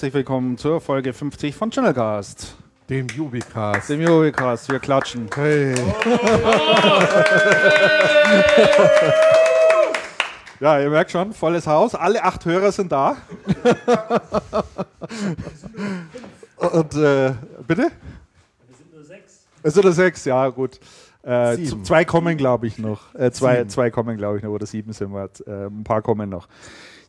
Herzlich willkommen zur Folge 50 von Channelcast. Dem Jubicast. Dem Jubicast, wir klatschen. Hey. Ja, ihr merkt schon, volles Haus. Alle acht Hörer sind da. und äh, bitte? Wir sind nur sechs. Es sind nur sechs, ja gut. Äh, zwei kommen, glaube ich, noch. Äh, zwei, Sieben. zwei kommen, glaube ich, noch. Oder sieben sind wir. jetzt. Äh, ein paar kommen noch.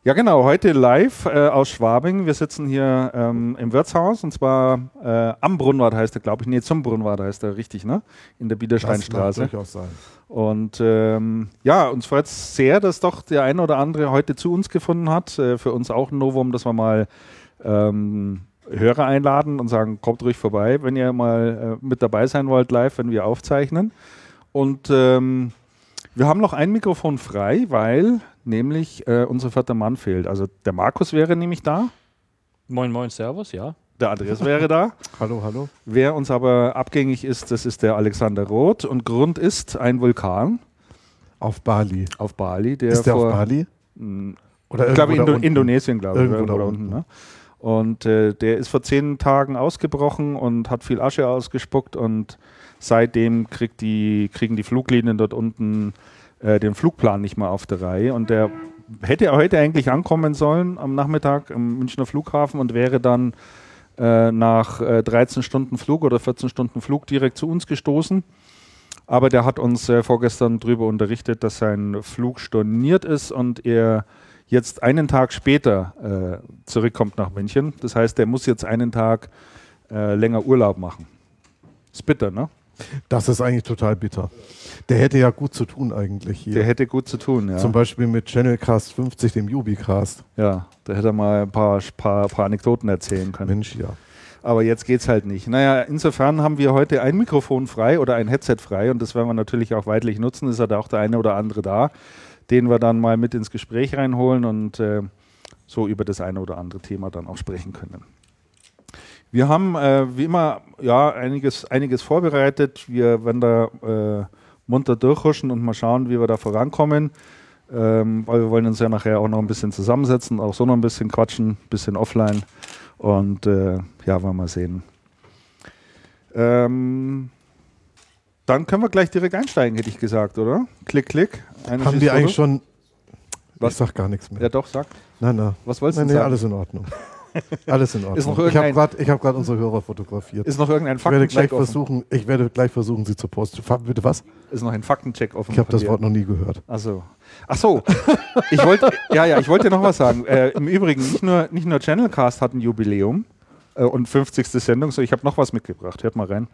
Ja, genau. Heute live äh, aus Schwabing. Wir sitzen hier ähm, im Wirtshaus und zwar äh, am Brunnwart heißt er, glaube ich. Nee, zum Brunnwart heißt er, richtig, ne? In der Das Biedersteinstraße. durchaus sein. Und ähm, ja, uns freut es sehr, dass doch der eine oder andere heute zu uns gefunden hat. Äh, für uns auch ein Novum, dass wir mal ähm, Hörer einladen und sagen, kommt ruhig vorbei, wenn ihr mal äh, mit dabei sein wollt live, wenn wir aufzeichnen. Und ähm, wir haben noch ein Mikrofon frei, weil nämlich äh, unser vierter Mann fehlt. Also der Markus wäre nämlich da, Moin, moin, Servus, ja. der Andreas wäre da. Hallo, hallo. Wer uns aber abgängig ist, das ist der Alexander Roth. Und Grund ist ein Vulkan Auf Bali. auf Bali, der Ist der vor auf Bali? Mm, Oder ich glaube Indo unten? Indonesien, glaube ich. Irgendwo da da unten. ne? Und äh, der ist vor zehn Tagen ausgebrochen und hat viel Asche ausgespuckt und seitdem kriegt die, kriegen die Fluglinien dort unten äh, den Flugplan nicht mehr auf der Reihe. Und der hätte heute eigentlich ankommen sollen am Nachmittag im Münchner Flughafen und wäre dann äh, nach äh, 13 Stunden Flug oder 14 Stunden Flug direkt zu uns gestoßen. Aber der hat uns äh, vorgestern darüber unterrichtet, dass sein Flug storniert ist und er jetzt einen Tag später äh, zurückkommt nach München. Das heißt, er muss jetzt einen Tag äh, länger Urlaub machen. Ist bitter, ne? Das ist eigentlich total bitter. Der hätte ja gut zu tun eigentlich hier. Der hätte gut zu tun, ja. Zum Beispiel mit Channelcast 50, dem Jubicast. ja, da hätte er mal ein paar, paar, paar Anekdoten erzählen können. Mensch, ja. Aber jetzt geht's halt nicht. Naja, insofern haben wir heute ein Mikrofon frei oder ein Headset frei und das werden wir natürlich auch weitlich nutzen. Ist ja da auch der eine oder andere da, den wir dann mal mit ins Gespräch reinholen und äh, so über das eine oder andere Thema dann auch sprechen können. Wir haben äh, wie immer ja einiges, einiges vorbereitet. Wir werden da äh, munter durchhuschen und mal schauen, wie wir da vorankommen. Ähm, weil wir wollen uns ja nachher auch noch ein bisschen zusammensetzen, auch so noch ein bisschen quatschen, ein bisschen offline. Und äh, ja, wollen wir mal sehen. Ähm, dann können wir gleich direkt einsteigen, hätte ich gesagt, oder? Klick, klick. Eine Haben die Schießfoto. eigentlich schon. Was? Ich sag gar nichts mehr. Ja, doch, sag. Nein, nein. Was wolltest du Nein, nee, sagen? alles in Ordnung. Alles in Ordnung. Ich habe gerade hab unsere Hörer fotografiert. Ist noch irgendein ich werde gleich Faktencheck offen? versuchen, ich werde gleich versuchen, sie zu posten. Bitte was? Ist noch ein Faktencheck offen? Ich habe das? Wort noch nie gehört. Ach so. Ach so. Ich wollte, ja, ja, ich wollte noch was sagen. Äh, Im Übrigen, nicht nur, nicht nur Channelcast hat ein Jubiläum äh, und 50. Sendung, so ich habe noch was mitgebracht. Hört mal rein.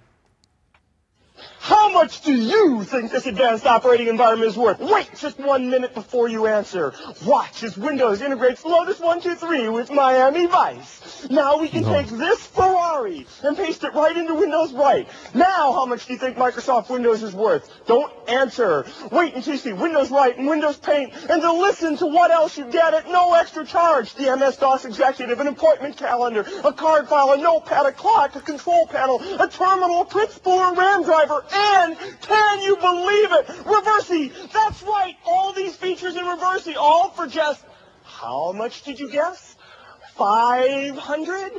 How much do you think this advanced operating environment is worth? Wait just one minute before you answer. Watch as Windows integrates Lotus 123 with Miami Vice. Now we can take this Ferrari and paste it right into Windows Right. Now how much do you think Microsoft Windows is worth? Don't answer. Wait until you see Windows Right and Windows Paint and then listen to what else you get at no extra charge. The MS-DOS Executive, an appointment calendar, a card file, a notepad, a clock, a control panel, a terminal, a print spooler, RAM driver, and can you believe it? Reversi! That's right! All these features in Reversi, all for just how much did you guess? 500?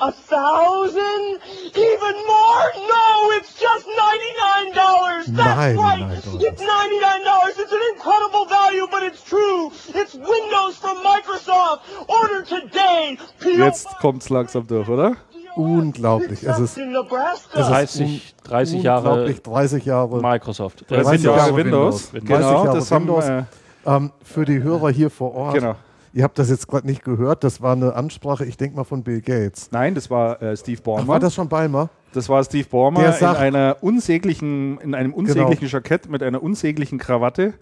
A thousand? Even more? No, it's just $99! That's right! $99. It's $99! It's an incredible value, but it's true! It's Windows from Microsoft! Order today! Jetzt kommt's langsam durch, oder? Unglaublich. Es ist, es ist 30, 30 Jahre unglaublich, 30 Jahre. Microsoft. Äh, 30 Jahre Jahre Windows. Windows. 30 Genau, Jahre das haben Windows. wir. Ähm, für die Hörer hier vor Ort. Genau. Ihr habt das jetzt gerade nicht gehört. Das war eine Ansprache, ich denke mal von Bill Gates. Nein, das war äh, Steve Ach, Ballmer. war das schon Balmer? Das war Steve Ballmer Der in sagt- einer unsäglichen, in einem unsäglichen Jackett mit einer unsäglichen Krawatte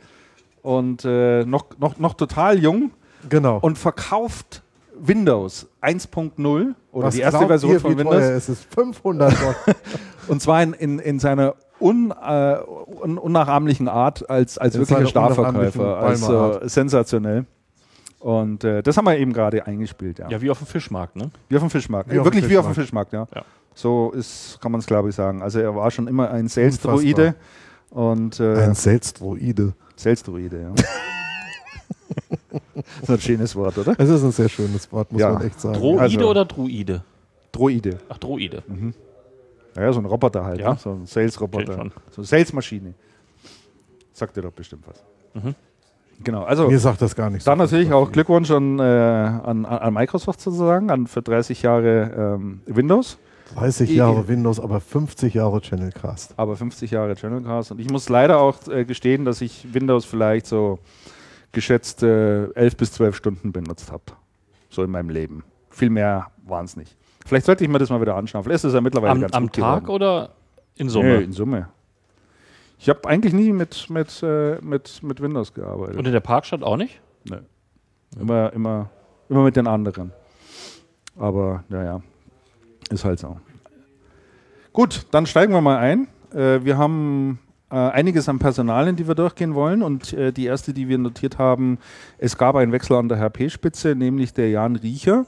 und äh, noch, noch, noch total jung Genau. und verkauft Windows 1.0 oder Was die erste Version ihr, von wie Windows. Teuer es ist 500 Dollar. Und zwar in, in, in seiner un, äh, un, unnachahmlichen Art als, als wirklicher Starverkäufer. Also sensationell. Und äh, das haben wir eben gerade eingespielt, ja. Ja, wie auf dem Fischmarkt, ne? Wie auf dem Fischmarkt. Wie Wirklich wie auf dem Fischmarkt, ja. Ja. So ist, kann man es glaube ich sagen. Also er war schon immer ein Sales-Droide und äh, Ein Sales-Droide. Sales-Droide, ja. Das ist ein schönes Wort, oder? Es ist ein sehr schönes Wort, muss Ja. man echt sagen. Droide Also- oder Druide? Droide. Ach, Droide. Ja, so ein Roboter halt, Ja. ne? so ein Sales-Roboter. So eine Sales-Maschine. Sagt dir doch bestimmt was. Mhm. Genau, also Mir sagt das gar nichts. dann natürlich auch Glückwunsch an, äh, an, an Microsoft sozusagen, an für 30 Jahre ähm, Windows, 30 Jahre Windows, aber 50 Jahre Channelcast. aber 50 Jahre Channelcast. Und ich muss leider auch äh, gestehen, dass ich Windows vielleicht so geschätzt äh, 11 bis 12 Stunden benutzt habe. So in meinem Leben. Viel mehr waren es nicht. Vielleicht sollte ich mir das mal wieder anschauen. Vielleicht ist es ja mittlerweile Am, ganz am gut Tag geworden. oder in Nee, Summe? in Summe. Ich habe eigentlich nie mit, mit, äh, mit, mit Windows gearbeitet. Und in der Parkstadt auch nicht? Nee. Immer, immer, immer mit den anderen. Aber naja, ist halt so. Gut, dann steigen wir mal ein. Äh, wir haben äh, einiges an Personalien, die wir durchgehen wollen. Und äh, die erste, die wir notiert haben, es gab einen Wechsel an der HP-Spitze, nämlich der Jan Riecher.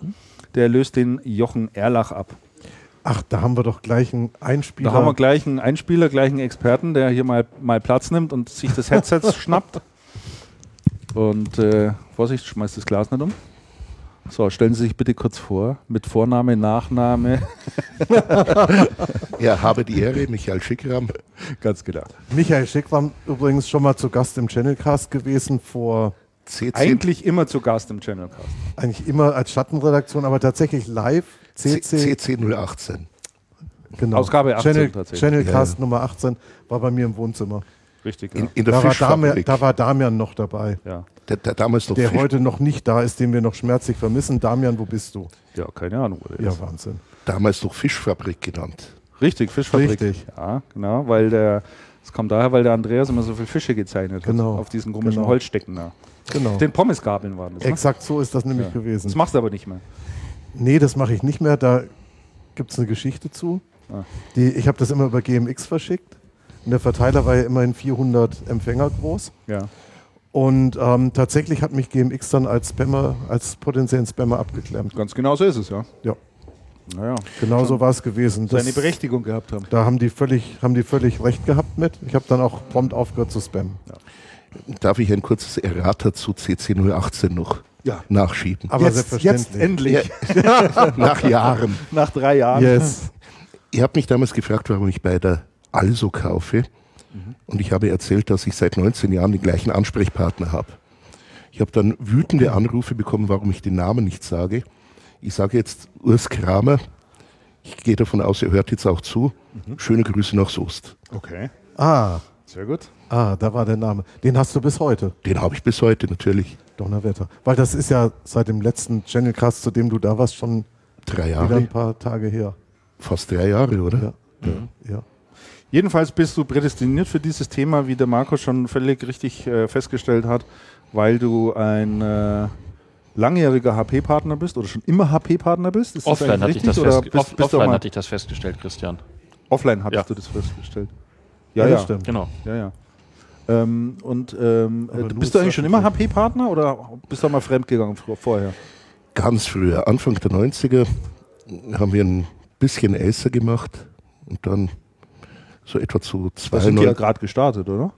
Der löst den Jochen Erlach ab. Ach, da haben wir doch gleich einen Einspieler. Da haben wir gleich einen Einspieler, gleich einen Experten, der hier mal, mal Platz nimmt und sich das Headset schnappt. Und äh, Vorsicht, schmeißt das Glas nicht um. So, stellen Sie sich bitte kurz vor, mit Vorname, Nachname. Ja, habe die Ehre, Michael Schickram. Ganz genau. Michael Schick war übrigens schon mal zu Gast im Channelcast gewesen, vor CC, Eigentlich immer zu Gast im Channelcast. eigentlich immer als Schattenredaktion, aber tatsächlich live. CC, CC 018. genau. Ausgabe 18 Channel, tatsächlich. Channelcast Nummer 18 war bei mir im Wohnzimmer. Richtig, ja. In, in der Da war, Damian, Fischfabrik. da war Damian noch dabei, ja. der, der damals noch der Fisch, heute noch nicht da ist, den wir noch schmerzlich vermissen. Damian, wo bist du? Ja, keine Ahnung, wo der Ja, ist. Wahnsinn. damals noch Fischfabrik genannt. Richtig, Fischfabrik. Richtig. Ja, genau, weil der, das kommt daher, weil der Andreas immer so viele Fische gezeichnet Genau. hat. Auf diesen komischen Genau. Holzstecken da. Genau. Den Pommesgabeln waren das. Ne? Exakt so ist das nämlich Ja. gewesen. Das machst du aber nicht mehr. Nee, das mache ich nicht mehr. Da gibt es eine Geschichte zu. Ah. Die, ich habe das immer über GMX verschickt. Und der Verteiler war ja immerhin 400 Empfänger groß. Ja. Und ähm, tatsächlich hat mich GMX dann als Spammer, als potenziellen Spammer abgeklemmt. Ganz genau so ist es, ja. Ja, Naja, genau so war es gewesen. Das, seine Berechtigung gehabt haben. da haben die, völlig, haben die völlig recht gehabt mit. Ich habe dann auch prompt aufgehört zu spammen. Darf ich ein kurzes Errata zu CC 018 noch Ja. nachschieben? Aber jetzt, jetzt selbstverständlich. endlich, Nach Jahren. nach drei Jahren. Yes. Ihr habt mich damals gefragt, warum ich bei der Also kaufe. Und ich habe erzählt, dass ich seit 19 Jahren den gleichen Ansprechpartner habe. Ich habe dann wütende Anrufe bekommen, warum ich den Namen nicht sage. Ich sage jetzt Urs Kramer. Ich gehe davon aus, er hört jetzt auch zu. Schöne Grüße nach Soest. Okay, Ah, sehr gut. ah, da war der Name. Den hast du bis heute. Den habe ich bis heute natürlich. Donnerwetter. Weil das ist ja seit dem letzten Channelcast, zu dem du da warst, schon Drei wieder ein Jahre, paar Tage her. fast drei Jahre, oder? Ja. ja. Jedenfalls bist du prädestiniert für dieses Thema, wie der Marco schon völlig richtig äh, festgestellt hat, weil du ein äh, langjähriger HP-Partner bist oder schon immer HP-Partner bist. Ist das Offline, hatte ich das, oder bist, off, bist du offline hatte ich das festgestellt, Christian. offline hattest Ja. du das festgestellt? Ja, das stimmt. Genau. Ja, ja. Ähm, und ähm, äh, du bist du eigentlich schon immer. HP-Partner oder bist du mal fremdgegangen fr- vorher? Ganz früher, Anfang der 90er, haben wir ein bisschen Acer gemacht und dann so etwa zu Da sind die ja 92. gerade gestartet, oder?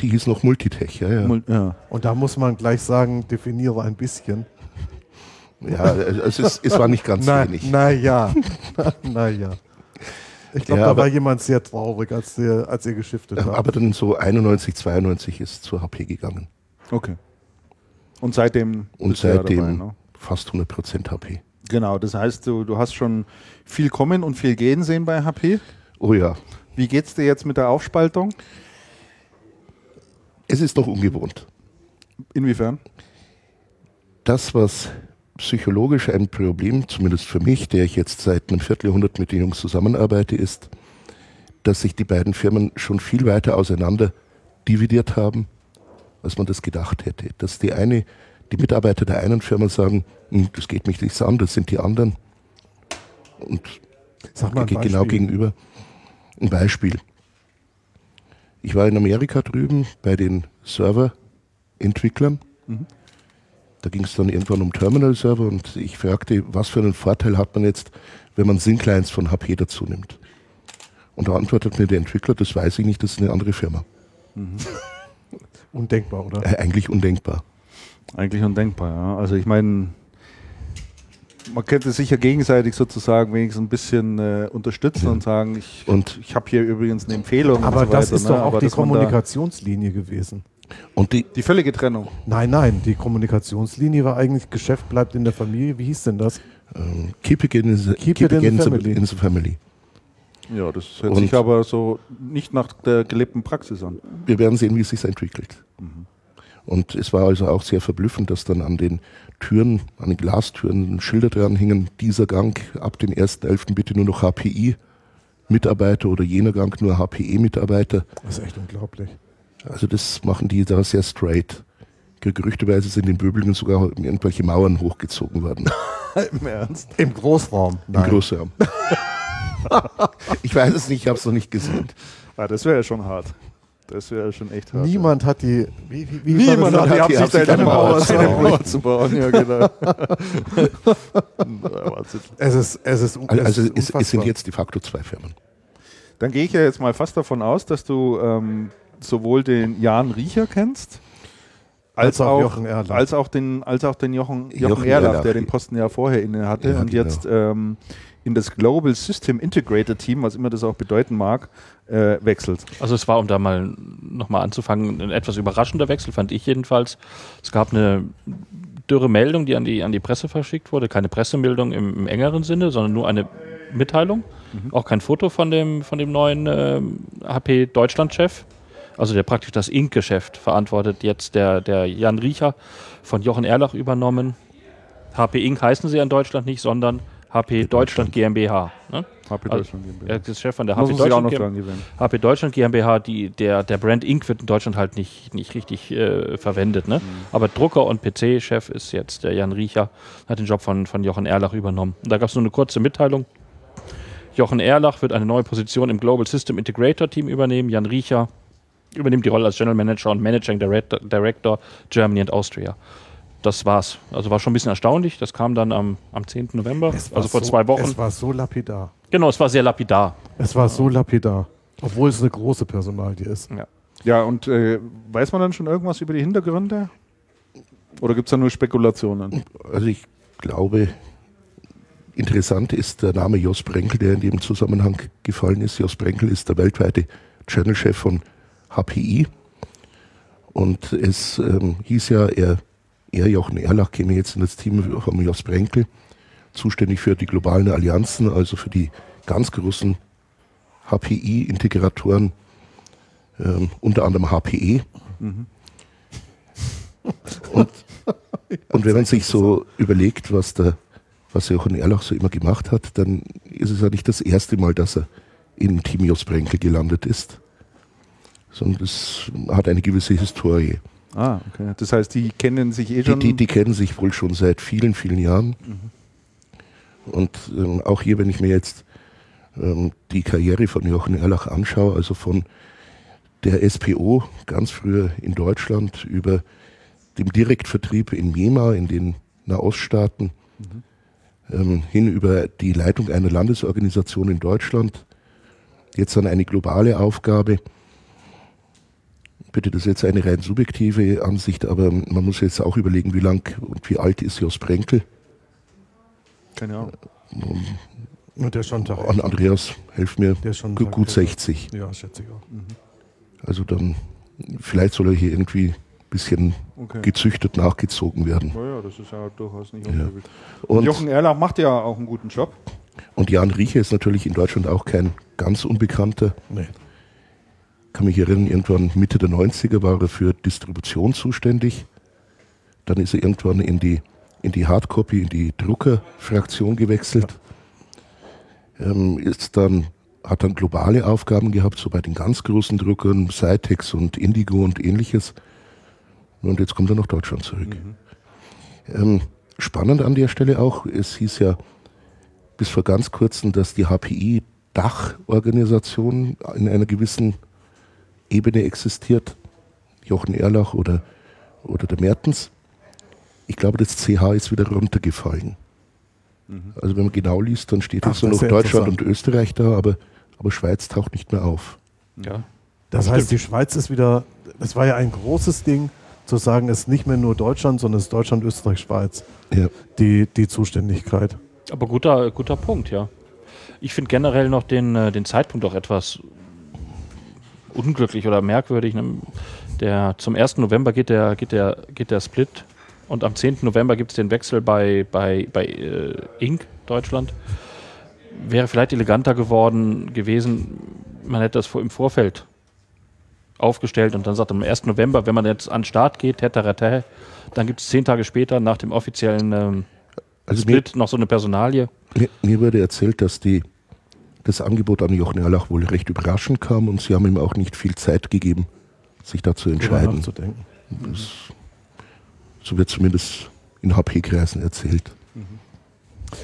Die hieß noch Multitech, ja, ja. Mul- ja. Und da muss man gleich sagen, definiere ein bisschen. ja es, ist, es war nicht ganz Na, wenig. na ja. na ja. Ich glaube, Ja, da war jemand sehr traurig, als, der, als ihr geschiftet habt. Aber dann so 91, 92 ist zur HP gegangen. Okay. Und seitdem Und seitdem dabei, ne? fast 100% HP. Genau, das heißt, du, du hast schon viel kommen und viel gehen sehen bei HP. Oh ja, Wie geht's dir jetzt mit der Aufspaltung? es ist noch ungewohnt. Inwiefern? Das, was psychologisch ein Problem, zumindest für mich, der ich jetzt seit einem Vierteljahrhundert mit den Jungs zusammenarbeite, ist, dass sich die beiden Firmen schon viel weiter auseinander dividiert haben, als man das gedacht hätte. Dass die eine, die Mitarbeiter der einen Firma sagen, "Hm, das geht mich nichts an, das sind die anderen. Und Sag mal genau gegenüber. Ein Beispiel. Ich war in Amerika drüben bei den Serverentwicklern. Da ging es dann irgendwann um Terminal-Server und ich fragte, was für einen Vorteil hat man jetzt, wenn man Syn-Clients von HP dazu nimmt. Und da antwortet mir der Entwickler, das weiß ich nicht, das ist eine andere Firma. Undenkbar, oder? Äh, eigentlich undenkbar. Eigentlich undenkbar, ja. Also ich meine, man könnte sich ja gegenseitig sozusagen wenigstens ein bisschen äh, unterstützen und sagen, ich, Und- ich habe hier übrigens eine Empfehlung. Aber und so das weiter, ist ne? doch auch Aber die Kommunikationslinie gewesen. Und die, Die völlige Trennung. Nein, nein, die Kommunikationslinie war eigentlich, Geschäft bleibt in der Familie. Wie hieß denn das? ähm, keep it in the, Keep it in the in the- family. in the family. Ja, das hört Und- sich aber so nicht nach der gelebten Praxis an. Wir werden sehen, wie es sich entwickelt. Und es war also auch sehr verblüffend, dass dann an den Türen, an den Glastüren Schilder dran hingen, dieser Gang ab dem 1.11. bitte nur noch HPI-Mitarbeiter oder jener Gang nur HPE-Mitarbeiter. Das ist echt unglaublich. Also das machen die da sehr straight. Gerüchteweise sind in Böblingen sogar irgendwelche Mauern hochgezogen worden. Im Ernst? Im Großraum. Im Großraum. ich weiß es nicht, ich habe es noch nicht gesehen. Ah, das wäre ja schon hart. Das wäre ja schon echt hart. Niemand hat die. Wie, wie, wie Niemand hat die Absicht, Absicht, eine eine Mauer, Mauer zu bauen. Mauer zu bauen. Ja, genau. Es ist, es ist, Also, es also ist es, es sind jetzt de facto zwei Firmen. Dann gehe ich ja jetzt mal fast davon aus, dass du ähm, sowohl den Jan Riecher kennst, als, Als auch auch, Jochen Erlach. als auch den, als auch den Jochen, Jochen, Jochen Erlach, Erlach. der den Posten ja vorher inne hatte Ja, und genau. jetzt ähm, in das Global System Integrator Team, was immer das auch bedeuten mag, äh, wechselt. Also es war, um da mal nochmal anzufangen, ein etwas überraschender Wechsel, fand ich jedenfalls. Es gab eine dürre Meldung, die an die, an die Presse verschickt wurde. Keine Pressemeldung im, im engeren Sinne, sondern nur eine Mitteilung. Auch kein Foto von dem, von dem neuen ähm, HP Deutschland-Chef. Also der praktisch das Ink-Geschäft verantwortet jetzt der, der Jan Riecher von Jochen Erlach übernommen. HP Inc. heißen sie in Deutschland nicht, sondern HP Deutschland GmbH. Ne? HP Also, Deutschland GmbH. Er ist Chef von der HP Deutschland gewöhnen. HP Deutschland GmbH, die, der, der Brand Inc. wird in Deutschland halt nicht, nicht richtig äh, verwendet. Ne? Aber Drucker- und PC-Chef ist jetzt der Jan Riecher, hat den Job von, von Jochen Erlach übernommen. Und da gab es nur eine kurze Mitteilung. Jochen Erlach wird eine neue Position im Global System Integrator Team übernehmen. Jan Riecher übernimmt die Rolle als General Manager und Managing Director, Director Germany and Austria. Das war's. Also war schon ein bisschen erstaunlich. Das kam dann am, am 10. November, also vor so, zwei Wochen. Es war so lapidar. genau, es war sehr lapidar. Es war so lapidar. Obwohl es eine große Personalie ist. Ja, und äh, weiß man dann schon irgendwas über die Hintergründe? Oder gibt es da nur Spekulationen? Also ich glaube, interessant ist der Name Jos Brenkel, der in dem Zusammenhang gefallen ist. Jos Brenkel ist der weltweite Channel-Chef von HPI. Und es ähm, hieß ja, er, er, Jochen Erlach, käme jetzt in das Team von Jos Brenkel, zuständig für die globalen Allianzen, also für die ganz großen HPI-Integratoren, ähm, unter anderem HPE. Und, und wenn man sich so überlegt, was der was Jochen Erlach so immer gemacht hat, dann ist es ja nicht das erste Mal, dass er im Team Jos Brenkel gelandet ist, sondern es hat eine gewisse Historie. Ah, okay. Das heißt, die kennen sich eh Die, schon. die, die kennen sich wohl schon seit vielen, vielen Jahren. Und ähm, auch hier, wenn ich mir jetzt ähm, die Karriere von Jochen Erlach anschaue, also von der SPO ganz früher in Deutschland über dem Direktvertrieb in Myanmar, in den Nahoststaaten, ähm, hin über die Leitung einer Landesorganisation in Deutschland, jetzt an eine globale Aufgabe. Bitte, das ist jetzt eine rein subjektive Ansicht, aber man muss jetzt auch überlegen, wie lang und wie alt ist Jos Brenkel. Keine Ahnung. Und der schon An Andreas, helf mir, Der ist schon gut älter. 60. Ja, schätze ich auch. Also dann, vielleicht soll er hier irgendwie ein bisschen Okay. gezüchtet nachgezogen werden. Naja, das ist ja durchaus nicht Ja. unüblich. Und, Jochen Erlach macht ja auch einen guten Job. und Jan Riecher ist natürlich in Deutschland auch kein ganz Unbekannter. Nee. Kann mich erinnern, irgendwann Mitte der 90er war er für Distribution zuständig. Dann ist er irgendwann in die, in die Hardcopy, in die Druckerfraktion gewechselt. Ähm, ist dann, hat dann globale Aufgaben gehabt, so bei den ganz großen Druckern, Cytex und Indigo und ähnliches. Und jetzt kommt er nach Deutschland zurück. Ähm, spannend an der Stelle auch, es hieß ja bis vor ganz kurzem, dass die HPI Dachorganisation in einer gewissen Ebene existiert. Jochen Erlach oder, oder der Mertens. Ich glaube, das CH ist wieder runtergefallen. Also wenn man genau liest, dann steht Ach, jetzt nur das noch Deutschland und. Österreich da, aber, aber Schweiz taucht nicht mehr auf. Ja. Das heißt, die Schweiz ist wieder, das war ja ein großes Ding, zu sagen, es ist nicht mehr nur Deutschland, sondern es ist Deutschland, Österreich, Schweiz, Ja. die, die Zuständigkeit. Aber guter, guter Punkt, ja. Ich finde generell noch den, äh, den Zeitpunkt auch etwas unglücklich oder merkwürdig. Ne? Der, zum 1. November geht der, geht, der, geht der Split und am 10. November gibt es den Wechsel bei, bei, bei äh, Inc. Deutschland. Wäre vielleicht eleganter geworden gewesen, man hätte das im Vorfeld aufgestellt und dann sagt am 1. November, wenn man jetzt an den Start geht, tätterete, dann gibt es zehn Tage später nach dem offiziellen ähm, Also mir, Split noch so eine Personalie. mir, mir wurde erzählt, dass die, das Angebot an Jochen Erlach wohl recht überraschend kam und sie haben ihm auch nicht viel Zeit gegeben, sich da zu drüber entscheiden. nachzudenken. So wird zumindest in HP-Kreisen erzählt.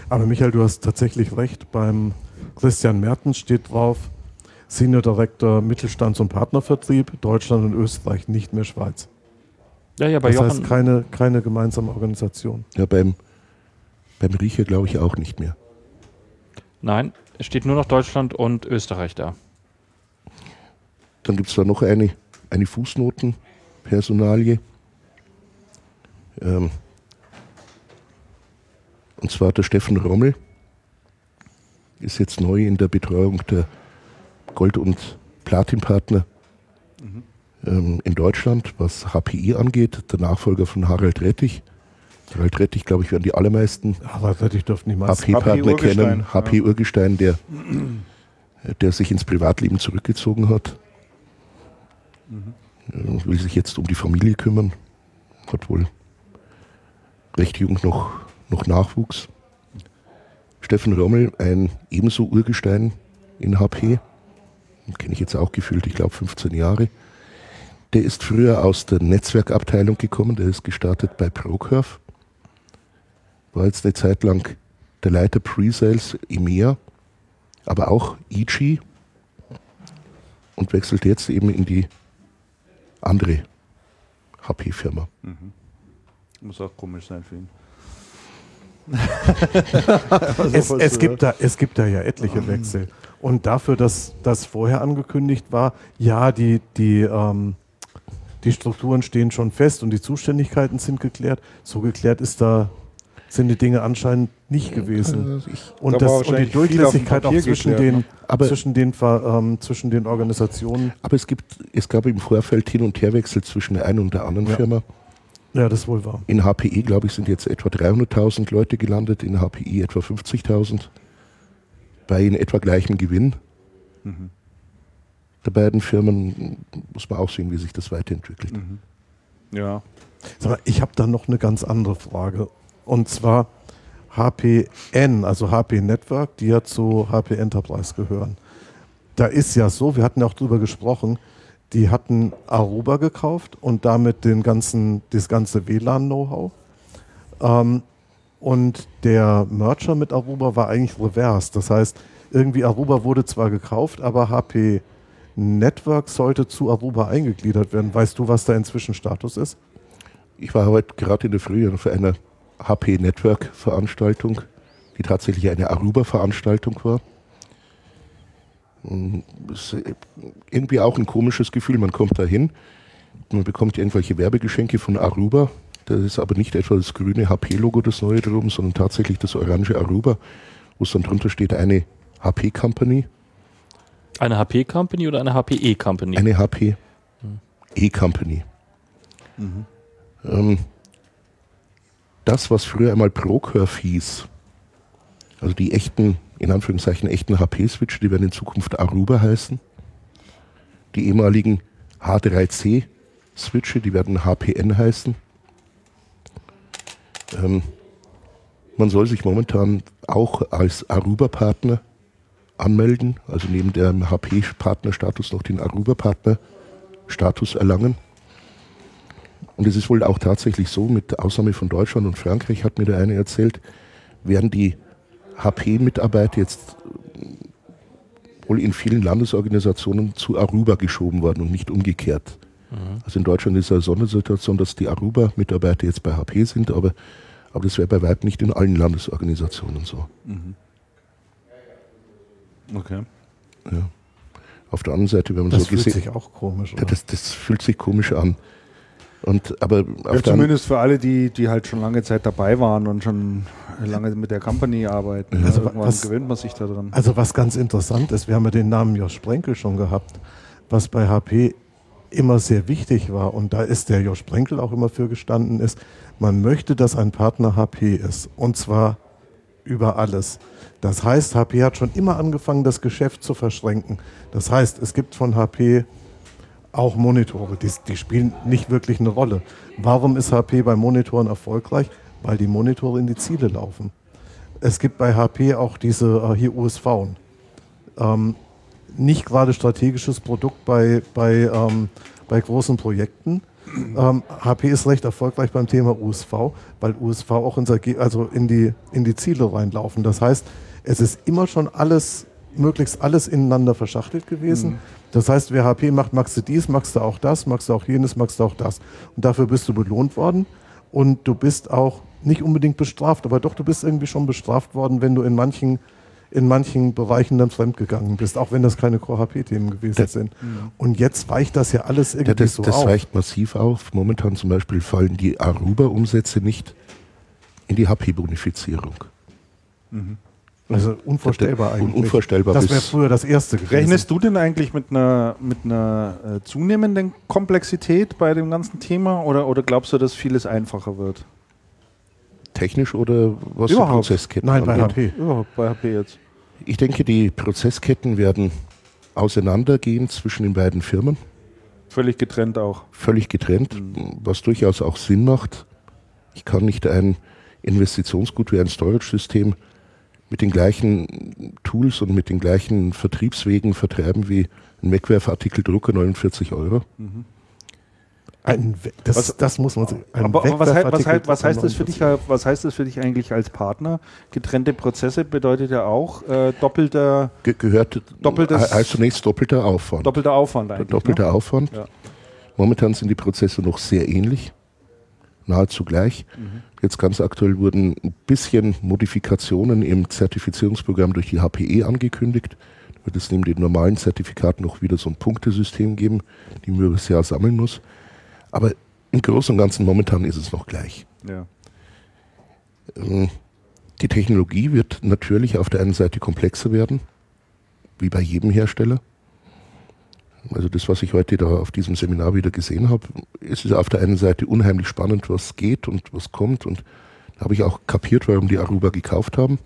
Aber Michael, du hast tatsächlich recht. Beim Christian Mertens steht drauf, Senior Director Mittelstands- und Partnervertrieb, Deutschland und Österreich, nicht mehr Schweiz. Ja, ja, bei Das Jochen. heißt keine, keine gemeinsame Organisation. Ja, beim, beim Riecher glaube ich auch nicht mehr. Nein, es steht nur noch Deutschland und Österreich da. Dann gibt es da noch eine, eine Fußnotenpersonalie. Ähm, und zwar der Steffen Rommel ist jetzt neu in der Betreuung der Gold- und Platinpartner ähm, in Deutschland, was HPI angeht. Der Nachfolger von Harald Rettich. Rettich, glaube ich, werden die allermeisten Aber ich dürfte niemals. HP-Partner Urgestein, kennen. HP Urgestein, der, der sich ins Privatleben zurückgezogen hat. Äh, Will sich jetzt um die Familie kümmern. Hat wohl recht jung noch, noch Nachwuchs. Steffen Rommel, ein ebenso Urgestein in HP. Kenne ich jetzt auch gefühlt, ich glaube 15 Jahre. Der ist früher aus der Netzwerkabteilung gekommen, der ist gestartet bei Procurve war jetzt eine Zeit lang der Leiter Pre-Sales EMEA, aber auch EG und wechselt jetzt eben in die andere HP-Firma. Muss auch komisch sein für ihn. Es, es, gibt da, es gibt da ja etliche Wechsel. Und dafür, dass das vorher angekündigt war, ja, die, die, ähm, die Strukturen stehen schon fest und die Zuständigkeiten sind geklärt. So geklärt ist da, sind die Dinge anscheinend nicht gewesen. Ich- Und, Da das, und die Durchlässigkeit auch Papier zwischen den, ne? Aber- zwischen, den, ähm, zwischen den Organisationen. Aber es, gibt, es gab im Vorfeld Hin- und Herwechsel zwischen der einen und der anderen Ja. Firma. Ja, das wohl war. In HPE, glaube ich, sind jetzt etwa 300.000 Leute gelandet, in HPI etwa 50.000. Bei in etwa gleichem Gewinn der beiden Firmen muss man auch sehen, wie sich das weiterentwickelt. Ja. Sag mal, ich habe da noch eine ganz andere Frage. Und zwar HPN, also HP Network, die ja zu HP Enterprise gehören. Da ist ja so, wir hatten ja auch drüber gesprochen, die hatten Aruba gekauft und damit den ganzen, das ganze WLAN-Know-how. Ähm, und der Merger mit Aruba war eigentlich reverse. Das heißt, irgendwie Aruba wurde zwar gekauft, aber HP Network sollte zu Aruba eingegliedert werden. Weißt du, was da inzwischen Status ist? Ich war heute gerade in der Früh auf einer HP Network Veranstaltung, die tatsächlich eine Aruba-Veranstaltung war. Und es ist irgendwie auch ein komisches Gefühl. Man kommt da hin, man bekommt irgendwelche Werbegeschenke von Aruba. Das ist aber nicht etwa das grüne HP-Logo, das neue drum, sondern tatsächlich das orange Aruba, wo es dann drunter steht, eine HP-Company, Eine HP-Company oder eine HPE-Company? eine HP E-Company. Ähm, das, was früher einmal Procurve hieß, also die echten, in Anführungszeichen echten HP-Switche, die werden in Zukunft Aruba heißen. Die ehemaligen H3C-Switche, die werden HPN heißen. Ähm, man soll sich momentan auch als Aruba-Partner anmelden, also neben dem HP-Partnerstatus noch den Aruba-Partner-Status erlangen. Und es ist wohl auch tatsächlich so, mit Ausnahme von Deutschland und Frankreich, hat mir der eine erzählt, werden die HP-Mitarbeiter jetzt wohl in vielen Landesorganisationen zu Aruba geschoben worden und nicht umgekehrt. Also in Deutschland ist eine Sondersituation, dass die Aruba-Mitarbeiter jetzt bei HP sind, aber, aber das wäre bei weitem nicht in allen Landesorganisationen so. Okay. Auf der anderen Seite, wenn man Das so fühlt gesehen sich auch komisch Ja, an. das, das fühlt sich komisch an. Und, aber Ja, zumindest für alle, die, die halt schon lange Zeit dabei waren und schon lange mit der Company arbeiten. Also Irgendwann was- gewöhnt man sich da dran. Also was ganz interessant ist, wir haben ja den Namen Josch Sprenkel schon gehabt, was bei HP immer sehr wichtig war und da ist der Josch Sprenkel auch immer für gestanden ist, man möchte, dass ein Partner HP ist und zwar über alles. Das heißt, HP hat schon immer angefangen, das Geschäft zu verschränken. Das heißt, es gibt von HP auch Monitore, die, die spielen nicht wirklich eine Rolle. Warum ist HP bei Monitoren erfolgreich? Weil die Monitore in die Ziele laufen. Es gibt bei HP auch diese äh, hier USV. Ähm, nicht gerade strategisches Produkt bei, bei, ähm, bei großen Projekten. Ähm, HP ist recht erfolgreich beim Thema USV, weil USV auch Erge- also in, die, in die Ziele reinlaufen. Das heißt, es ist immer schon alles, möglichst alles ineinander verschachtelt gewesen. Das heißt, wer HP macht, magst du dies, magst du auch das, magst du auch jenes, magst du auch das. Und dafür bist du belohnt worden und du bist auch nicht unbedingt bestraft, aber doch, du bist irgendwie schon bestraft worden, wenn du in manchen, in manchen Bereichen dann fremdgegangen bist, auch wenn das keine Core-HP-Themen gewesen Das- sind. Und jetzt weicht das ja alles irgendwie Ja, das so das auf. weicht massiv auf. Momentan zum Beispiel fallen die Aruba-Umsätze nicht in die HP-Bonifizierung. Also unvorstellbar Un- eigentlich. unvorstellbar Das wäre früher das Erste gewesen. Rechnest du denn eigentlich mit einer, mit einer äh, zunehmenden Komplexität bei dem ganzen Thema oder, oder glaubst du, dass vieles einfacher wird? Technisch oder was Überhaupt. die Prozessketten Nein, bei angeht? HP. Überhaupt bei HP jetzt. Ich denke, die Prozessketten werden auseinandergehen zwischen den beiden Firmen, Völlig getrennt auch. völlig getrennt, was durchaus auch Sinn macht. Ich kann nicht ein Investitionsgut wie ein Storage-System mit den gleichen Tools und mit den gleichen Vertriebswegen vertreiben wie ein Wegwerfartikeldrucker 49 Euro. Ein We das, Was- das muss man sich. ein Aber, aber was, was, was, heißt das für 49. dich, was heißt das für dich eigentlich als Partner? Getrennte Prozesse bedeutet ja auch äh, doppelter, Ge gehört Doppeltes- heißt zunächst doppelter Aufwand. doppelter Aufwand eigentlich. doppelter ne? Aufwand. Ja. Momentan sind die Prozesse noch sehr ähnlich, nahezu gleich. Mhm. Jetzt ganz aktuell wurden ein bisschen Modifikationen im Zertifizierungsprogramm durch die HPE angekündigt. Da wird es neben den normalen Zertifikaten noch wieder so ein Punktesystem geben, die man über das Jahr sammeln muss. Aber im Großen und Ganzen momentan ist es noch gleich. Ja. Ähm, Die Technologie wird natürlich auf der einen Seite komplexer werden, wie bei jedem Hersteller. Also das, was ich heute da auf diesem Seminar wieder gesehen habe, es ist auf der einen Seite unheimlich spannend, was geht und was kommt. Und da habe ich auch kapiert, warum die Aruba gekauft haben.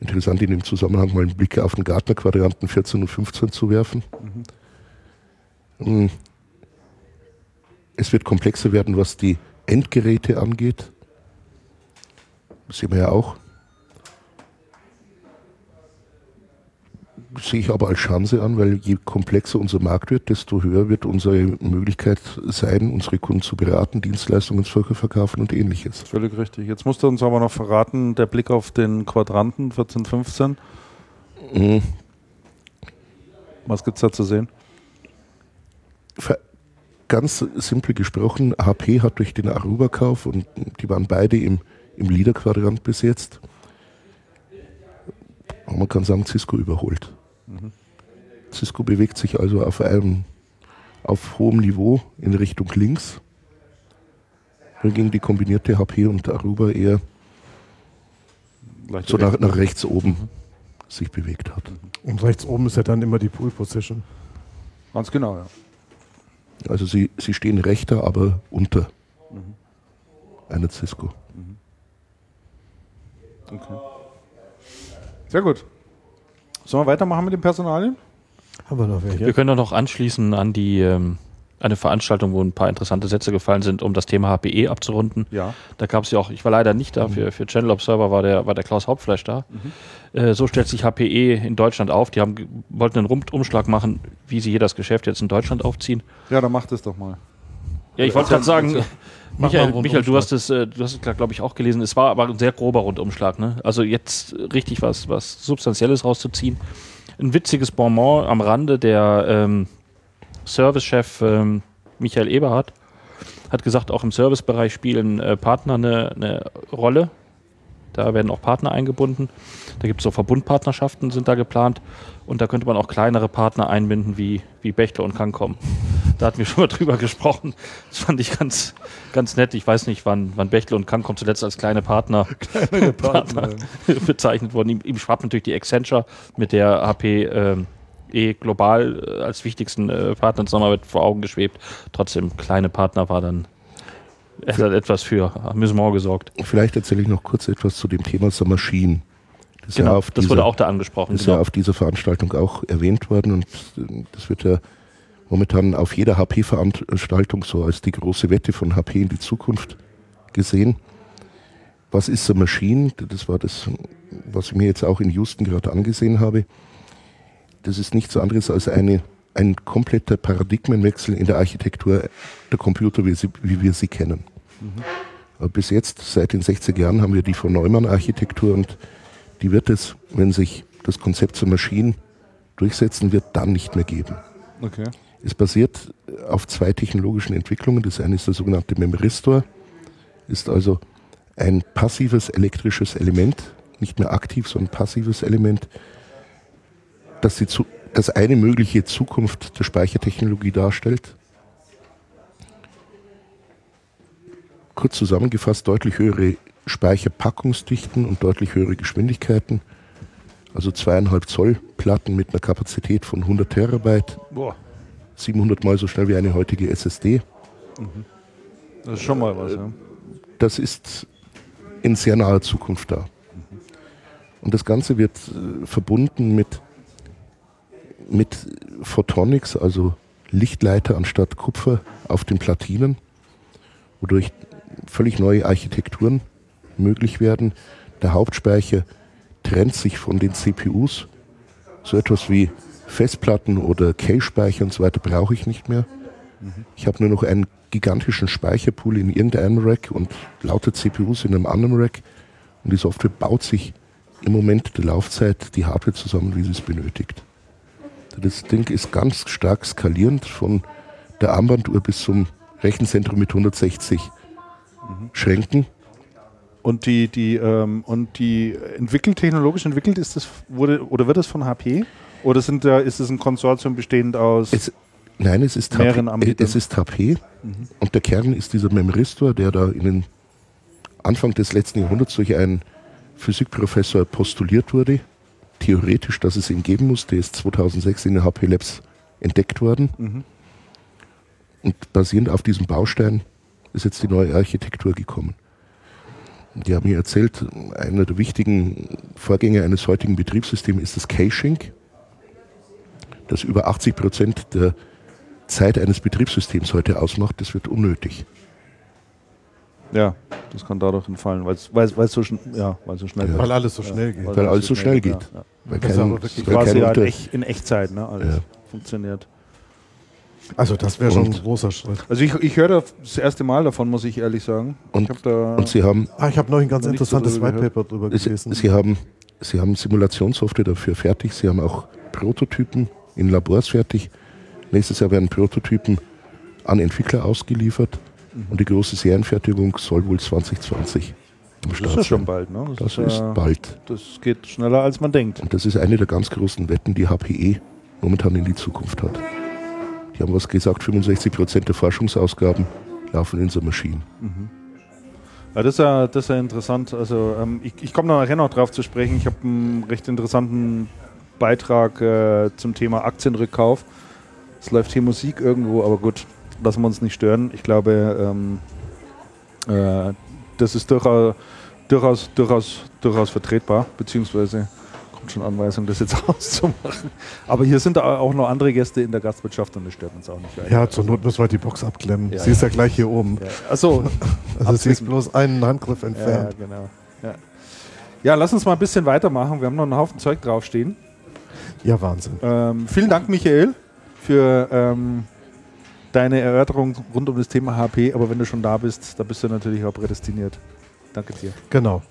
Interessant in dem Zusammenhang mal einen Blick auf den Gartner-Quadranten 14 und 15 zu werfen. Ähm, Es wird komplexer werden, was die Endgeräte angeht. Das sehen wir ja auch. Sehe ich aber als Chance an, weil je komplexer unser Markt wird, desto höher wird unsere Möglichkeit sein, unsere Kunden zu beraten, Dienstleistungen zu verkaufen und ähnliches. Völlig richtig. Jetzt musst du uns aber noch verraten, der Blick auf den Quadranten 14, 15. Mhm. Was gibt es da zu sehen? Ver- Ganz simpel gesprochen, HP hat durch den Aruba-Kauf und die waren beide im, im Leader-Quadrant besetzt. Und man kann sagen, Cisco überholt. Cisco bewegt sich also auf einem auf hohem Niveau in Richtung links, wohingegen die kombinierte HP und Aruba eher Leicht so nach, nach rechts oben sich bewegt hat. Und rechts oben ist ja dann immer die Pool Position. Ganz genau, ja. Also sie, sie stehen rechter, aber unter einer Cisco. Okay. Sehr gut. Sollen wir weitermachen mit den Personalien? Haben wir noch welche? Wir können doch noch anschließen an die ähm, eine Veranstaltung, wo ein paar interessante Sätze gefallen sind, um das Thema HPE abzurunden. Ja. Da gab es ja auch, ich war leider nicht da, für, für Channel Observer war der, war der Klaus Hauptfleisch da. Äh, so stellt sich HPE in Deutschland auf. Die haben, wollten einen Rundumschlag machen, wie sie hier das Geschäft jetzt in Deutschland aufziehen. Ja, dann mach das doch mal. Ja, ich wollte gerade sagen, Michael, Michael, du hast es, äh, du hast es, glaube ich, auch gelesen. Es war aber ein sehr grober Rundumschlag. Ne? Also jetzt richtig was, was Substanzielles rauszuziehen. Ein witziges Bonbon am Rande. Der ähm, Servicechef ähm, Michael Eberhardt hat gesagt, auch im Servicebereich spielen äh, Partner eine, eine Rolle. Da werden auch Partner eingebunden. Da gibt es so Verbundpartnerschaften, sind da geplant. Und da könnte man auch kleinere Partner einbinden, wie, wie Bechtle und Cancom. Da hatten wir schon mal drüber gesprochen. Das fand ich ganz, ganz nett. Ich weiß nicht, wann, wann Bechtle und Cancom zuletzt als kleine Partner, Partner bezeichnet wurden. Ihm, ihm schwappt natürlich die Accenture, mit der HP ähm, eh global äh, als wichtigsten äh, Partner in Zusammenarbeit vor Augen geschwebt. Trotzdem, kleine Partner war dann er hat etwas für Amüsement gesorgt. Vielleicht erzähle ich noch kurz etwas zu dem Thema The Machine. Das, genau, ja das dieser, wurde auch da angesprochen. Das ist genau. ja auf dieser Veranstaltung auch erwähnt worden und äh, das wird ja momentan auf jeder HP-Veranstaltung so als die große Wette von HP in die Zukunft gesehen. Was ist The Machine? Das war das, was ich mir jetzt auch in Houston gerade angesehen habe. Das ist nichts anderes als eine, ein kompletter Paradigmenwechsel in der Architektur der Computer, wie, sie, wie wir sie kennen. Mhm. Bis jetzt, seit den 60er Jahren, haben wir die von Neumann-Architektur und die wird es, wenn sich das Konzept zur Maschine durchsetzen wird, dann nicht mehr geben. Okay. Es basiert auf zwei technologischen Entwicklungen. Das eine ist der sogenannte Memoristor, ist also ein passives elektrisches Element, nicht mehr aktiv, sondern passives Element, das, die, das eine mögliche Zukunft der Speichertechnologie darstellt. Kurz zusammengefasst, deutlich höhere Speicherpackungsdichten und deutlich höhere Geschwindigkeiten. Also zweieinhalb Zoll Platten mit einer Kapazität von 100 Terabyte. Boah. 700 mal so schnell wie eine heutige SSD. Mhm. Das ist schon mal was, ja. Das ist in sehr naher Zukunft da. Und das Ganze wird äh, verbunden mit, mit Photonics, also Lichtleiter anstatt Kupfer auf den Platinen, wodurch völlig neue Architekturen möglich werden. Der Hauptspeicher trennt sich von den CPUs. So etwas wie Festplatten oder Cache-Speicher und so weiter brauche ich nicht mehr. Mhm. Ich habe nur noch einen gigantischen Speicherpool in irgendeinem Rack und lauter CPUs in einem anderen Rack. Und die Software baut sich im Moment der Laufzeit die Hardware zusammen, wie sie es benötigt. Das Ding ist ganz stark skalierend von der Armbanduhr bis zum Rechenzentrum mit 160 mhm. Schränken. Und die, die, ähm, und die entwickelt, technologisch entwickelt, ist das, wurde, oder wird das von HP? Oder sind da, ist es ein Konsortium bestehend aus es, nein, es ist mehreren HP? Es ist HP mhm. und der Kern ist dieser Memoristor, der da in den Anfang des letzten Jahrhunderts durch einen Physikprofessor postuliert wurde. Theoretisch, dass es ihn geben muss. Der ist 2006 in den HP Labs entdeckt worden. Mhm. Und basierend auf diesem Baustein ist jetzt die neue Architektur gekommen. Die haben mir erzählt, einer der wichtigen Vorgänge eines heutigen Betriebssystems ist das Caching, das über 80 Prozent der Zeit eines Betriebssystems heute ausmacht. Das wird unnötig. Ja, das kann dadurch entfallen, weil es so, ja, so schnell geht. Weil alles so schnell geht. Weil, weil alles so schnell geht. Ja, ja. Weil das kein, weil quasi halt in Echtzeit ne, alles funktioniert. Also das wäre schon ein großer Schritt. Also ich, ich höre das erste Mal davon, muss ich ehrlich sagen. Und, ich und Sie haben... Ah, ich habe noch ein ganz interessantes White Paper drüber gelesen. Sie haben, Sie haben Simulationssoftware dafür fertig. Sie haben auch Prototypen in Labors fertig. Nächstes Jahr werden Prototypen an Entwickler ausgeliefert. Mhm. Und die große Serienfertigung soll wohl 2020 am Start Das ist schon bald, ne? Das, das ist, ist bald. Das geht schneller, als man denkt. Und das ist eine der ganz großen Wetten, die HPE momentan in die Zukunft hat. Die haben was gesagt, 65 Prozent der Forschungsausgaben laufen in so Maschinen. Mhm. Ja, das, ist ja, das ist ja interessant. Also ähm, ich, ich komme nachher noch drauf zu sprechen. Ich habe einen recht interessanten Beitrag äh, zum Thema Aktienrückkauf. Es läuft hier Musik irgendwo, aber gut, lassen wir uns nicht stören. Ich glaube, ähm, äh, das ist durchaus, durchaus, durchaus, durchaus vertretbar, beziehungsweise kommt schon Anweisung, das jetzt auszumachen. Aber hier sind auch noch andere Gäste in der Gastwirtschaft und das stört uns auch nicht. Weiter. Ja, zur Not müssen wir die Box abklemmen. Ja, sie ist ja gleich hier oben. Ja. Achso. also sie ist bloß einen Handgriff entfernt. Ja, genau. Ja. ja, lass uns mal ein bisschen weitermachen. Wir haben noch einen Haufen Zeug draufstehen. Ja, Wahnsinn. Ähm, vielen Dank, Michael, für ähm, deine Erörterung rund um das Thema HP. Aber wenn du schon da bist, da bist du natürlich auch prädestiniert. Danke dir. Genau.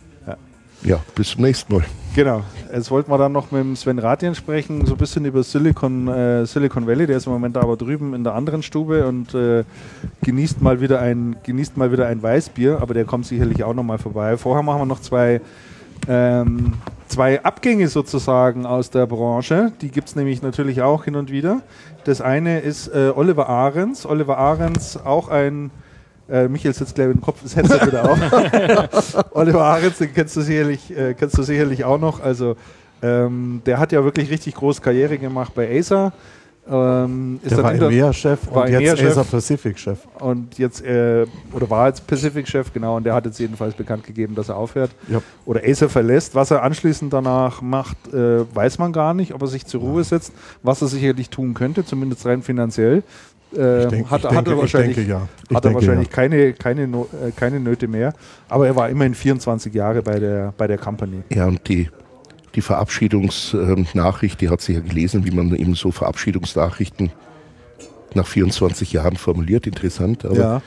Ja, bis zum nächsten Mal. Genau. Jetzt wollten wir dann noch mit dem Sven Ratien sprechen, so ein bisschen über Silicon, äh, Silicon Valley. Der ist im Moment aber drüben in der anderen Stube und äh, genießt, mal wieder ein, genießt mal wieder ein Weißbier, aber der kommt sicherlich auch nochmal vorbei. Vorher machen wir noch zwei, ähm, zwei Abgänge sozusagen aus der Branche. Die gibt es nämlich natürlich auch hin und wieder. Das eine ist äh, Oliver Ahrens. Oliver Ahrens, auch ein äh, Michael sitzt gleich mit dem Kopf das Headset wieder auf. Oliver Ahrens, den kennst du sicherlich, äh, kennst du sicherlich auch noch. Also ähm, der hat ja wirklich richtig große Karriere gemacht bei Acer. Ähm, ist Der dann war EMEA-Chef und jetzt. Acer Pacific-Chef. und jetzt, äh, oder war jetzt Pacific-Chef, genau, und der hat jetzt jedenfalls bekannt gegeben, dass er aufhört Ja. oder Acer verlässt. Was er anschließend danach macht, äh, weiß man gar nicht, ob er sich zur Ruhe setzt, was er sicherlich tun könnte, zumindest rein finanziell. Äh, hat, er ich wahrscheinlich, denke ja. Hat er wahrscheinlich ja. keine, keine, No- äh, keine Nöte mehr, aber er war immerhin 24 Jahre bei der, bei der Company. Ja, und die, die Verabschiedungsnachricht, die hat sie ja gelesen, wie man eben so Verabschiedungsnachrichten nach 24 Jahren formuliert. Interessant, aber Ja,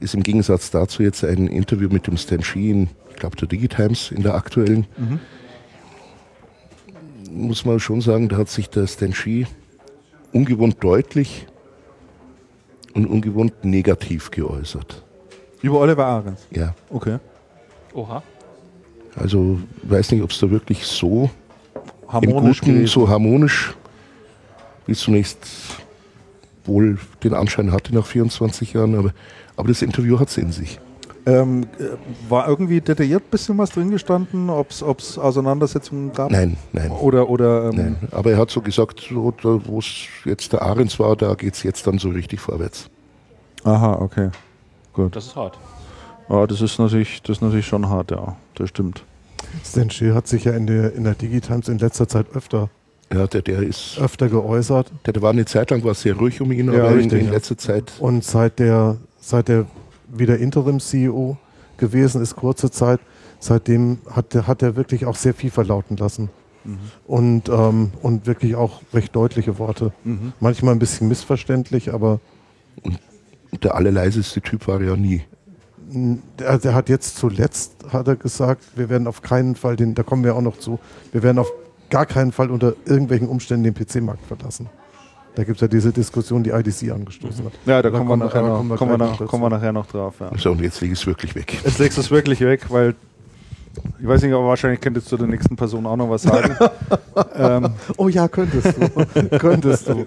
ist im Gegensatz dazu jetzt ein Interview mit dem Stan Sheen, ich glaube der Digitimes in der aktuellen. Muss man schon sagen, da hat sich der Stan Sheen ungewohnt deutlich und ungewohnt negativ geäußert. über Oliver Ahrens. Ja, Okay. Oha. also weiß nicht, ob es da wirklich so im Harmonisch Guten, gewesen. so harmonisch, wie es zunächst wohl den Anschein hatte nach 24 Jahren, aber, aber das Interview hat es in sich. Ähm, äh, war irgendwie detailliert ein bisschen was drin gestanden, ob es Auseinandersetzungen gab? Nein, nein. Oder, oder ähm, Nein, aber er hat so gesagt, so, wo es jetzt der Ahrens war, da geht es jetzt dann so richtig vorwärts. aha, okay. Das ist hart. Ja, das ist natürlich, das ist natürlich schon hart, ja. Das stimmt. Stan Shea hat sich ja in der, in der Digitimes in letzter Zeit öfter, Ja, der, der ist, öfter geäußert. der, der war eine Zeit lang war es sehr ruhig um ihn, Ja, aber in, richtig, in ja. letzter Zeit, Und seit der, seit der wieder Interim-CEO gewesen ist, kurze Zeit, seitdem hat er hat er wirklich auch sehr viel verlauten lassen. Und, ähm, und wirklich auch recht deutliche Worte. Manchmal ein bisschen missverständlich, aber der allerleiseste Typ war er ja nie. der, der hat jetzt zuletzt, hat er gesagt, wir werden auf keinen Fall, den, da kommen wir auch noch zu, wir werden auf gar keinen Fall unter irgendwelchen Umständen den PC-Markt verlassen. Da gibt es ja diese Diskussion, die IDC angestoßen hat. Ja, da Da kommen wir, kommen wir- nachher noch, kommen wir kommen wir, gleich nach, noch kommen wir nachher noch drauf. Ja. So, und jetzt lege ich es wirklich weg. Jetzt legst du es wirklich weg, weil ich weiß nicht, aber wahrscheinlich könntest du der nächsten Person auch noch was sagen. ähm, Oh ja, könntest du. könntest du.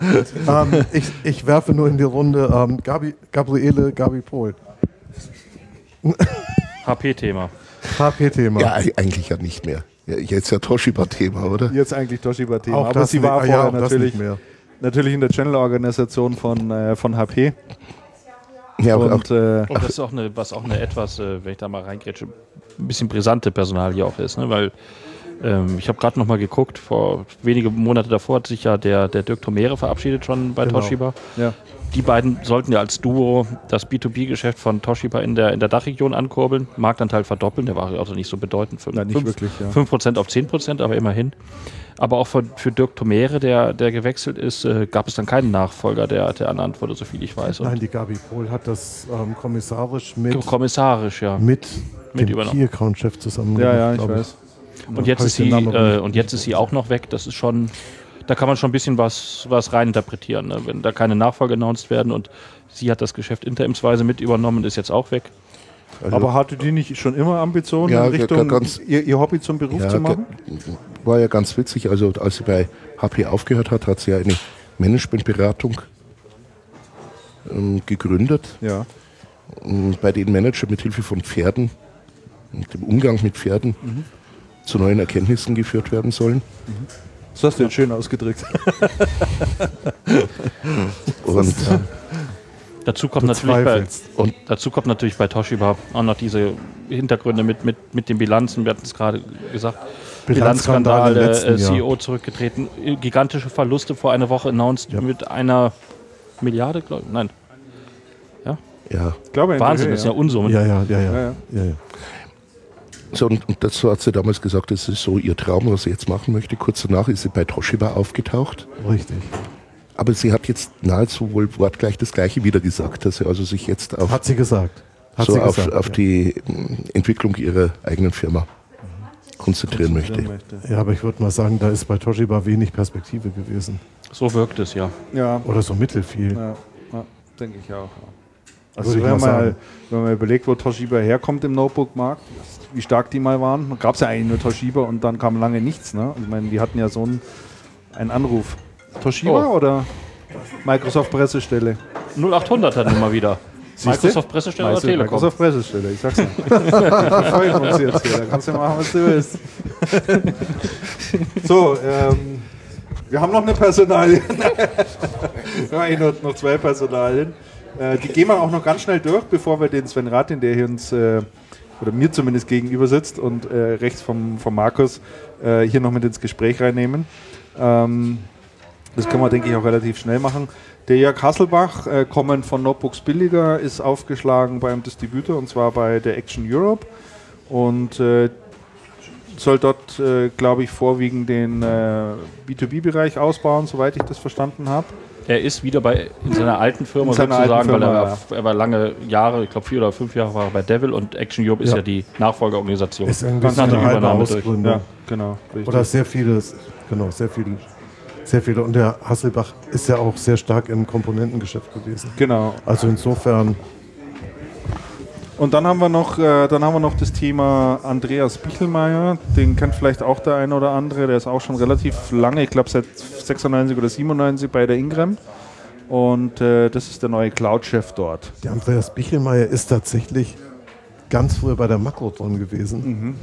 ähm, ich, ich werfe nur in die Runde ähm, Gabi, Gabriele Gabi Pohl. HP-Thema. HP-Thema. Ja, eigentlich ja nicht mehr. Ja, jetzt ja Toshiba-Thema, oder? jetzt eigentlich Toshiba-Thema. Auch Aber sie war vorher ja, natürlich, nicht mehr. Natürlich in der Channel-Organisation von, äh, von HP. Ja, aber auch, Und äh, Und das ist auch eine, was auch eine etwas, äh, wenn ich da mal reingrätsche, ein bisschen brisante Personal hier auch ist, ne? weil ähm, ich habe gerade noch mal geguckt, vor wenige Monate davor hat sich ja der, der Dirk Tomere verabschiedet schon bei Genau. Toshiba. ja. Die beiden sollten ja als Duo das B2B-Geschäft von Toshiba in der, in der Dachregion ankurbeln, Marktanteil verdoppeln, der war also nicht so bedeutend, fünf- Nein, nicht fünf- wirklich, ja. 5% auf 10%, aber immerhin. Aber auch für, für Dirk Tomere, der, der gewechselt ist, äh, gab es dann keinen Nachfolger, der, der ernannt wurde, soviel ich weiß. Und Nein, die Gabi Pohl hat das ähm, kommissarisch mit, kommissarisch, ja. mit, Mit dem übernommen. Key-Account-Chef zusammen ja, ja, ich glaub weiß. Und jetzt, Hab ist den sie, Namen aber äh, nicht und jetzt ist sie auch noch weg. Das ist schon, da kann man schon ein bisschen was, was reininterpretieren. Ne? Wenn da keine Nachfolger announced werden und sie hat das Geschäft interimsweise mit übernommen, ist jetzt auch weg. Also, Aber hatte die nicht schon immer Ambitionen Ja, in Richtung ganz- ihr, ihr Hobby zum Beruf ja, zu machen? war ja ganz witzig. Also, als sie bei HP aufgehört hat, hat sie ja eine Managementberatung ähm, gegründet. Ja. und bei denen Manager mit Hilfe von Pferden und dem Umgang mit Pferden zu neuen Erkenntnissen geführt werden sollen. Das hast du jetzt schön ausgedrückt. Und, Dazu kommt, natürlich bei, und dazu kommt natürlich bei Toshiba auch noch diese Hintergründe mit, mit, mit den Bilanzen. Wir hatten es gerade gesagt. Letzten äh, Jahr. CEO zurückgetreten, gigantische Verluste vor einer Woche announced Ja. mit einer Milliarde, glaube ich. Nein, ja, Ich glaube, Wahnsinn, Höhe, das ist ja Unsummen. Ja, ja, ja, ja. Ja, ja. ja, ja. so, und, und dazu hat sie damals gesagt, das ist so ihr Traum, was sie jetzt machen möchte. Kurz danach ist sie bei Toshiba aufgetaucht. Richtig. Aber sie hat jetzt nahezu wohl wortgleich das Gleiche wieder gesagt, dass sie also sich jetzt auf, Hat sie gesagt. Hat so sie auf, gesagt. auf ja. die mm, Entwicklung ihrer eigenen Firma konzentrieren möchte. ja, aber ich würde mal sagen, da ist bei Toshiba wenig Perspektive gewesen. So wirkt es, ja. Ja, Oder so mittelfiel. ja, ja denke ich auch. Also ich wenn mal man, wenn man überlegt, wo Toshiba herkommt im Notebook-Markt, wie stark die mal waren, gab es ja eigentlich nur Toshiba und dann kam lange nichts. Ne? Ich meine, die hatten ja so einen, einen Anruf. Toshiba Oh. oder Microsoft Pressestelle? 0800er Nummer wieder. Siehste? Microsoft Pressestelle oder Weißt du, Telekom? Microsoft Pressestelle, ich sag's dir. Wir verfolgen uns jetzt hier, da kannst du machen, was du willst. so, ähm, wir haben noch eine Personalie. wir haben eigentlich noch, noch zwei Personalien. Äh, die gehen wir auch noch ganz schnell durch, bevor wir den Sven Ratin, der hier uns, äh, oder mir zumindest gegenüber sitzt und äh, rechts vom, vom Markus, äh, hier noch mit ins Gespräch reinnehmen. Ähm, das können wir, denke ich, auch relativ schnell machen. Der Jörg Hasselbach, äh, kommend von Notebooks Billiger, ist aufgeschlagen beim Distributor und zwar bei der Action Europe und äh, soll dort, äh, glaube ich, vorwiegend den äh, B2B-Bereich ausbauen, soweit ich das verstanden habe. Er ist wieder bei in seiner alten Firma In seiner sozusagen, alten Firma, weil er, war, er war lange Jahre, ich glaube vier oder fünf Jahre war er bei Devil und Action Europe ist Ja. ja die Nachfolgeorganisation. Ist Ganz so nach eine der Übernahme durch. Ja, genau. richtig. Oder sehr vieles, genau, sehr viel, sehr viele. Und der Hasselbach ist ja auch sehr stark im Komponentengeschäft gewesen. Genau. Also insofern, Und dann haben wir noch, äh, dann haben wir noch das Thema Andreas Bichelmeier. Den kennt vielleicht auch der eine oder andere. Der ist auch schon relativ lange, ich glaube seit 96 oder 97 bei der Ingram. Und äh, das ist der neue Cloud-Chef dort. der Andreas Bichelmeier ist tatsächlich ganz früher bei der Makrotron gewesen.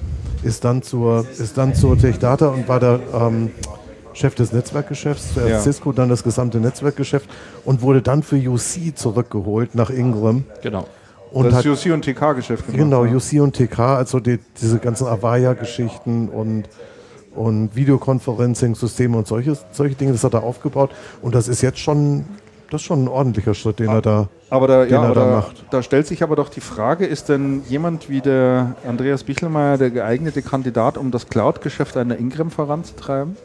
Ist dann zur, ist dann zur Techdata und war der ähm, Chef des Netzwerkgeschäfts, zuerst Ja. Cisco, dann das gesamte Netzwerkgeschäft und wurde dann für UC zurückgeholt nach Ingram. Genau. Und das hat, UC und TK-Geschäft gemacht. Genau, ja. UC und TK, also die, diese ganzen Avaya-Geschichten und, und Videoconferencing-Systeme und solche, solche Dinge, das hat er aufgebaut. Und das ist jetzt schon, das schon ein ordentlicher Schritt, den er da. Aber da, den ja, er da da, macht. da stellt sich aber doch die Frage, ist denn jemand wie der Andreas Bichelmeier der geeignete Kandidat, um das Cloud-Geschäft einer Ingram voranzutreiben?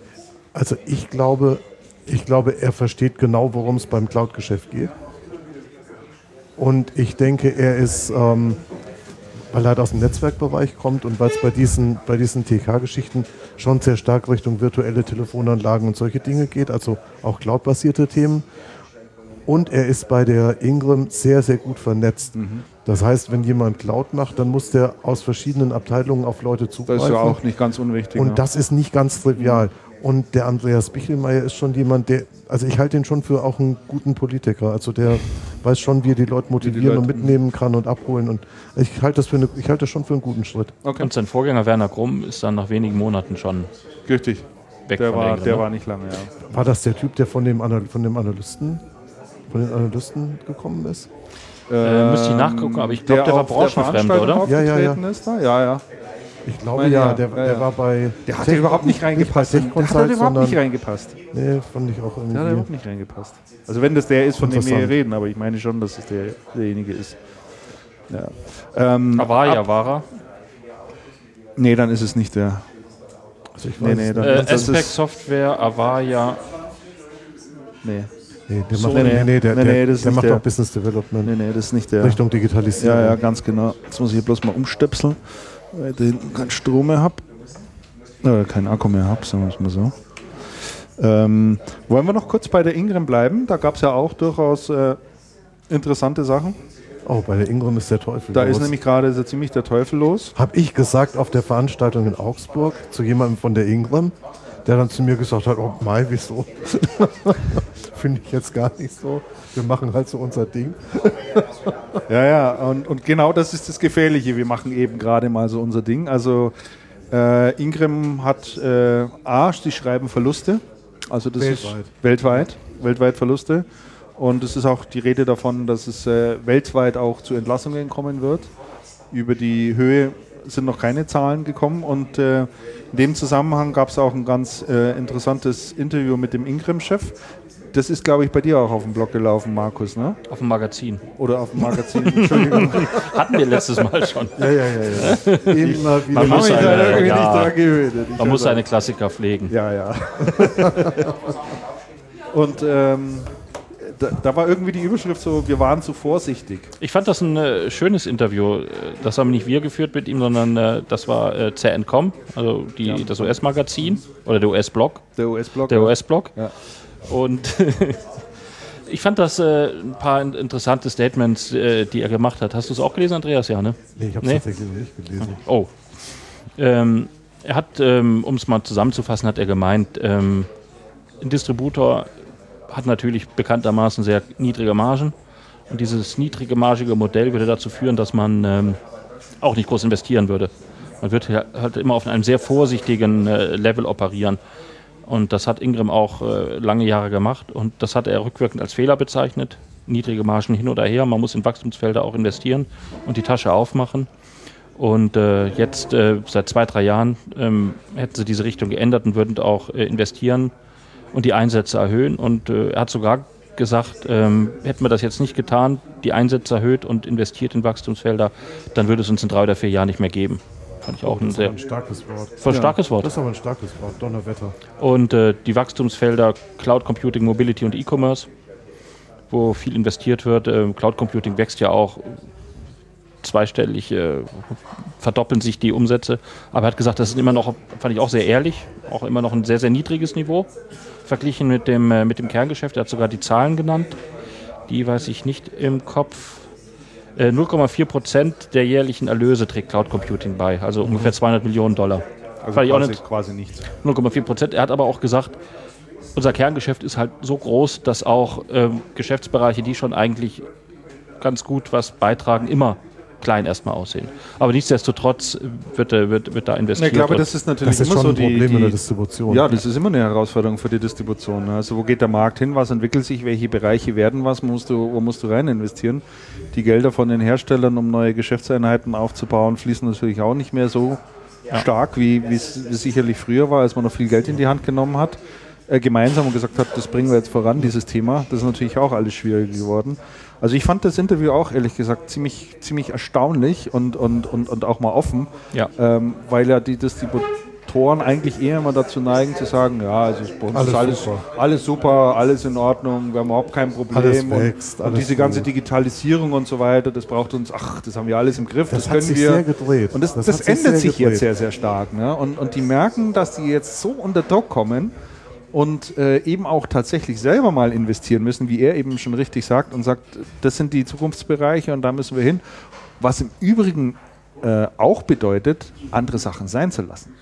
Also ich glaube, ich glaube, er versteht genau, worum es beim Cloud-Geschäft geht. Und ich denke, er ist, ähm, weil er halt aus dem Netzwerkbereich kommt und weil es bei diesen, bei diesen TK-Geschichten schon sehr stark Richtung virtuelle Telefonanlagen und solche Dinge geht, also auch Cloud-basierte Themen. Und er ist bei der Ingram sehr, sehr gut vernetzt. Das heißt, wenn jemand Cloud macht, dann muss der aus verschiedenen Abteilungen auf Leute Das zugreifen. ist ja auch nicht ganz unwichtig. Und ne? das ist nicht ganz trivial. Und der Andreas Bichelmeier ist schon jemand, der, also ich halte ihn schon für auch einen guten Politiker. Also der weiß schon, wie er die Leute motivieren und Leute- mitnehmen kann und abholen. Und ich halte das, für eine, ich halte das schon für einen guten Schritt. okay, Und sein Vorgänger Werner Grumm ist dann nach wenigen Monaten schon richtig. weg Der von war, Ingram, der ne? war nicht lange, ja. War das der Typ, der von dem, Anal von dem Analysten, von den Analysten gekommen ist? Äh, müsste ich nachgucken, aber ich glaube, der, war der branchenfremd, Veranstaltung oder? Ja, ja, ja. aufgetreten Ist, da? ja, ja. Ich glaube Meine, ja, ja. der, Ja, der ja. war bei. Der hat Tech- überhaupt nicht reingepasst. Nicht Der hat Consult, überhaupt nicht reingepasst. Nee, fand ich auch Der hat überhaupt irgendwie. nicht reingepasst. Also wenn das der ist, von dem wir hier reden, aber ich meine schon, dass es der, derjenige ist. Ja. Ähm, Avaya war er. nee, dann ist es nicht der. Also ich Nee, weiß nee, nicht. dann, Äh, das Aspect ist, Software, Avaya. nee. nee, der So, macht, nee, nee. nee, der, Nee, nee, der, der macht der. auch Business Development nee, nee, das ist nicht der. Richtung Digitalisierung. Ja, ja, ganz genau. Jetzt muss ich hier bloß mal umstöpseln, weil ich da hinten keinen Strom mehr habe. Oder keinen Akku mehr habe, sagen wir es mal so. Ähm, wollen wir noch kurz bei der Ingram bleiben? Da gab es ja auch durchaus äh, interessante Sachen. Oh, bei der Ingram ist der Teufel. Da los. ist nämlich gerade so ziemlich der Teufel los. Habe ich gesagt auf der Veranstaltung in Augsburg zu jemandem von der Ingram, der dann zu mir gesagt hat, oh Mai, wieso? Finde ich jetzt gar nicht so. Wir machen halt so unser Ding. Ja, ja, und, und genau das ist das Gefährliche. Wir machen eben gerade mal so unser Ding. Also äh, Ingram hat äh, A, sie schreiben Verluste. Also das Weltweit. ist weltweit, weltweit Verluste. Und es ist auch die Rede davon, dass es äh, weltweit auch zu Entlassungen kommen wird. Über die Höhe sind noch keine Zahlen gekommen. Und äh, in dem Zusammenhang gab es auch ein ganz äh, interessantes Interview mit dem Ingram-Chef. Das ist, glaube ich, bei dir auch auf dem Blog gelaufen, Markus, ne? Auf dem Magazin. Oder auf dem Magazin. Entschuldigung. Hatten wir letztes Mal schon. Ja, ja, ja. ja. Immer wieder. Man muss eine- irgendwie ja. Man muss seine Klassiker pflegen. Ja, ja. Und ähm, da, da war irgendwie die Überschrift so, wir waren zu vorsichtig. Ich fand das ein äh, schönes Interview. Äh, Das haben nicht wir geführt mit ihm, sondern äh, das war äh, CNCOM, also die, das US-Magazin oder der US-Blog, Der US-Blog. der US-Blog. Ja. Und Ich fand das äh, ein paar in- interessante Statements, äh, die er gemacht hat. Hast du es auch gelesen, Andreas? Ja, ne? Nee, ich habe es Nee. tatsächlich noch nicht gelesen. Oh. Ähm, er hat, ähm, um es mal zusammenzufassen, hat er gemeint, ähm, ein Distributor hat natürlich bekanntermaßen sehr niedrige Margen. Und dieses niedrige margige Modell würde dazu führen, dass man ähm, auch nicht groß investieren würde. Man wird ja- halt immer auf einem sehr vorsichtigen äh, Level operieren. Und das hat Ingram auch äh, lange Jahre gemacht. Und das hat er rückwirkend als Fehler bezeichnet. Niedrige Margen hin oder her. Man muss in Wachstumsfelder auch investieren und die Tasche aufmachen. Und äh, jetzt, äh, seit zwei, drei Jahren, ähm, hätten sie diese Richtung geändert und würden auch äh, investieren und die Einsätze erhöhen. Und äh, er hat sogar gesagt, ähm, hätten wir das jetzt nicht getan, die Einsätze erhöht und investiert in Wachstumsfelder, dann würde es uns in drei oder vier Jahren nicht mehr geben. Fand ich auch ein Das ist sehr aber ein starkes Wort. voll starkes Wort. Das ist aber ein starkes Wort. Donnerwetter. Und äh, die Wachstumsfelder Cloud Computing, Mobility und E-Commerce, wo viel investiert wird. Ähm, Cloud Computing wächst ja auch zweistellig, äh, verdoppeln sich die Umsätze. Aber er hat gesagt, das ist immer noch, fand ich auch sehr ehrlich, auch immer noch ein sehr, sehr niedriges Niveau verglichen mit dem, äh, mit dem Kerngeschäft. Er hat sogar die Zahlen genannt. Die weiß ich nicht im Kopf. Äh, 0,4 Prozent der jährlichen Erlöse trägt Cloud Computing bei, also ungefähr 200 Millionen Dollar. Also auch quasi, nicht- quasi nichts. 0,4 Prozent. Er hat aber auch gesagt, unser Kerngeschäft ist halt so groß, dass auch ähm, Geschäftsbereiche, die schon eigentlich ganz gut was beitragen, immer klein erstmal aussehen. Aber nichtsdestotrotz wird, wird, wird da Ich investiert. glaube, und- das ist natürlich Das ist immer schon so ein die, Problem in der die Distribution. Ja, das ist immer eine Herausforderung für die Distribution. ne? Also wo geht der Markt hin, was entwickelt sich, welche Bereiche werden was, musst du, wo musst du rein investieren? Die Gelder von den Herstellern, um neue Geschäftseinheiten aufzubauen, fließen natürlich auch nicht mehr so stark, wie wie es wie es sicherlich früher war, als man noch viel Geld in die Hand genommen hat. Äh, gemeinsam und gesagt hat, das bringen wir jetzt voran, dieses Thema. Das ist natürlich auch alles schwieriger geworden. Also ich fand das Interview auch ehrlich gesagt ziemlich, ziemlich erstaunlich und, und, und, und auch mal offen, Ja. ähm, weil ja die Distributoren eigentlich eher immer dazu neigen zu sagen, ja, also es ist bei uns Alles ist alles, super. alles super, alles in Ordnung, wir haben überhaupt kein Problem. Alles und, wächst, und alles diese ganze gut. Digitalisierung und so weiter, das braucht uns, ach, das haben wir alles im Griff, das, Das hat können sich wir. sehr gedreht. Und das, Das das, hat sich ändert sehr sich gedreht. jetzt sehr, sehr stark. Ne? Und, und die merken, dass die jetzt so unter Druck kommen und äh, eben auch tatsächlich selber mal investieren müssen, wie er eben schon richtig sagt und sagt, das sind die Zukunftsbereiche und da müssen wir hin. Was im Übrigen äh, auch bedeutet, andere Sachen sein zu lassen.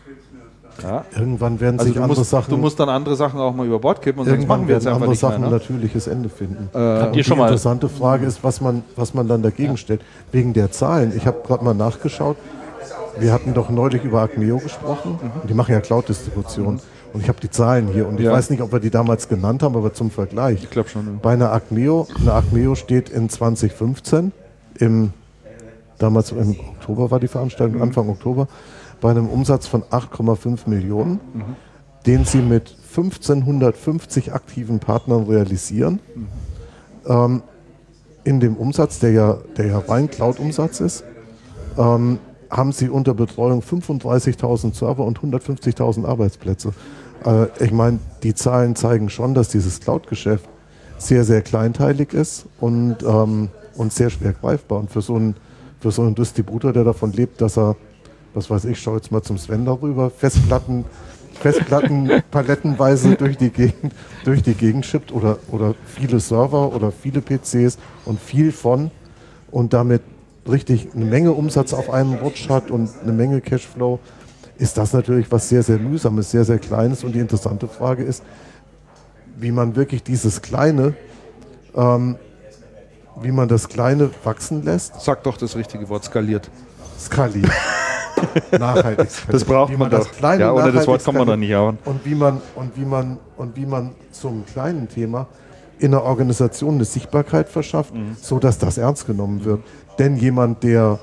Ja? Irgendwann werden Also sich andere musst, Sachen, du musst dann andere Sachen auch mal über Bord kippen und irgendwann machen wir jetzt werden einfach andere nicht mehr. Sachen ein Ne? natürliches Ende finden. Habt ihr Und die schon mal interessante Frage ist, was man, was man dann dagegen stellt. Wegen der Zahlen. Ich habe gerade mal nachgeschaut. Wir hatten doch neulich über Acmeo gesprochen. Und die machen ja Cloud-Distribution. Und ich habe die Zahlen hier. Und ich Ja. weiß nicht, ob wir die damals genannt haben, aber zum Vergleich. Ich glaube schon. ne? Bei einer Acmeo, eine Acmeo steht in 2015, im, damals im Oktober war die Veranstaltung, Anfang Oktober, bei einem Umsatz von 8,5 Millionen, den sie mit 1550 aktiven Partnern realisieren. Ähm, in dem Umsatz, der ja, der ja rein Cloud-Umsatz ist, ähm, haben sie unter Betreuung 35.000 Server und 150.000 Arbeitsplätze. Äh, ich meine, die Zahlen zeigen schon, dass dieses Cloud-Geschäft sehr, sehr kleinteilig ist und, ähm, und sehr schwer greifbar. Und für so, einen, für so einen Distributor, der davon lebt, dass er, was weiß ich, schau jetzt mal zum Sven darüber, Festplatten, Festplatten palettenweise durch die Gegend, durch die Gegend schippt oder, oder viele Server oder viele PCs und viel von und damit richtig eine Menge Umsatz auf einen Rutsch hat und eine Menge Cashflow, ist das natürlich was sehr, sehr mühsames, sehr, sehr kleines. Und die interessante Frage ist, wie man wirklich dieses Kleine, ähm, wie man das Kleine wachsen lässt, Sag doch das richtige Wort, skaliert. skaliert. nachhaltig. Das braucht Wie man, das doch. Kleine ja, ohne das Wort kommt man da nicht hauen. Und wie man, und wie man, und wie man zum kleinen Thema in einer Organisation eine Sichtbarkeit verschafft, Mhm. so dass das ernst genommen wird. Denn jemand, der,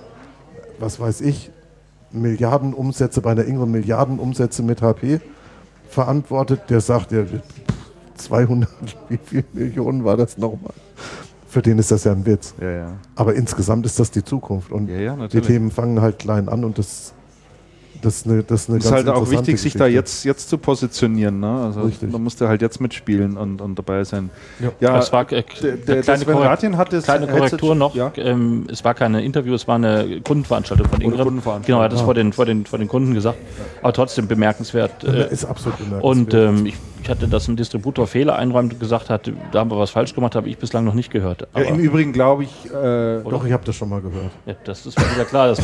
was weiß ich, Milliardenumsätze bei einer Ingram Milliardenumsätze mit HP verantwortet, der sagt, ja, 200, wie viel Millionen war das nochmal? Für den ist das ja ein Witz. Ja, ja. Aber insgesamt ist das die Zukunft. Und die. Themen fangen halt klein an und das, das ist eine, das ist eine Es ist ganz halt auch wichtig, sich da Geschichte. jetzt, jetzt zu positionieren. Ne? Also Richtig. da musst du halt jetzt mitspielen und, und dabei sein. Ja. es war äh, der, der, kleine, Sven Korrekt- Rathjen hat das kleine Korrektur noch. Ja. Ähm, es war keine Interview, es war eine Kundenveranstaltung von Ingram. Kundenveranstaltung. Genau, er hat das vor, den, vor, den, vor den Kunden gesagt. Aber trotzdem bemerkenswert. Ja, Äh, ist absolut bemerkenswert. und ähm, ich ich hatte, dass ein Distributor Fehler einräumt und gesagt hat, da haben wir was falsch gemacht, habe ich bislang noch nicht gehört. Ja, Im Übrigen glaube ich, äh, Doch, ich habe das schon mal gehört. ja, das ist mir wieder klar. Das,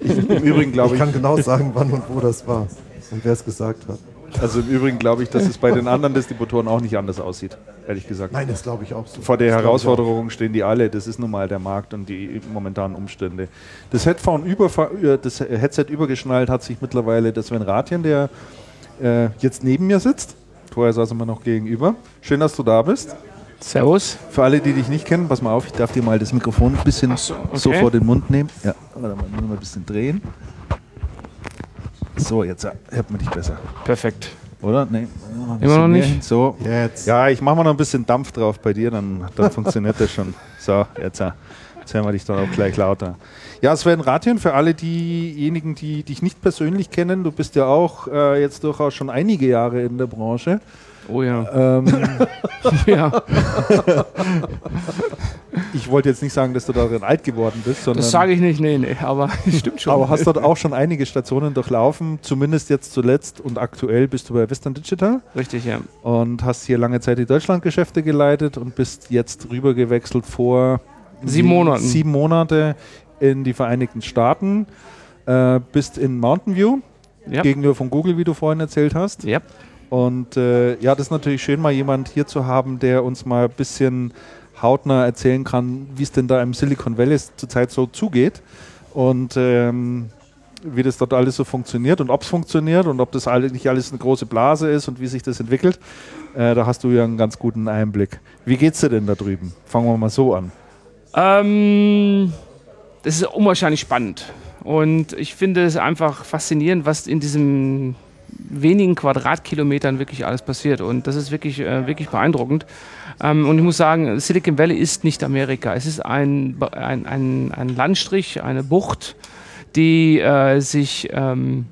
im Übrigen glaube Ich ich, kann genau sagen, wann und wo das war und wer es gesagt hat. also im Übrigen glaube ich, dass es bei den anderen Distributoren auch nicht anders aussieht, ehrlich gesagt. Nein, das glaube ich auch so. Vor der Das ich Herausforderung stehen die alle. Das ist nun mal der Markt und die momentanen Umstände. Das Headphone über, äh, das Headset übergeschnallt hat sich mittlerweile der Sven Rathjen, der äh, jetzt neben mir sitzt. Vorher saß er mir noch gegenüber. Schön, dass du da bist. Servus. Für alle, die dich nicht kennen, pass mal auf, ich darf dir mal das Mikrofon ein bisschen so, so okay. vor den Mund nehmen. Ja, warte mal, nur mal ein bisschen drehen. So, jetzt äh, hört man dich besser, Perfekt. oder? Nee, Immer noch nicht? hin. So. Jetzt. ja, ich mache mal noch ein bisschen Dampf drauf bei dir, dann, dann funktioniert das schon. So, jetzt, äh, jetzt hören wir dich dann auch gleich lauter. Ja, Sven Ratjen, für alle diejenigen, die dich nicht persönlich kennen, du bist ja auch äh, jetzt durchaus schon einige Jahre in der Branche. Oh ja. Ähm, ja. ich wollte jetzt nicht sagen, dass du darin alt geworden bist, sondern Das sage ich nicht, nee, nee, aber stimmt schon. aber hast dort auch schon einige Stationen durchlaufen, zumindest jetzt zuletzt und aktuell bist du bei Western Digital Richtig, ja. und hast hier lange Zeit die Deutschlandgeschäfte geleitet und bist jetzt rübergewechselt vor Sieben Monaten. sieben Monate in die Vereinigten Staaten, äh, bist in Mountain View, Ja. gegenüber von Google, wie du vorhin erzählt hast. Ja. Und äh, ja, das ist natürlich schön, mal jemand hier zu haben, der uns mal ein bisschen hautnah erzählen kann, wie es denn da im Silicon Valley zurzeit so zugeht und ähm, wie das dort alles so funktioniert und ob es funktioniert und ob das alle, nicht alles eine große Blase ist und wie sich das entwickelt. Äh, da hast du ja einen ganz guten Einblick. Wie geht's dir denn da drüben? Fangen wir mal so an. Ähm, das ist unwahrscheinlich spannend. Und ich finde es einfach faszinierend, was in diesen wenigen Quadratkilometern wirklich alles passiert. Und das ist wirklich, äh, wirklich beeindruckend. Ähm, und ich muss sagen, Silicon Valley ist nicht Amerika. Es ist ein, ein, ein, ein Landstrich, eine Bucht, die äh, sich, ähm,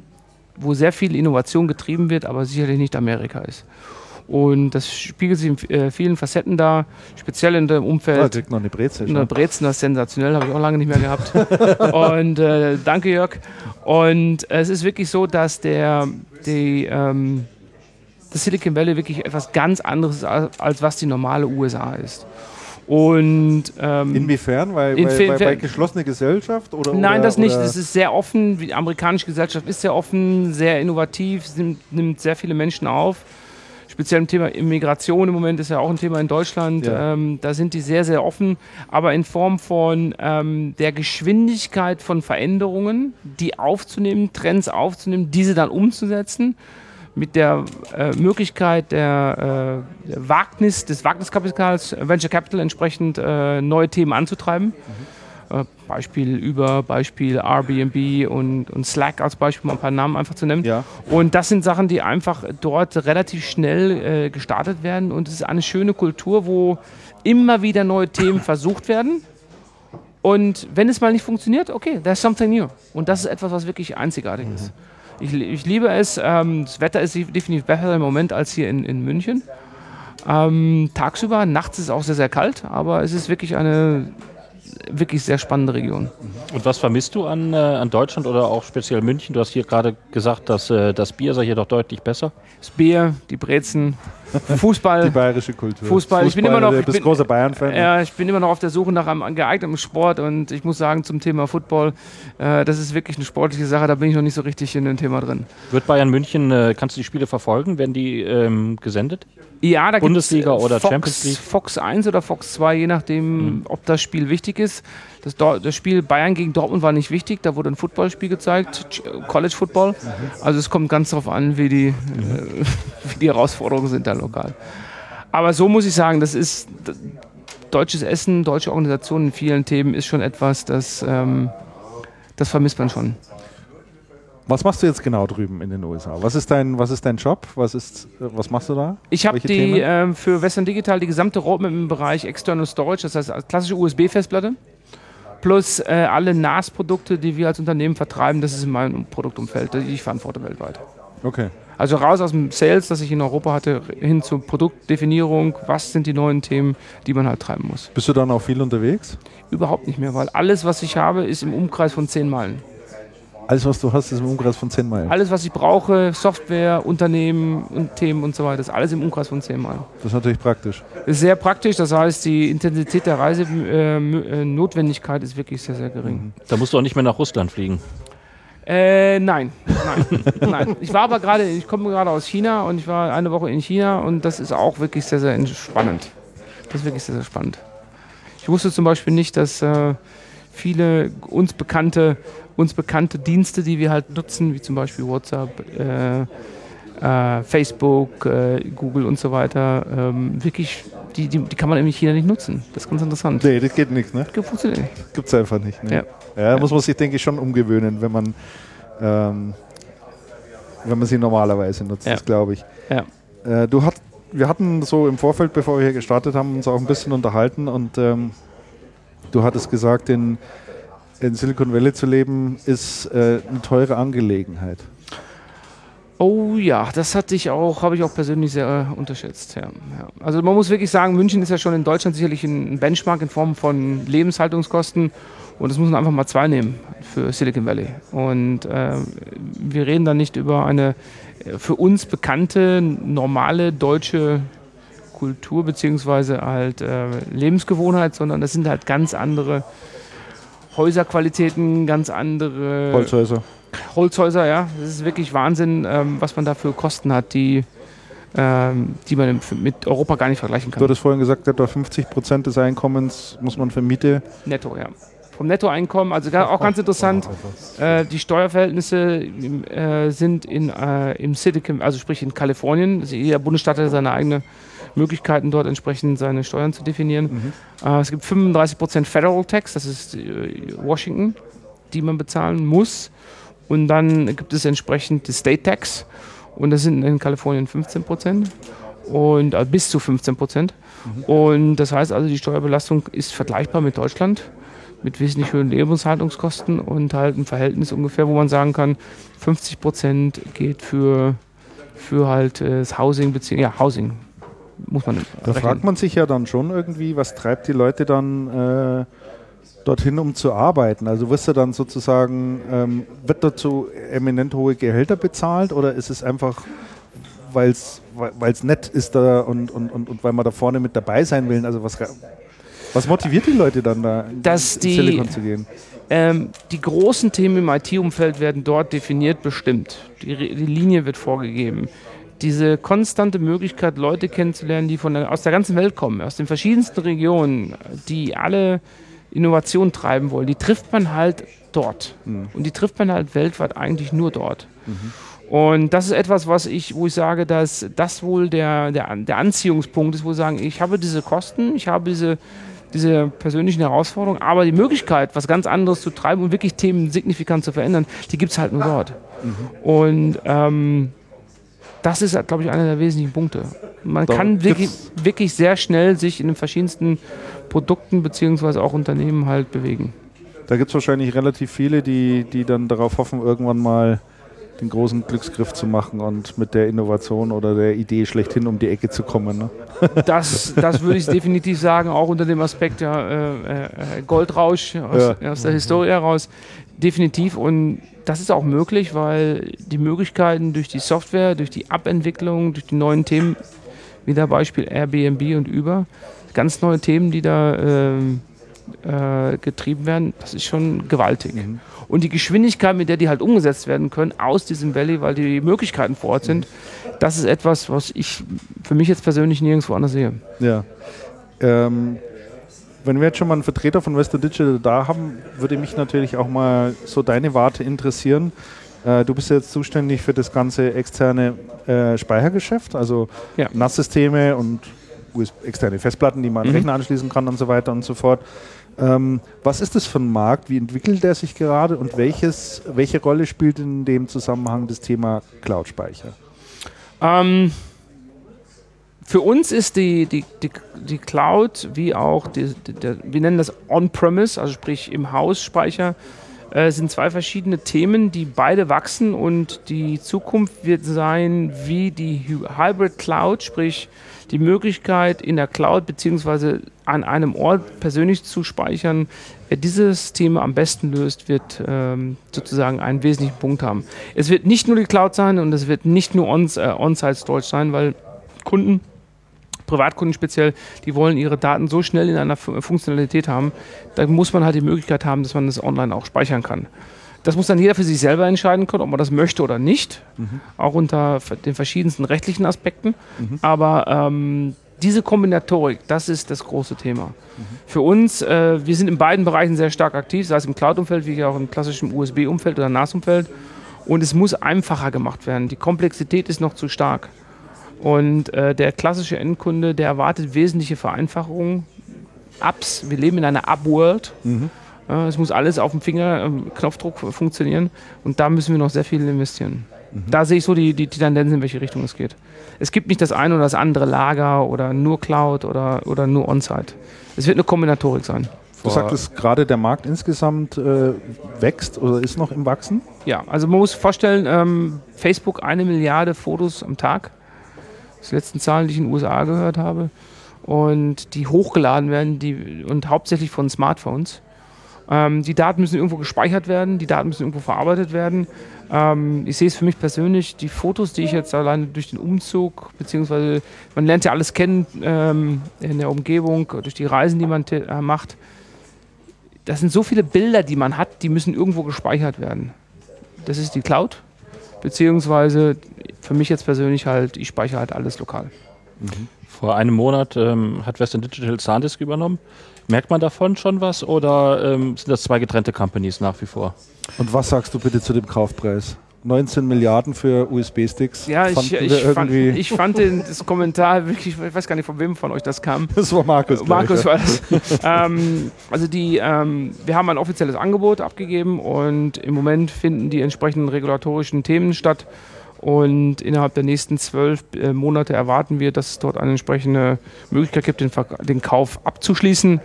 wo sehr viel Innovation getrieben wird, aber sicherlich nicht Amerika ist. Und das spiegelt sich in äh, vielen Facetten da, speziell in dem Da Umfeld kriegt noch eine Brezel. eine. Brezen, das ist sensationell, habe ich auch lange nicht mehr gehabt. und äh, danke Jörg. Und es ist wirklich so, dass der, die, ähm, das Silicon Valley wirklich etwas ganz anderes ist, als, als was die normale USA ist. Und ähm, Inwiefern? Weil, weil, weil, weil geschlossene Gesellschaft? Oder, Nein, oder, das nicht. Es ist sehr offen. Die amerikanische Gesellschaft ist sehr offen, sehr innovativ, nimmt sehr viele Menschen auf. Speziell im Thema Immigration im Moment ist ja auch ein Thema in Deutschland. Ja. Ähm, da sind die sehr, sehr offen, aber in Form von ähm, der Geschwindigkeit von Veränderungen, die aufzunehmen, Trends aufzunehmen, diese dann umzusetzen mit der äh, Möglichkeit der, äh, der Wagnis, des Wagniskapitals, Venture Capital entsprechend äh, neue Themen anzutreiben. Äh, Beispiel über, Beispiel Airbnb und, und Slack als Beispiel, um ein paar Namen einfach zu nennen. Ja. Und das sind Sachen, die einfach dort relativ schnell äh, gestartet werden. Und es ist eine schöne Kultur, wo immer wieder neue Themen versucht werden. Und wenn es mal nicht funktioniert, okay, there's something new. Und das ist etwas, was wirklich einzigartig ist. Ich, ich liebe es. Ähm, das Wetter ist definitiv besser im Moment als hier in, in München. Ähm, tagsüber, nachts ist es auch sehr, sehr kalt, aber es ist wirklich eine wirklich sehr spannende Region. und was vermisst du an, äh, an Deutschland oder auch speziell München? Du hast hier gerade gesagt, dass äh, das Bier sei hier doch deutlich besser. Das Bier, die Brezen, Fußball. Die bayerische Kultur. Fußball, ich bin immer noch- Du ich bist bin- großer Bayern-Fan. Ja, ich bin immer noch auf der Suche nach einem geeigneten Sport und ich muss sagen, zum Thema Football, äh, das ist wirklich eine sportliche Sache, da bin ich noch nicht so richtig in dem Thema drin. Wird Bayern München, äh, kannst du die Spiele verfolgen? Werden die ähm, gesendet? Ja, da Bundesliga äh, oder Fox, Champions League? Fox 1 oder Fox 2, je nachdem, ob das Spiel wichtig ist. Das, das Spiel Bayern gegen Dortmund war nicht wichtig, da wurde ein Footballspiel gezeigt, College Football. Also es kommt ganz darauf an, wie die, äh, wie die Herausforderungen sind da lokal. Aber so muss ich sagen, das ist deutsches Essen, deutsche Organisation in vielen Themen ist schon etwas, das, ähm, das vermisst man schon. Was machst du jetzt genau drüben in den USA? Was ist dein, was ist dein Job? Was, ist, äh, was machst du da? Ich habe die ähm, für Western Digital die gesamte Roadmap im Bereich External Storage, das heißt klassische USB-Festplatte, plus äh, alle NAS-Produkte, die wir als Unternehmen vertreiben. Das ist in meinem Produktumfeld, die ich verantworte weltweit. Okay. Also raus aus dem Sales, das ich in Europa hatte, hin zur Produktdefinierung. Was sind die neuen Themen, die man halt treiben muss? Bist du dann auch viel unterwegs? Überhaupt nicht mehr, weil alles, was ich habe, ist im Umkreis von 10 Meilen. Alles, was du hast, ist im Umkreis von 10 Meilen. Alles, was ich brauche, Software, Unternehmen und Themen und so weiter, ist alles im Umkreis von 10 Meilen. Das ist natürlich praktisch. Ist sehr praktisch, das heißt, die Intensität der Reisenotwendigkeit ist wirklich sehr, sehr gering. Da musst du auch nicht mehr nach Russland fliegen. Äh, nein, nein, nein. Ich war aber gerade, ich komme gerade aus China und ich war eine Woche in China und das ist auch wirklich sehr, sehr spannend. Das ist wirklich sehr, sehr spannend. Ich wusste zum Beispiel nicht, dass äh, viele uns bekannte, uns bekannte Dienste, die wir halt nutzen, wie zum Beispiel WhatsApp, äh, äh, Facebook, äh, Google und so weiter, ähm, wirklich, die, die, die kann man in China nicht nutzen. Das ist ganz interessant. Nee, das geht nicht, ne? Das funktioniert nicht. Gibt es einfach nicht. Ne? Ja. Ja, muss man sich, denke ich, schon umgewöhnen, wenn man, ähm, wenn man sie normalerweise nutzt, Ja. das glaube ich. Ja. Äh, du hat, wir hatten so im Vorfeld, bevor wir hier gestartet haben, uns auch ein bisschen unterhalten und ähm, du hattest gesagt, in, in Silicon Valley zu leben ist äh, eine teure Angelegenheit. Oh ja, das hatte ich auch, habe ich auch persönlich sehr äh, unterschätzt. Ja, ja. Also man muss wirklich sagen, München ist ja schon in Deutschland sicherlich ein Benchmark in Form von Lebenshaltungskosten und das muss man einfach mal zwei nehmen für Silicon Valley. Und äh, wir reden da nicht über eine äh, für uns bekannte normale deutsche Kultur beziehungsweise halt äh, Lebensgewohnheit, sondern das sind halt ganz andere Häuserqualitäten, ganz andere Holzhäuser. Holzhäuser, ja. Das ist wirklich Wahnsinn, ähm, was man da für Kosten hat, die, ähm, die man mit Europa gar nicht vergleichen Du kann. hattest vorhin gesagt, etwa 50 Prozent des Einkommens muss man für Miete. Netto, ja. Vom Nettoeinkommen, also auch ganz interessant, äh, die Steuerverhältnisse äh, sind in, äh, im Silicon, also sprich in Kalifornien, jeder Bundesstaat hat seine eigenen Möglichkeiten, dort entsprechend seine Steuern zu definieren. Äh, es gibt 35% Federal Tax, das ist äh, Washington, die man bezahlen muss. Und dann gibt es entsprechend die State Tax und das sind in Kalifornien 15% und äh, bis zu 15%. Und das heißt also, die Steuerbelastung ist vergleichbar mit Deutschland mit wesentlich höheren Lebenshaltungskosten und halt ein Verhältnis ungefähr, wo man sagen kann, 50 Prozent geht für, für halt äh, das Housing, beziehungsweise ja, Housing muss man Da rechnen. fragt man sich ja dann schon irgendwie, was treibt die Leute dann äh, dorthin, um zu arbeiten? Also wirst du dann sozusagen, ähm, wird dazu eminent hohe Gehälter bezahlt oder ist es einfach, weil es nett ist da und, und, und, und weil man da vorne mit dabei sein will? Also was, was motiviert die Leute dann da in, Dass in die- Silicon zu gehen? Ähm, die großen Themen im IT-Umfeld werden dort definiert, bestimmt. Die, die Linie wird vorgegeben. Diese konstante Möglichkeit, Leute kennenzulernen, die von der, aus der ganzen Welt kommen, aus den verschiedensten Regionen, die alle Innovation treiben wollen, die trifft man halt dort. Und die trifft man halt weltweit eigentlich nur dort. Und das ist etwas, was ich, wo ich sage, dass das wohl der, der, der Anziehungspunkt ist, wo ich sagen, ich habe diese Kosten, ich habe diese, diese persönlichen Herausforderungen, aber die Möglichkeit, was ganz anderes zu treiben und wirklich Themen signifikant zu verändern, die gibt es halt nur dort. Und ähm, das ist, glaube ich, einer der wesentlichen Punkte. Man Da kann wirklich, wirklich sehr schnell sich in den verschiedensten Produkten beziehungsweise auch Unternehmen halt bewegen. Da gibt es wahrscheinlich relativ viele, die, die dann darauf hoffen, irgendwann mal den großen Glücksgriff zu machen und mit der Innovation oder der Idee schlechthin um die Ecke zu kommen. Ne? Das, das würde ich definitiv sagen, auch unter dem Aspekt ja, äh, äh, Goldrausch aus, aus der Historie heraus. Definitiv. Und das ist auch möglich, weil die Möglichkeiten durch die Software, durch die Abentwicklung, durch die neuen Themen, wie der Beispiel Airbnb und Uber, ganz neue Themen, die da ähm, äh, getrieben werden, das ist schon gewaltig. Und die Geschwindigkeit, mit der die halt umgesetzt werden können aus diesem Valley, weil die Möglichkeiten vor Ort sind, das ist etwas, was ich für mich jetzt persönlich nirgendwo anders sehe. Ja. Ähm, wenn wir jetzt schon mal einen Vertreter von Western Digital da haben, würde mich natürlich auch mal so deine Warte interessieren. Äh, du bist jetzt zuständig für das ganze externe äh, Speichergeschäft, also Ja. NAS-Systeme und externe Festplatten, die man an den Mhm. Rechner anschließen kann und so weiter und so fort. Ähm, was ist das für ein Markt? Wie entwickelt der sich gerade und welches, welche Rolle spielt in dem Zusammenhang das Thema Cloud-Speicher? Ähm, für uns ist die, die, die, die Cloud wie auch, die, die, der, wir nennen das On-Premise, also sprich im Haus Speicher, äh, sind zwei verschiedene Themen, die beide wachsen und die Zukunft wird sein, wie die Hy- Hybrid Cloud, sprich die Möglichkeit in der Cloud beziehungsweise an einem Ort persönlich zu speichern. Wer dieses Thema am besten löst, wird ähm, sozusagen einen wesentlichen Punkt haben. Es wird nicht nur die Cloud sein und es wird nicht nur äh, On-Site Storage sein, weil Kunden Privatkunden speziell, die wollen ihre Daten so schnell in einer Fu- Funktionalität haben, da muss man halt die Möglichkeit haben, dass man das online auch speichern kann. Das muss dann jeder für sich selber entscheiden können, ob man das möchte oder nicht, auch unter den verschiedensten rechtlichen Aspekten. Aber ähm, diese Kombinatorik, das ist das große Thema. Für uns, äh, wir sind in beiden Bereichen sehr stark aktiv, sei es im Cloud-Umfeld wie auch im klassischen USB-Umfeld oder NAS-Umfeld. Und es muss einfacher gemacht werden. Die Komplexität ist noch zu stark. Und äh, der klassische Endkunde, der erwartet wesentliche Vereinfachungen. Apps, wir leben in einer App-World. Äh, es muss alles auf dem Finger, ähm, Knopfdruck fu- funktionieren. Und da müssen wir noch sehr viel investieren. Da sehe ich so die, die, die Tendenz, in welche Richtung es geht. Es gibt nicht das eine oder das andere Lager oder nur Cloud oder, oder nur On-Site. Es wird eine Kombinatorik sein. Du sagtest gerade, der Markt insgesamt äh, wächst oder ist noch im Wachsen. Ja, also man muss vorstellen, ähm, Facebook eine Milliarde Fotos am Tag. Die letzten Zahlen, die ich in den USA gehört habe. Und die hochgeladen werden die, und hauptsächlich von Smartphones. Ähm, die Daten müssen irgendwo gespeichert werden, die Daten müssen irgendwo verarbeitet werden. Ähm, ich sehe es für mich persönlich, die Fotos, die ich jetzt alleine durch den Umzug, beziehungsweise man lernt ja alles kennen ähm, in der Umgebung, durch die Reisen, die man äh, macht. Das sind so viele Bilder, die man hat, die müssen irgendwo gespeichert werden. Das ist die Cloud, beziehungsweise für mich jetzt persönlich halt, ich speichere halt alles lokal. Vor einem Monat ähm, hat Western Digital SanDisk übernommen. Merkt man davon schon was oder ähm, sind das zwei getrennte Companies nach wie vor? Und was sagst du bitte zu dem Kaufpreis? 19 Milliarden für USB-Sticks. Ja, ich, ich, fand, ich fand den, das Kommentar wirklich, ich weiß gar nicht, von wem von euch das kam. das war Markus. glaub Markus ich, ja. war das. ähm, also die, ähm, wir haben ein offizielles Angebot abgegeben und im Moment finden die entsprechenden regulatorischen Themen statt. Und innerhalb der nächsten zwölf äh, Monate erwarten wir, dass es dort eine entsprechende Möglichkeit gibt, den, Verk- den Kauf abzuschließen.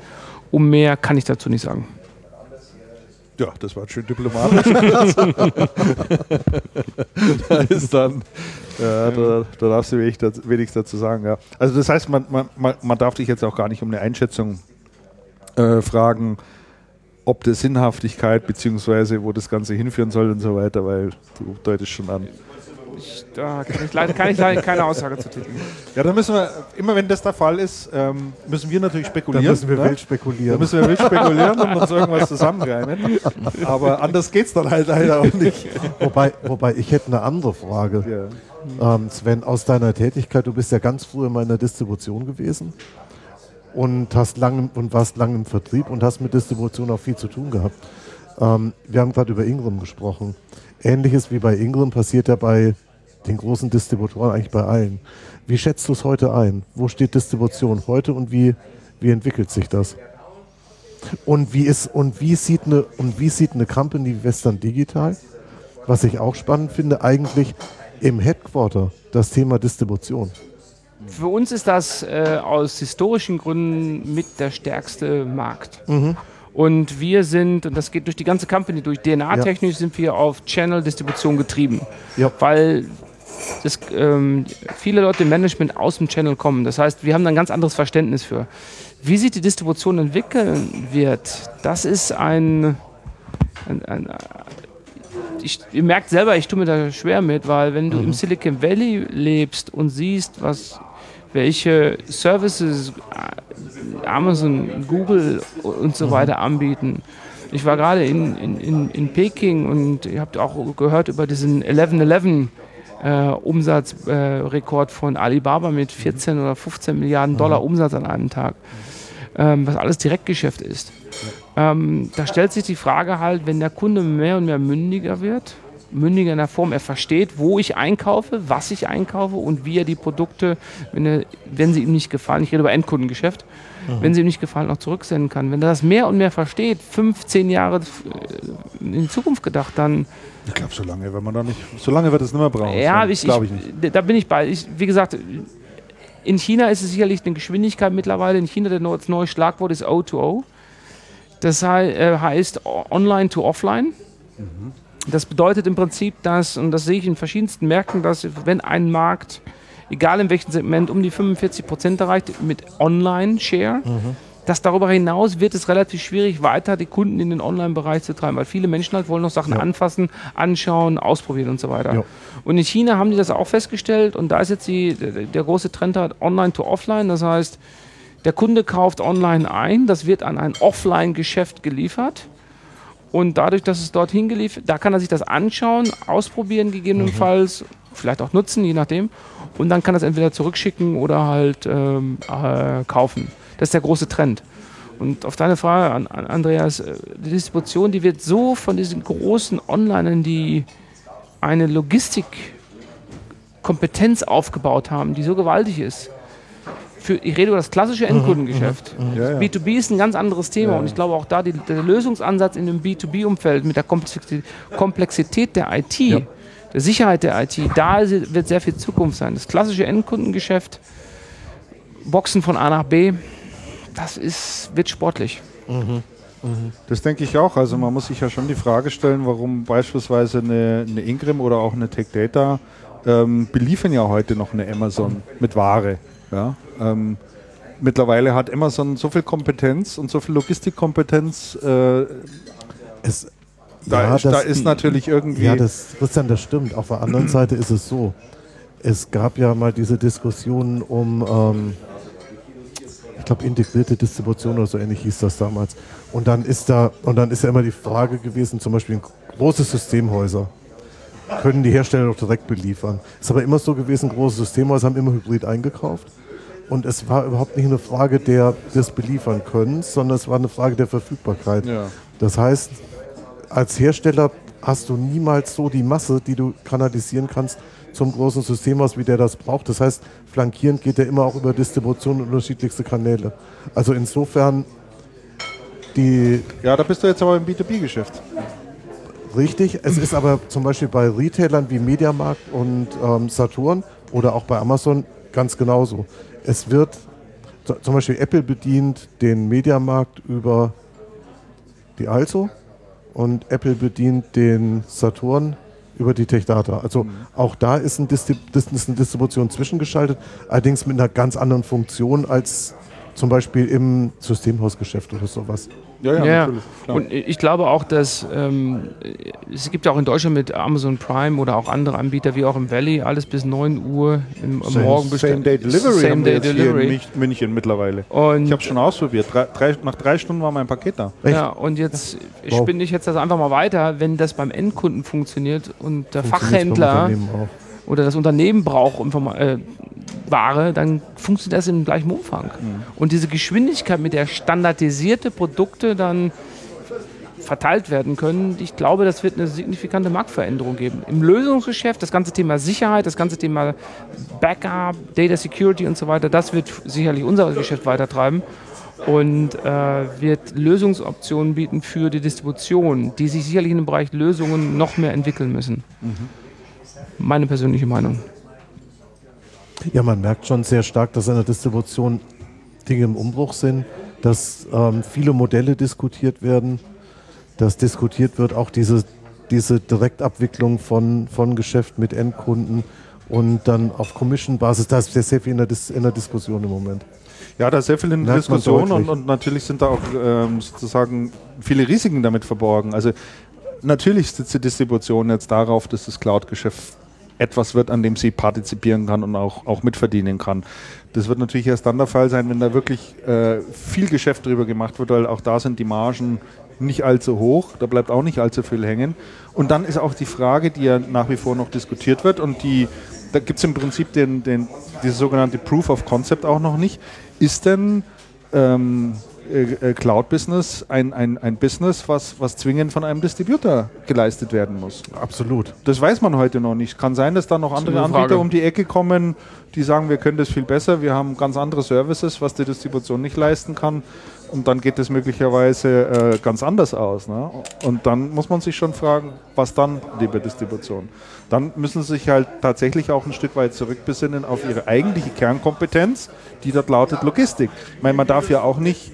Um mehr kann ich dazu nicht sagen. Ja, das war schön diplomatisch. da ist dann, ja, da, da darfst du wenig, dazu- wenig dazu sagen. Ja. Also das heißt, man, man, man man darf dich jetzt auch gar nicht um eine Einschätzung äh, fragen, ob der Sinnhaftigkeit beziehungsweise wo das Ganze hinführen soll und so weiter, weil du deutest schon an. Ich, da kann ich, leider, kann ich leider keine Aussage zu tätigen. Ja, dann müssen wir, immer wenn das der Fall ist, ähm, müssen wir natürlich Da spekulieren. müssen wir ne? wild Da spekulieren. müssen wir wild spekulieren und uns irgendwas zusammenreimen. Aber anders geht's dann halt leider auch nicht. Wobei, wobei ich hätte eine andere Frage. Ja. Ähm, Sven, aus deiner Tätigkeit, du bist ja ganz früh in der Distribution gewesen und, hast lang, und warst lange im Vertrieb und hast mit Distribution auch viel zu tun gehabt. Ähm, wir haben gerade über Ingram gesprochen. Ähnliches wie bei Ingram passiert ja bei den großen Distributoren, eigentlich bei allen. Wie schätzt du es heute ein? Wo steht Distribution heute und wie, wie entwickelt sich das? Und wie, ist, und, wie sieht eine, und wie sieht eine Company wie Western Digital, was ich auch spannend finde, eigentlich im Headquarter das Thema Distribution? Für uns ist das äh, aus historischen Gründen mit der stärkste Markt. Und wir sind, und das geht durch die ganze Company, durch DNA-technisch sind wir auf Channel-Distribution getrieben. Ja. Weil das, ähm, viele Leute im Management aus dem Channel kommen. Das heißt, wir haben da ein ganz anderes Verständnis für. Wie sich die Distribution entwickeln wird, das ist ein, ein, ein ich, ihr merkt selber, ich tue mir da schwer mit, weil wenn du im Silicon Valley lebst und siehst, was welche Services äh, Amazon, Google und so weiter anbieten. Ich war gerade in, in, in, in Peking und ihr habt auch gehört über diesen 11-11 äh, Umsatzrekord von Alibaba mit 14 oder 15 Milliarden Dollar Umsatz an einem Tag, ähm, was alles Direktgeschäft ist. Ähm, da stellt sich die Frage halt, wenn der Kunde mehr und mehr mündiger wird, mündiger in der Form, er versteht, wo ich einkaufe, was ich einkaufe und wie er die Produkte, wenn, er, wenn sie ihm nicht gefallen, ich rede über Endkundengeschäft, wenn sie ihm nicht gefallen, auch zurücksenden kann. Wenn er das mehr und mehr versteht, 15 Jahre äh, in die Zukunft gedacht, dann Ich glaube, so lange, wenn man da nicht, so lange wird es nicht mehr brauchen. ja, ich, glaube ich nicht. ich, da bin ich bei. Ich, wie gesagt, in China ist es sicherlich eine Geschwindigkeit mittlerweile. In China das neue Schlagwort ist O2O. Das äh, heißt Online to Offline. Das bedeutet im Prinzip, dass, und das sehe ich in verschiedensten Märkten, dass wenn ein Markt, egal in welchem Segment, um die 45 Prozent erreicht mit Online-Share, dass darüber hinaus wird es relativ schwierig, weiter die Kunden in den Online-Bereich zu treiben, weil viele Menschen halt wollen noch Sachen anfassen, anschauen, ausprobieren und so weiter. Ja. Und in China haben die das auch festgestellt und da ist jetzt die, der, der große Trend halt Online to Offline, das heißt, der Kunde kauft online ein, das wird an ein Offline-Geschäft geliefert. Und dadurch, dass es dorthin geliefert, da kann er sich das anschauen, ausprobieren gegebenenfalls, vielleicht auch nutzen, je nachdem. Und dann kann er es entweder zurückschicken oder halt ähm, äh, kaufen. Das ist der große Trend. Und auf deine Frage an, an Andreas, äh, die Distribution, die wird so von diesen großen Onlinern, die eine Logistikkompetenz aufgebaut haben, die so gewaltig ist. Für, ich rede über das klassische Endkundengeschäft. Ja, ja. B2B ist ein ganz anderes Thema Ja. und ich glaube auch da die, der Lösungsansatz in dem B2B-Umfeld mit der Komplexität, der IT, der Sicherheit der IT, da wird sehr viel Zukunft sein. Das klassische Endkundengeschäft, Boxen von A nach B, das ist, wird sportlich. Das denke ich auch. Also man muss sich ja schon die Frage stellen, warum beispielsweise eine, eine Ingram oder auch eine Tech Data ähm, beliefern ja heute noch eine Amazon mit Ware. Ja? Ähm, mittlerweile hat Amazon so viel Kompetenz und so viel Logistikkompetenz. Äh, Es, da, ja, ist, da das- ist natürlich irgendwie. Ja, das, Christian, das stimmt. Auf der anderen Seite ist es so. Es gab ja mal diese Diskussion um, ähm, ich glaube, integrierte Distribution oder so ähnlich hieß das damals. Und dann ist da, und dann ist ja immer die Frage gewesen, zum Beispiel große Systemhäuser. Können die Hersteller doch direkt beliefern. Ist aber immer so gewesen, große Systemhäuser haben immer Hybrid eingekauft. Und es war überhaupt nicht eine Frage der, des Beliefern können, sondern es war eine Frage der Verfügbarkeit. Ja. Das heißt, als Hersteller hast du niemals so die Masse, die du kanalisieren kannst zum großen Systemhaus, wie der das braucht. Das heißt, flankierend geht er immer auch über Distribution und unterschiedlichste Kanäle. Also insofern die ja, da bist du jetzt aber im B2B-Geschäft. Richtig. Es ist aber zum Beispiel bei Retailern wie Mediamarkt und ähm, Saturn oder auch bei Amazon ganz genauso. Es wird zum Beispiel Apple bedient den Mediamarkt über die Also und Apple bedient den Saturn über die Techdata. Also auch da ist, ein Distri ist eine Distribution zwischengeschaltet, allerdings mit einer ganz anderen Funktion als zum Beispiel im Systemhausgeschäft oder sowas. Ja, ja, Ja, natürlich. klar. und ich glaube auch, dass ähm, es gibt ja auch in Deutschland mit Amazon Prime oder auch andere Anbieter wie auch im Valley alles bis 9 Uhr im, am Morgen Same Day Delivery Same haben wir Day jetzt hier in Delivery. München mittlerweile. Und Ich habe es schon ausprobiert. Drei, drei, nach drei Stunden war mein Paket da. Echt? Ja, und jetzt Wow. spinne ich jetzt das einfach mal weiter, wenn das beim Endkunden funktioniert und der Fachhändler oder das Unternehmen braucht Informa äh, Ware, dann funktioniert das im gleichen Umfang. Mhm. Und diese Geschwindigkeit, mit der standardisierte Produkte dann verteilt werden können, ich glaube, das wird eine signifikante Marktveränderung geben. Im Lösungsgeschäft, das ganze Thema Sicherheit, das ganze Thema Backup, Data Security und so weiter, das wird sicherlich unser Geschäft weitertreiben und äh, wird Lösungsoptionen bieten für die Distribution, die sich sicherlich in dem Bereich Lösungen noch mehr entwickeln müssen. Meine persönliche Meinung. Ja, man merkt schon sehr stark, dass in der Distribution Dinge im Umbruch sind, dass ähm, viele Modelle diskutiert werden, dass diskutiert wird auch diese, diese Direktabwicklung von, von Geschäft mit Endkunden und dann auf Commission-Basis. Da ist sehr, viel in der, Dis in der Diskussion im Moment. Ja, da ist sehr viel in der Diskussion und, und natürlich sind da auch ähm, sozusagen viele Risiken damit verborgen. Also natürlich sitzt die Distribution jetzt darauf, dass das Cloud-Geschäft etwas wird, an dem sie partizipieren kann und auch, auch mitverdienen kann. Das wird natürlich erst dann der Fall sein, wenn da wirklich äh, viel Geschäft drüber gemacht wird, weil auch da sind die Margen nicht allzu hoch, da bleibt auch nicht allzu viel hängen. Und dann ist auch die Frage, die ja nach wie vor noch diskutiert wird und die, da gibt es im Prinzip den, den, diese sogenannte Proof of Concept auch noch nicht. Ist denn ähm, äh, äh, Cloud-Business ein, ein, ein Business, was, was zwingend von einem Distributor geleistet werden muss? Absolut. Das weiß man heute noch nicht. Kann sein, dass da noch andere Anbieter um die Ecke kommen, die sagen, wir können das viel besser, wir haben ganz andere Services, was die Distribution nicht leisten kann. Und dann geht das möglicherweise äh, ganz anders aus. Ne? Und dann muss man sich schon fragen, was dann, liebe Distribution? Dann müssen sie sich halt tatsächlich auch ein Stück weit zurückbesinnen auf ihre eigentliche Kernkompetenz, die dort lautet Logistik. Ich meine, man darf ja auch nicht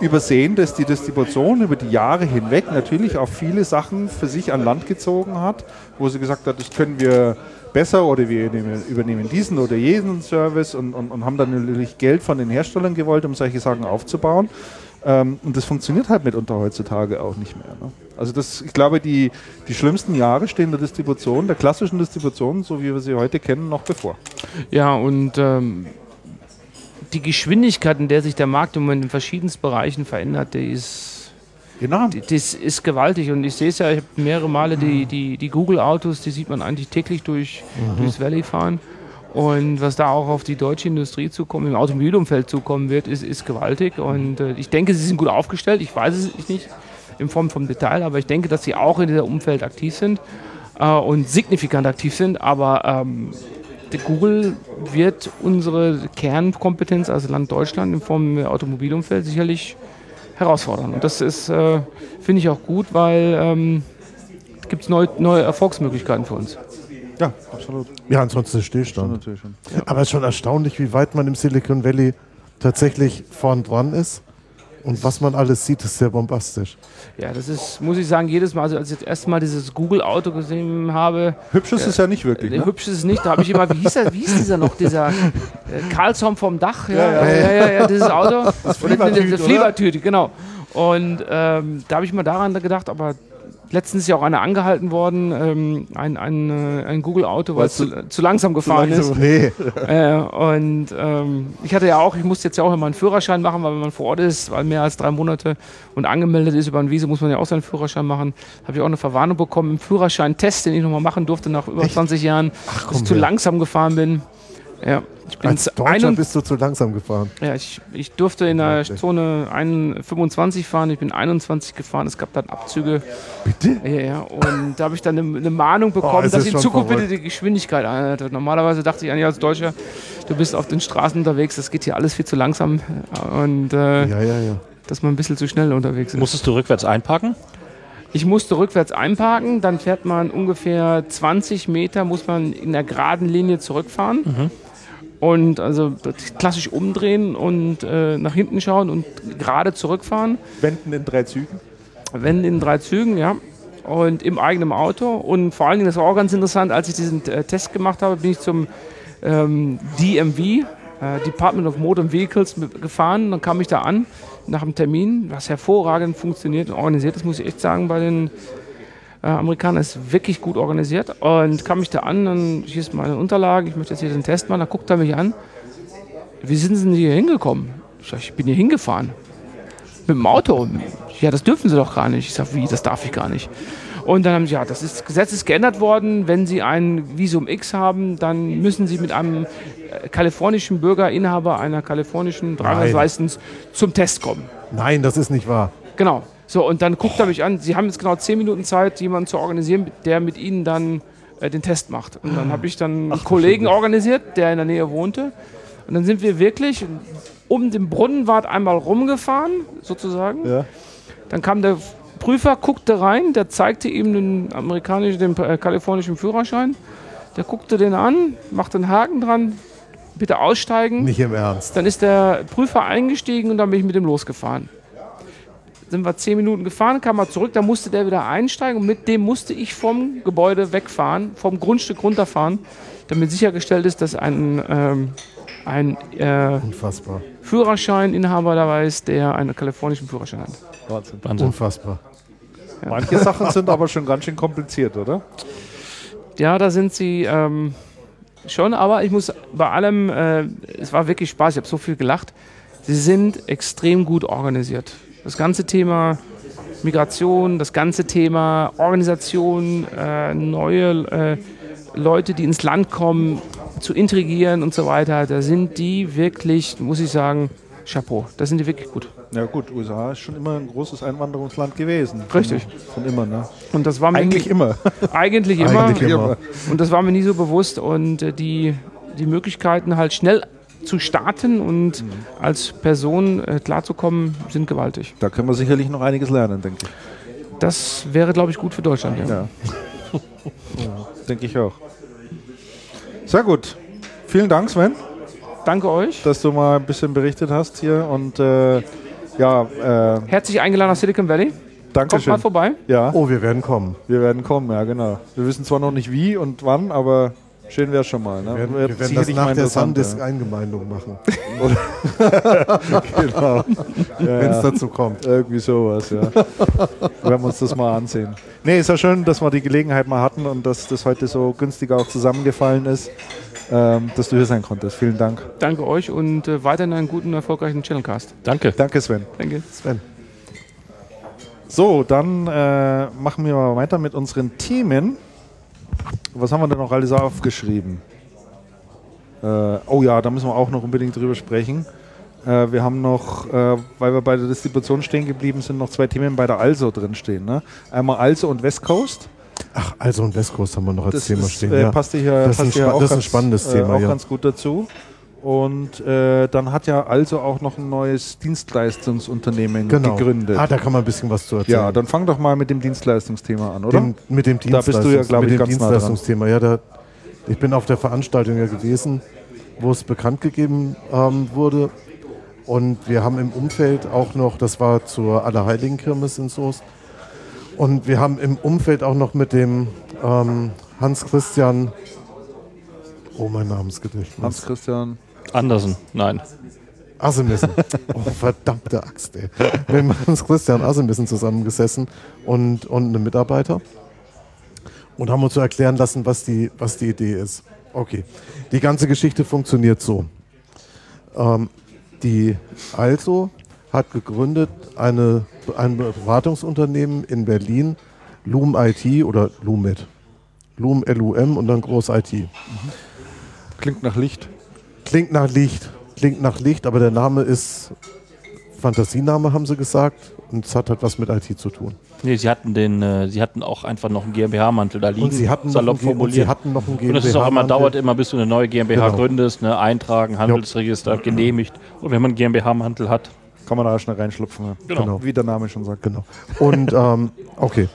übersehen, dass die Distribution über die Jahre hinweg natürlich auch viele Sachen für sich an Land gezogen hat, wo sie gesagt hat, das können wir besser oder wir nehmen, übernehmen diesen oder jenen Service und, und, und haben dann natürlich Geld von den Herstellern gewollt, um solche Sachen aufzubauen. Ähm, und das funktioniert halt mitunter heutzutage auch nicht mehr. Ne? Also das, ich glaube, die, die schlimmsten Jahre stehen der Distribution, der klassischen Distribution, so wie wir sie heute kennen, noch bevor. Ja, und ähm, die Geschwindigkeit, in der sich der Markt im Moment in verschiedensten Bereichen verändert, die ist, Genau. das ist gewaltig. Und ich sehe es ja, ich habe mehrere Male die, die, die Google-Autos, die sieht man eigentlich täglich durch, durchs Valley fahren. Und was da auch auf die deutsche Industrie zukommt, im Automobilumfeld zukommen wird, ist, ist gewaltig. Und äh, ich denke, sie sind gut aufgestellt. Ich weiß es nicht in Form vom Detail, aber ich denke, dass sie auch in diesem Umfeld aktiv sind äh, und signifikant aktiv sind. Aber ähm, Google wird unsere Kernkompetenz als Land Deutschland in Form im Automobilumfeld sicherlich herausfordern. Und das ist, äh, finde ich auch gut, weil ähm, gibt es neue, neue Erfolgsmöglichkeiten für uns. Ja, absolut. Ja, ansonsten Schon Stillstand. natürlich schon. Aber es ist schon erstaunlich, wie weit man im Silicon Valley tatsächlich vorn dran ist. Und was man alles sieht, ist sehr bombastisch. Ja, das ist, muss ich sagen, jedes Mal, also als ich das erste Mal dieses Google-Auto gesehen habe, Hübsch ist es ja nicht wirklich. äh, Ne? hübsch ist es nicht, da habe ich immer, wie hieß, er, wie hieß dieser noch, dieser äh, Karlsson vom Dach, ja, ja, ja, ja, ja, dieses Auto. Das Fliebertüt, das oder? Fliebertüt, genau. Und ähm, da habe ich mal daran gedacht, aber letztens ist ja auch einer angehalten worden, ähm, ein, ein, äh, ein Google-Auto, weil es zu, zu langsam gefahren ist. Nee. Äh, und ähm, ich hatte ja auch, ich musste jetzt ja auch immer einen Führerschein machen, weil wenn man vor Ort ist, weil mehr als drei Monate und angemeldet ist über ein Visum, muss man ja auch seinen Führerschein machen. Habe ich auch eine Verwarnung bekommen im Führerschein-Test, den ich nochmal machen durfte nach über 20 Jahren, dass ich zu langsam gefahren bin. Ja, ich bin Als Deutscher bist du zu langsam gefahren. ja, ich, ich durfte in der? Zone 1 25 fahren, ich bin 21 gefahren, es gab dann Abzüge. Bitte? Ja, ja. Und da habe ich dann eine, eine Mahnung bekommen, es dass in Zukunft verrückt. bitte die Geschwindigkeit einhalte. Normalerweise dachte ich eigentlich als Deutscher, du bist auf den Straßen unterwegs, das geht hier alles viel zu langsam und äh, Ja, ja, ja. dass man ein bisschen zu schnell unterwegs ist. Musstest du rückwärts einparken? Ich musste rückwärts einparken, dann fährt man ungefähr 20 Meter, muss man in der geraden Linie zurückfahren. Und also klassisch umdrehen und äh, nach hinten schauen und gerade zurückfahren. Wenden in drei Zügen. Wenn in drei Zügen, ja. Und im eigenen Auto. Und vor allen Dingen, das war auch ganz interessant, als ich diesen äh, Test gemacht habe, bin ich zum ähm, DMV, äh, Department of Motor Vehicles, gefahren. Dann kam ich da an, nach dem Termin, was hervorragend funktioniert und organisiert ist, muss ich echt sagen, bei den äh, Amerikanern ist wirklich gut organisiert. Und kam ich da an, dann hier ist meine Unterlagen, ich möchte jetzt hier den Test machen, dann guckt er mich an. Wie sind Sie denn hier hingekommen? Ich sag, ich bin hier hingefahren. Mit dem Auto? Ja, das dürfen Sie doch gar nicht. Ich sage, wie, das darf ich gar nicht. Und dann haben sie, ja, das ist, Gesetz ist geändert worden. Wenn Sie ein Visum X haben, dann müssen Sie mit einem äh, kalifornischen Bürger, Inhaber einer kalifornischen Driver's zum Test kommen. Nein, das ist nicht wahr. Genau. So, und dann guckt er mich an. Sie haben jetzt genau zehn Minuten Zeit, jemanden zu organisieren, der mit Ihnen dann äh, den Test macht. Und dann habe ich dann einen Kollegen organisiert, der in der Nähe wohnte. Und dann sind wir wirklich um den Brunnenwart einmal rumgefahren, sozusagen. Ja. Dann kam der Prüfer, guckte rein, der zeigte ihm den amerikanischen, den äh, kalifornischen Führerschein. Der guckte den an, machte einen Haken dran, bitte aussteigen. Nicht im Ernst. Dann ist der Prüfer eingestiegen und dann bin ich mit dem losgefahren. Sind wir zehn Minuten gefahren, kam er zurück, dann musste der wieder einsteigen und mit dem musste ich vom Gebäude wegfahren, vom Grundstück runterfahren, damit sichergestellt ist, dass ein, ähm, ein äh, Unfassbar. Führerscheininhaber dabei ist, der einen kalifornischen Führerschein hat. Wahnsinn. Wahnsinn. Unfassbar. Manche Sachen sind aber schon ganz schön kompliziert, oder? Ja, da sind sie ähm, schon, aber ich muss bei allem, äh, es war wirklich Spaß, ich habe so viel gelacht. Sie sind extrem gut organisiert. Das ganze Thema Migration, das ganze Thema Organisation, äh, neue äh, Leute, die ins Land kommen, zu intrigieren und so weiter, da sind die wirklich, muss ich sagen, Chapeau. Da sind die wirklich gut. Ja gut, USA ist schon immer ein großes Einwanderungsland gewesen. Richtig. Von immer, ne? Und das war mir Eigentlich nie, immer. eigentlich immer. Eigentlich immer. Und das war mir nie so bewusst. Und äh, die, die Möglichkeiten halt schnell zu starten und Mhm. als Person äh, klarzukommen, sind gewaltig. Da können wir sicherlich noch einiges lernen, denke ich. Das wäre, glaube ich, gut für Deutschland. Ja. Ja. ja denke ich auch. Sehr gut. Vielen Dank, Sven, Danke euch. dass du mal ein bisschen berichtet hast hier und äh, Ja, äh, Herzlich eingeladen nach Silicon Valley. danke Kommt mal vorbei. Ja, Oh, wir werden kommen. wir werden kommen, ja genau. Wir wissen zwar noch nicht wie und wann, aber schön wäre schon mal. Ne? Wir werden, wir werden das sicherlich nach der interessant, Sandisk-Eingemeindung machen, genau. ja, wenn es ja. dazu kommt. Irgendwie sowas, ja. werden wir uns das mal ansehen. Nee, ist ja schön, dass wir die Gelegenheit mal hatten und dass das heute so günstig auch zusammengefallen ist, ähm, dass du hier sein konntest. Vielen Dank. Danke euch und äh, weiterhin einen guten, erfolgreichen Channelcast. Danke. Danke, Sven. Danke. Sven. So, dann äh, machen wir mal weiter mit unseren Themen. Was haben wir denn noch alles aufgeschrieben? Äh, oh ja, da müssen wir auch noch unbedingt drüber sprechen. Äh, wir haben noch, äh, weil wir bei der Distribution stehen geblieben sind, noch zwei Themen bei der Also drin stehen. Ne? Einmal Also und West Coast. Ach, also und West Coast haben wir noch als Das Thema ist, stehen. äh, ja. passt hier, Das ist passt ein hier auch, das ist ein ganz, spannendes äh, Thema, auch ja. ganz gut dazu. Und äh, dann hat ja Also auch noch ein neues Dienstleistungsunternehmen genau. gegründet. Ah, da kann man ein bisschen was zu erzählen. ja, dann fang doch mal mit dem Dienstleistungsthema an, oder? Dem, mit dem Da bist du ja, Dienstleistungs- glaub ich, mit dem ganz nah dran. Dienstleistungsthema. Ja, da, ich bin auf der Veranstaltung ja gewesen, wo es bekannt gegeben ähm, wurde. Und wir haben im Umfeld auch noch, das war zur Allerheiligenkirmes in Soest, und wir haben im Umfeld auch noch mit dem ähm, Hans-Christian, oh mein Namensgedächtnis, Hans-Christian. Andersen, nein. Assemissen. Oh, verdammte Axt, ey. Wir haben mit uns Christian Assemissen zusammengesessen und, und einem Mitarbeiter und haben uns so erklären lassen, was die, was die Idee ist. Okay, die ganze Geschichte funktioniert so. Ähm, die Also hat gegründet eine, ein Beratungsunternehmen in Berlin, Loom IT oder Loomet. Loom LUM und dann groß IT. Klingt nach Licht. Klingt nach Licht, klingt nach Licht, aber der Name ist Fantasiename, haben sie gesagt. Und es hat halt was mit IT zu tun. Nee, sie hatten den, äh, sie hatten auch einfach noch einen GmbH-Mantel da liegen. Und sie hatten, noch salopp und formuliert. sie hatten noch einen Und das ist auch immer, dauert immer, bis du eine neue GmbH Genau. gründest, ne? eintragen, Handelsregister, genehmigt. Und wenn man einen GmbH-Mantel hat, Kann man da schnell reinschlupfen. ja. Genau. Wie der Name schon sagt. Genau. Und ähm, okay.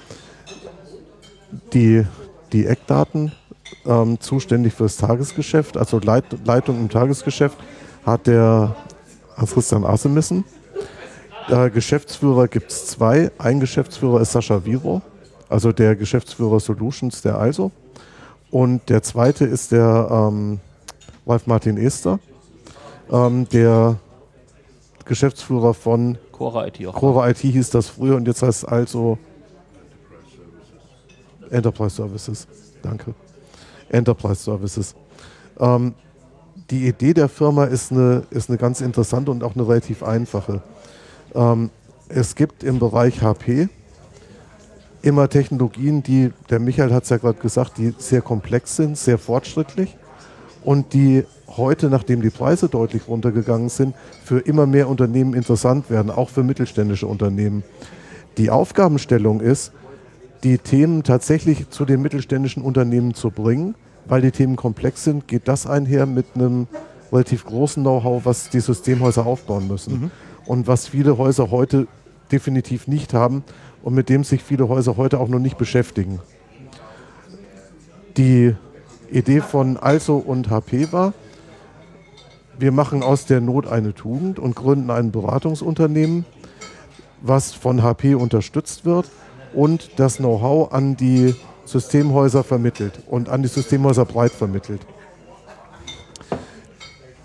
Die, die Eckdaten ähm, zuständig für das Tagesgeschäft, also Leit, Leitung im Tagesgeschäft, hat der Hans-Christian Asemissen. Äh, Geschäftsführer gibt es zwei. Ein Geschäftsführer ist Sascha Viro, also der Geschäftsführer Solutions der Also. Und der zweite ist der ähm, Ralf Martin Ester, ähm, der Geschäftsführer von Cora IT auch. Cora IT hieß das früher und jetzt heißt es also Enterprise Services. Danke. Enterprise Services. Ähm, die Idee der Firma ist eine, ist eine ganz interessante und auch eine relativ einfache. Ähm, es gibt im Bereich HP immer Technologien, die, der Michael hat es ja gerade gesagt, die sehr komplex sind, sehr fortschrittlich und die heute, nachdem die Preise deutlich runtergegangen sind, für immer mehr Unternehmen interessant werden, auch für mittelständische Unternehmen. Die Aufgabenstellung ist, die Themen tatsächlich zu den mittelständischen Unternehmen zu bringen, weil die Themen komplex sind, geht das einher mit einem relativ großen Know-how, was die Systemhäuser aufbauen müssen. Und was viele Häuser heute definitiv nicht haben und mit dem sich viele Häuser heute auch noch nicht beschäftigen. Die Idee von Also und HP war, wir machen aus der Not eine Tugend und gründen ein Beratungsunternehmen, was von HP unterstützt wird und das Know-how an die Systemhäuser vermittelt und an die Systemhäuser breit vermittelt.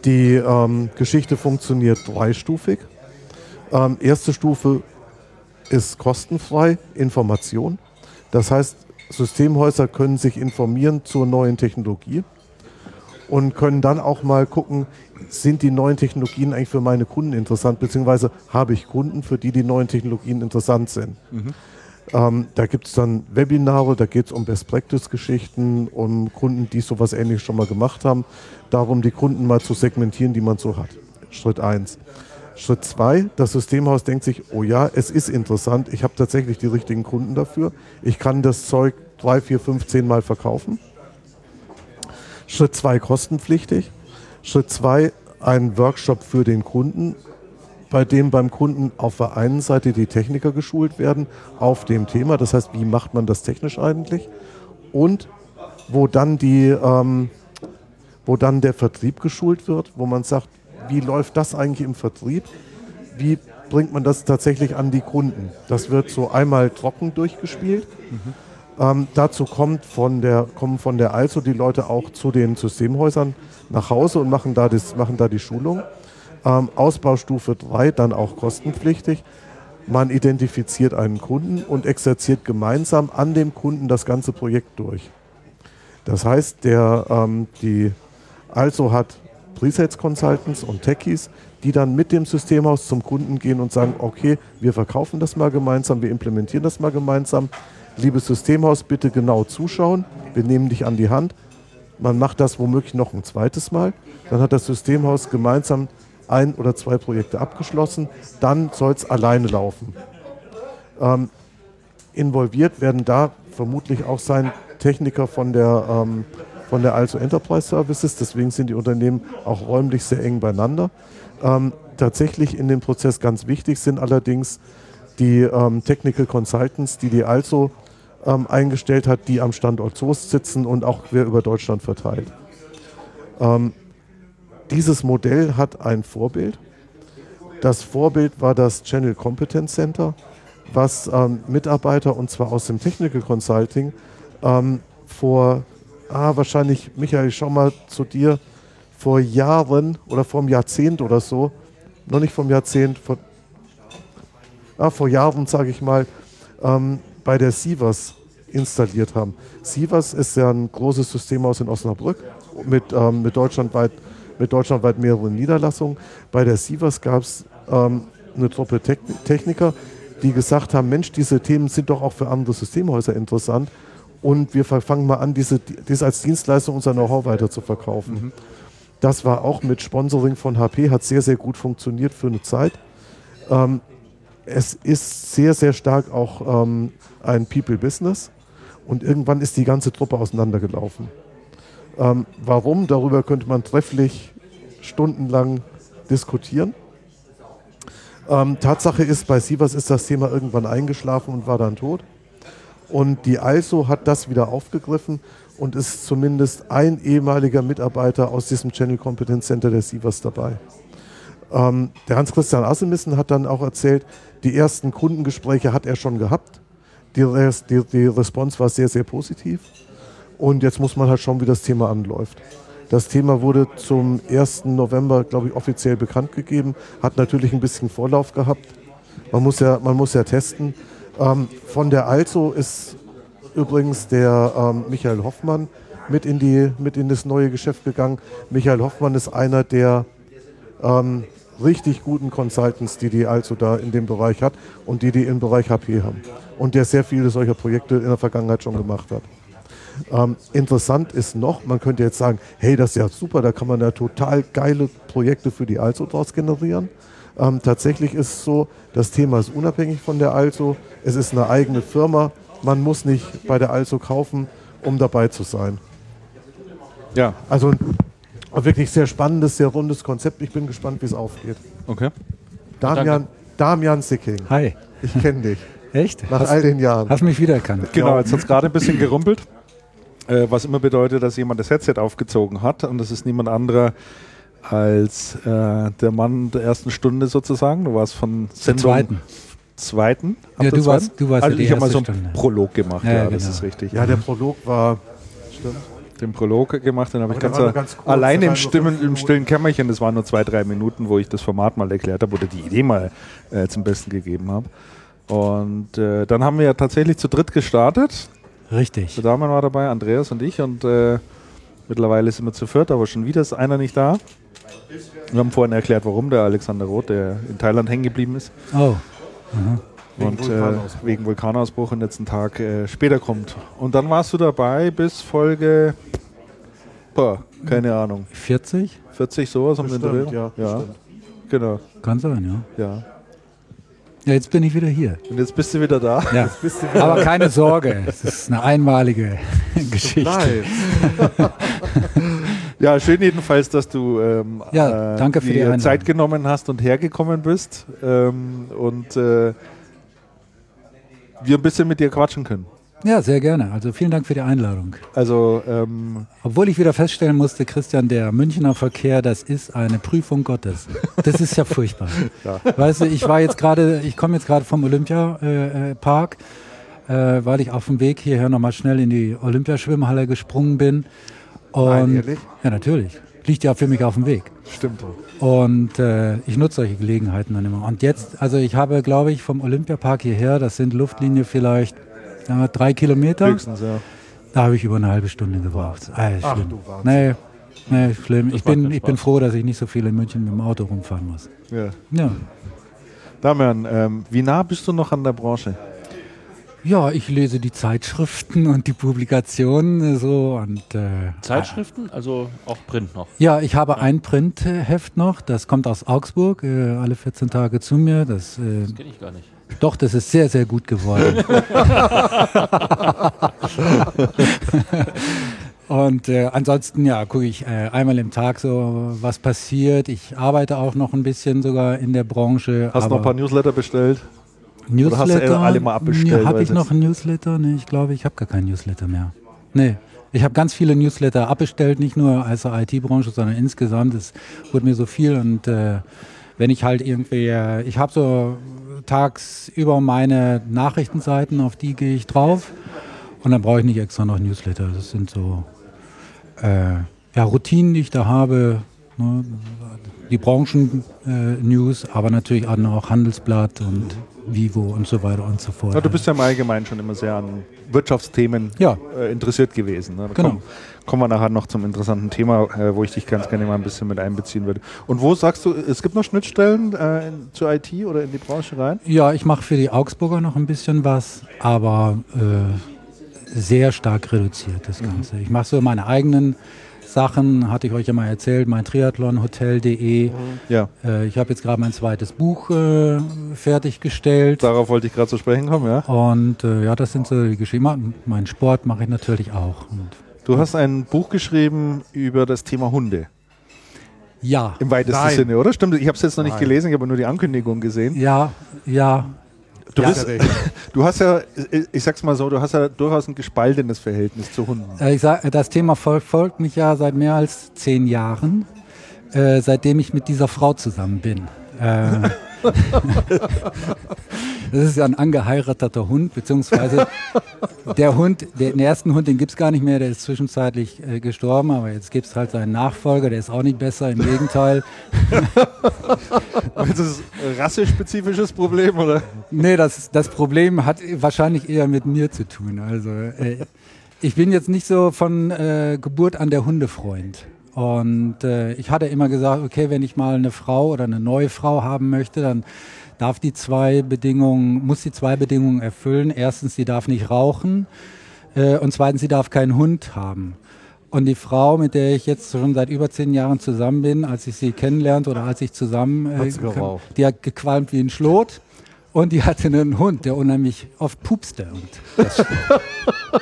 Die ähm, Geschichte funktioniert dreistufig. Ähm, erste Stufe ist kostenfrei Information. Das heißt, Systemhäuser können sich informieren zur neuen Technologie und können dann auch mal gucken, sind die neuen Technologien eigentlich für meine Kunden interessant, beziehungsweise habe ich Kunden, für die die neuen Technologien interessant sind. Ähm, da gibt es dann Webinare, da geht es um Best-Practice-Geschichten, um Kunden, die sowas ähnliches schon mal gemacht haben, darum, die Kunden mal zu segmentieren, die man so hat. Schritt 1. Schritt 2, das Systemhaus denkt sich, oh ja, es ist interessant, ich habe tatsächlich die richtigen Kunden dafür, ich kann das Zeug drei, vier, fünf, zehn Mal verkaufen. Schritt 2 kostenpflichtig. Schritt 2 ein Workshop für den Kunden, bei dem beim Kunden auf der einen Seite die Techniker geschult werden auf dem Thema, das heißt, wie macht man das technisch eigentlich und wo dann die, ähm, wo dann der Vertrieb geschult wird, wo man sagt, wie läuft das eigentlich im Vertrieb? Wie bringt man das tatsächlich an die Kunden. Das wird so einmal trocken durchgespielt. Ähm, dazu kommt von der, kommen von der Also die Leute auch zu den Systemhäusern nach Hause und machen da, das, machen da die Schulung. Ähm, Ausbaustufe 3 dann auch kostenpflichtig. Man identifiziert einen Kunden und exerziert gemeinsam an dem Kunden das ganze Projekt durch. Das heißt, der, ähm, die Also hat Presales Consultants und Techies, die dann mit dem Systemhaus zum Kunden gehen und sagen, okay, wir verkaufen das mal gemeinsam, wir implementieren das mal gemeinsam. Liebes Systemhaus, bitte genau zuschauen, wir nehmen dich an die Hand. Man macht das womöglich noch ein zweites Mal. Dann hat das Systemhaus gemeinsam ein oder zwei Projekte abgeschlossen. Dann soll es alleine laufen. Ähm, involviert werden da vermutlich auch sein Techniker von der, ähm, von der Also Enterprise Services. Deswegen sind die Unternehmen auch räumlich sehr eng beieinander. Ähm, tatsächlich in dem Prozess ganz wichtig sind allerdings die ähm, Technical Consultants, die die Also eingestellt hat, die am Standort Soest sitzen und auch quer über Deutschland verteilt. Ähm, dieses Modell hat ein Vorbild. Das Vorbild war das Channel Competence Center, was ähm, Mitarbeiter, und zwar aus dem Technical Consulting, ähm, vor, ah, wahrscheinlich, Michael, ich schau mal zu dir, vor Jahren oder vor einem Jahrzehnt oder so, noch nicht vom Jahrzehnt, vor, ah, vor Jahren, sage ich mal, ähm, bei der Sievers installiert haben. Sievers ist ja ein großes Systemhaus in Osnabrück mit, ähm, mit, deutschlandweit, mit deutschlandweit mehreren Niederlassungen. Bei der Sievers gab es ähm, eine Truppe Techn Techniker, die gesagt haben, Mensch, diese Themen sind doch auch für andere Systemhäuser interessant und wir fangen mal an, diese, das als Dienstleistung unser Know-how weiter zu verkaufen. Mhm. Das war auch mit Sponsoring von HP, hat sehr, sehr gut funktioniert für eine Zeit. Ähm, es ist sehr, sehr stark auch ähm, ein People-Business und irgendwann ist die ganze Truppe auseinandergelaufen. Ähm, warum? Darüber könnte man trefflich stundenlang diskutieren. Ähm, Tatsache ist, bei Sievers ist das Thema irgendwann eingeschlafen und war dann tot. Und die Also hat das wieder aufgegriffen und ist zumindest ein ehemaliger Mitarbeiter aus diesem Channel Competence Center der Sievers dabei. Ähm, der Hans-Christian Assemissen hat dann auch erzählt, die ersten Kundengespräche hat er schon gehabt. Die, Res die, die Response war sehr, sehr positiv. Und jetzt muss man halt schauen, wie das Thema anläuft. Das Thema wurde zum 1. November, glaube ich, offiziell bekannt gegeben, hat natürlich ein bisschen Vorlauf gehabt. Man muss ja, man muss ja testen. Ähm, von der Also ist übrigens der ähm, Michael Hoffmann mit in, die, mit in das neue Geschäft gegangen. Michael Hoffmann ist einer der ähm, richtig guten Consultants, die die also da in dem Bereich hat und die die im Bereich HP haben. Und der sehr viele solcher Projekte in der Vergangenheit schon gemacht hat. Ähm, interessant ist noch, man könnte jetzt sagen, hey, das ist ja super, da kann man ja total geile Projekte für die Also draus generieren. Ähm, tatsächlich ist es so, das Thema ist unabhängig von der Also. Es ist eine eigene Firma. Man muss nicht bei der Also kaufen, um dabei zu sein. Ja, Also ein wirklich sehr spannendes, sehr rundes Konzept. Ich bin gespannt, wie es aufgeht. okay. Damian, Damian Sicking, Hi. ich kenne dich Echt? nach Hast, all den Jahren. hast mich wiedererkannt. Genau, jetzt hat es gerade ein bisschen gerumpelt, äh, was immer bedeutet, dass jemand das Headset aufgezogen hat und das ist niemand anderer als äh, der Mann der ersten Stunde sozusagen. Du warst von Der Sendung zweiten. zweiten. Ja, du warst- zweiten? du warst ja also die ich habe mal so einen Stunde. Prolog gemacht, Ja, ja, ja, das genau. ist richtig. Ja, der Prolog war. Stimmt. den Prolog gemacht, den habe ich ganz, ganz kurz, alleine im, Stimmen, im stillen Kämmerchen. Das waren nur zwei, drei Minuten, wo ich das Format mal erklärt habe oder die Idee mal äh, zum Besten gegeben habe. Und äh, dann haben wir ja tatsächlich zu dritt gestartet. Richtig. Der Damian war dabei, Andreas und ich. Und äh, mittlerweile sind wir zu viert, aber schon wieder ist einer nicht da. Wir haben vorhin erklärt, warum der Alexander Roth, der in Thailand hängen geblieben ist Oh, und äh, Vulkanausbruch. wegen Vulkanausbruch und jetzt einen Tag äh, später kommt. Und dann warst du dabei bis Folge, boah, keine Ahnung, 40? 40 sowas um den Dreh? ja, ja genau, Kann sein, ja. ja. Ja, jetzt bin ich wieder hier. Und jetzt bist du wieder da. Ja. Aber keine Sorge, es ist eine einmalige Geschichte. Ja, schön jedenfalls, dass du ähm, Ja, danke für die Einladung. Zeit genommen hast und hergekommen bist ähm, und äh, wir ein bisschen mit dir quatschen können. Ja, sehr gerne. Also vielen Dank für die Einladung. Also, ähm, Obwohl ich wieder feststellen musste, Christian, der Münchner Verkehr, das ist eine Prüfung Gottes. Das ist ja furchtbar. Weißt du, ich war jetzt gerade, ich komme jetzt gerade vom Olympiapark, äh, Park, äh, weil ich auf dem Weg hierher nochmal schnell in die Olympiaschwimmhalle gesprungen bin. Und Nein, ehrlich? ja, natürlich. Liegt ja für mich auf dem Weg. stimmt. Und äh, ich nutze solche Gelegenheiten dann immer. Und jetzt, also ich habe, glaube ich, vom Olympiapark hierher, das sind Luftlinie vielleicht ja, drei Kilometer. Höchstens, ja. Da habe ich über eine halbe Stunde gebraucht. Ah, Ach schlimm. du Wahnsinn. Nee, nee, schlimm. Ich bin, ich bin froh, dass ich nicht so viel in München mit dem Auto rumfahren muss. ja. Ja, Damian, ähm, wie nah bist du noch an der Branche? Ja ich lese die Zeitschriften und die Publikationen äh, so und äh, Zeitschriften, also auch Print noch. ja, ich habe ein Printheft noch, das kommt aus Augsburg, äh, alle 14 Tage zu mir. Das, äh, Das kenne ich gar nicht. doch, das ist sehr, sehr gut geworden. Und äh, ansonsten, ja, gucke ich äh, einmal im Tag so, was passiert. Ich arbeite auch noch ein bisschen sogar in der Branche. Hast du noch ein paar Newsletter bestellt? Newsletter? hast du alle mal abbestellt, Habe weil ich noch einen Newsletter? Nee, ich glaube, ich habe gar keinen Newsletter mehr. Nee. Ich habe ganz viele Newsletter abbestellt, nicht nur als IT-Branche, sondern insgesamt. Es wurde mir so viel und äh, wenn ich halt irgendwie, äh, ich habe so tagsüber meine Nachrichtenseiten, auf die gehe ich drauf und dann brauche ich nicht extra noch Newsletter. Das sind so äh, ja, Routinen, die ich da habe. Ne? Die Branchen-News, aber natürlich auch Handelsblatt und Vivo und so weiter und so fort. Ja, du bist ja im Allgemeinen schon immer sehr an Wirtschaftsthemen Ja. äh, interessiert gewesen. Ne? Genau. kommen, kommen wir nachher noch zum interessanten Thema, äh, wo ich dich ganz gerne mal ein bisschen mit einbeziehen würde. Und wo sagst du, es gibt noch Schnittstellen äh, in, zur IT oder in die Branche rein? Ja, ich mache für die Augsburger noch ein bisschen was, aber äh, sehr stark reduziert das Ganze. Ich mache so meine eigenen Sachen, hatte ich euch ja mal erzählt, mein Triathlonhotel.de. Ja, Äh, ich habe jetzt gerade mein zweites Buch äh, fertiggestellt. darauf wollte ich gerade zu sprechen kommen, ja. Und äh, ja, das sind so die Geschichten. Mein Sport mache ich natürlich auch. Und Du hast ein Buch geschrieben über das Thema Hunde. ja, Im weitesten Nein. Sinne, oder? Stimmt, ich habe es jetzt noch nicht Nein. gelesen, ich habe nur die Ankündigung gesehen. ja, ja. Du, Ja. bist, du hast ja, ich- sag's mal so, du hast ja durchaus ein gespaltenes Verhältnis zu Hunden. Äh, Ich sag, das Thema verfolgt mich ja seit mehr als zehn Jahren, äh, seitdem ich mit dieser Frau zusammen bin. Äh, das ist ja ein angeheirateter Hund, beziehungsweise der Hund, den ersten Hund, den gibt es gar nicht mehr, der ist zwischenzeitlich äh, gestorben, aber jetzt gibt es halt seinen Nachfolger, der ist auch nicht besser, im Gegenteil. Ist das ein rassespezifisches Problem, oder? Nee, das, das Problem hat wahrscheinlich eher mit mir zu tun. Also äh, ich bin jetzt nicht so von äh, Geburt an der Hundefreund. Und äh, ich hatte immer gesagt, okay, wenn ich mal eine Frau oder eine neue Frau haben möchte, dann darf die zwei Bedingungen, muss die zwei Bedingungen erfüllen. Erstens, sie darf nicht rauchen äh, und zweitens, sie darf keinen Hund haben. Und die Frau, mit der ich jetzt schon seit über zehn Jahren zusammen bin, als ich sie kennenlernte oder als ich zusammen, äh, Hat sie kam, geraucht? die hat gequalmt wie ein Schlot. Und die hatte einen Hund, der unheimlich oft pupste. Und,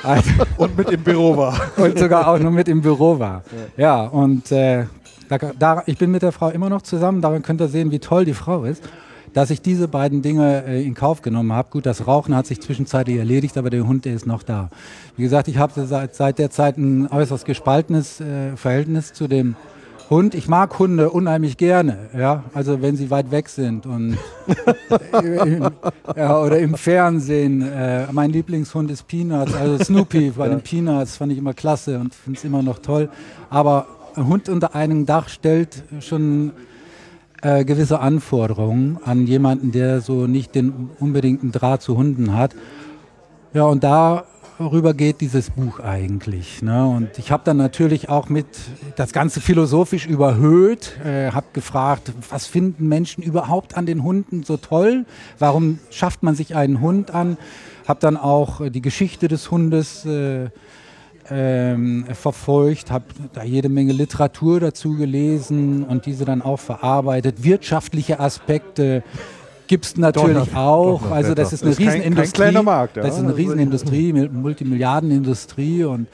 also, Und mit im Büro war. und sogar auch nur mit im Büro war. Ja, und äh, da, da, ich bin mit der Frau immer noch zusammen. Daran könnt ihr sehen, wie toll die Frau ist. Dass ich diese beiden Dinge äh, in Kauf genommen habe. Gut, das Rauchen hat sich zwischenzeitlich erledigt, aber der Hund, der ist noch da. Wie gesagt, ich habe seit, seit der Zeit ein äußerst gespaltenes äh, Verhältnis zu dem Hund. Ich mag Hunde unheimlich gerne, ja. Also wenn sie weit weg sind und im, ja, oder im Fernsehen. Äh, mein Lieblingshund ist Peanuts, also Snoopy bei den Peanuts fand ich immer klasse und finde es immer noch toll. Aber ein Hund unter einem Dach stellt schon äh, gewisse Anforderungen an jemanden, der so nicht den unbedingten Draht zu Hunden hat. Ja, und darüber geht dieses Buch eigentlich. Ne? Und ich habe dann natürlich auch mit das Ganze philosophisch überhöht, äh, habe gefragt, was finden Menschen überhaupt an den Hunden so toll? Warum schafft man sich einen Hund an? Habe dann auch äh, die Geschichte des Hundes äh, ähm, verfolgt, habe da jede Menge Literatur dazu gelesen und diese dann auch verarbeitet. Wirtschaftliche Aspekte gibt es natürlich noch- auch. doch also das ist eine Das ist kein- kein Riesenindustrie. kleiner Markt, ja. Das ist eine Also- Riesenindustrie, Mil- Multimilliardenindustrie und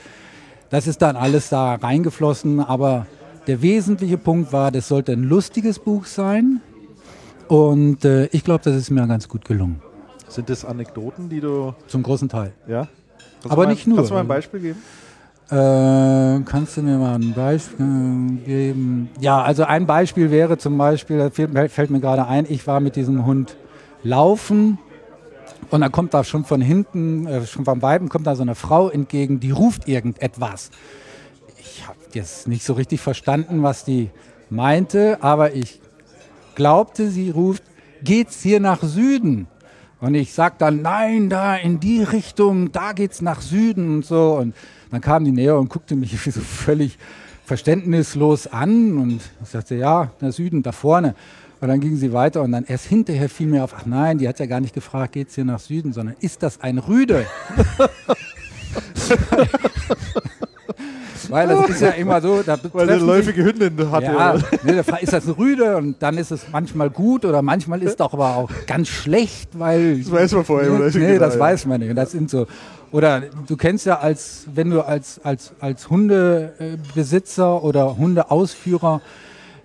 das ist dann alles da reingeflossen. Aber der wesentliche Punkt war, das sollte ein lustiges Buch sein. Und äh, ich glaube, das ist mir ganz gut gelungen. Sind das Anekdoten, die du, Zum großen Teil. ja? Kannst Aber du mal, nicht nur. Kannst du mal ein Beispiel geben? Äh, kannst du mir mal ein Beispiel geben? Ja, also ein Beispiel wäre zum Beispiel, da fällt, fällt mir gerade ein, ich war mit diesem Hund laufen und dann kommt da schon von hinten, äh, schon vom Weiben kommt da so eine Frau entgegen, die ruft irgendetwas. Ich habe jetzt nicht so richtig verstanden, was die meinte, aber ich glaubte, sie ruft, geht's hier nach Süden? Und ich sag dann, nein, da in die Richtung, da geht's nach Süden und so. Und dann kam die näher und guckte mich so völlig verständnislos an. Und ich sagte, ja, nach Süden, da vorne. Und dann ging sie weiter und dann erst hinterher fiel mir auf, ach nein, die hat ja gar nicht gefragt, geht's hier nach Süden, sondern ist das ein Rüde? Weil das ist ja immer so, da treffen sich- Hündin hat. ja, ne, ist das eine Rüde und dann ist es manchmal gut oder manchmal ist es doch aber auch ganz schlecht, weil. Das weiß man vorher Nee, nicht nee genau, das ja. weiß man nicht. Und das sind so. Oder du kennst ja als, wenn du als, als, als Hundebesitzer oder Hundeausführer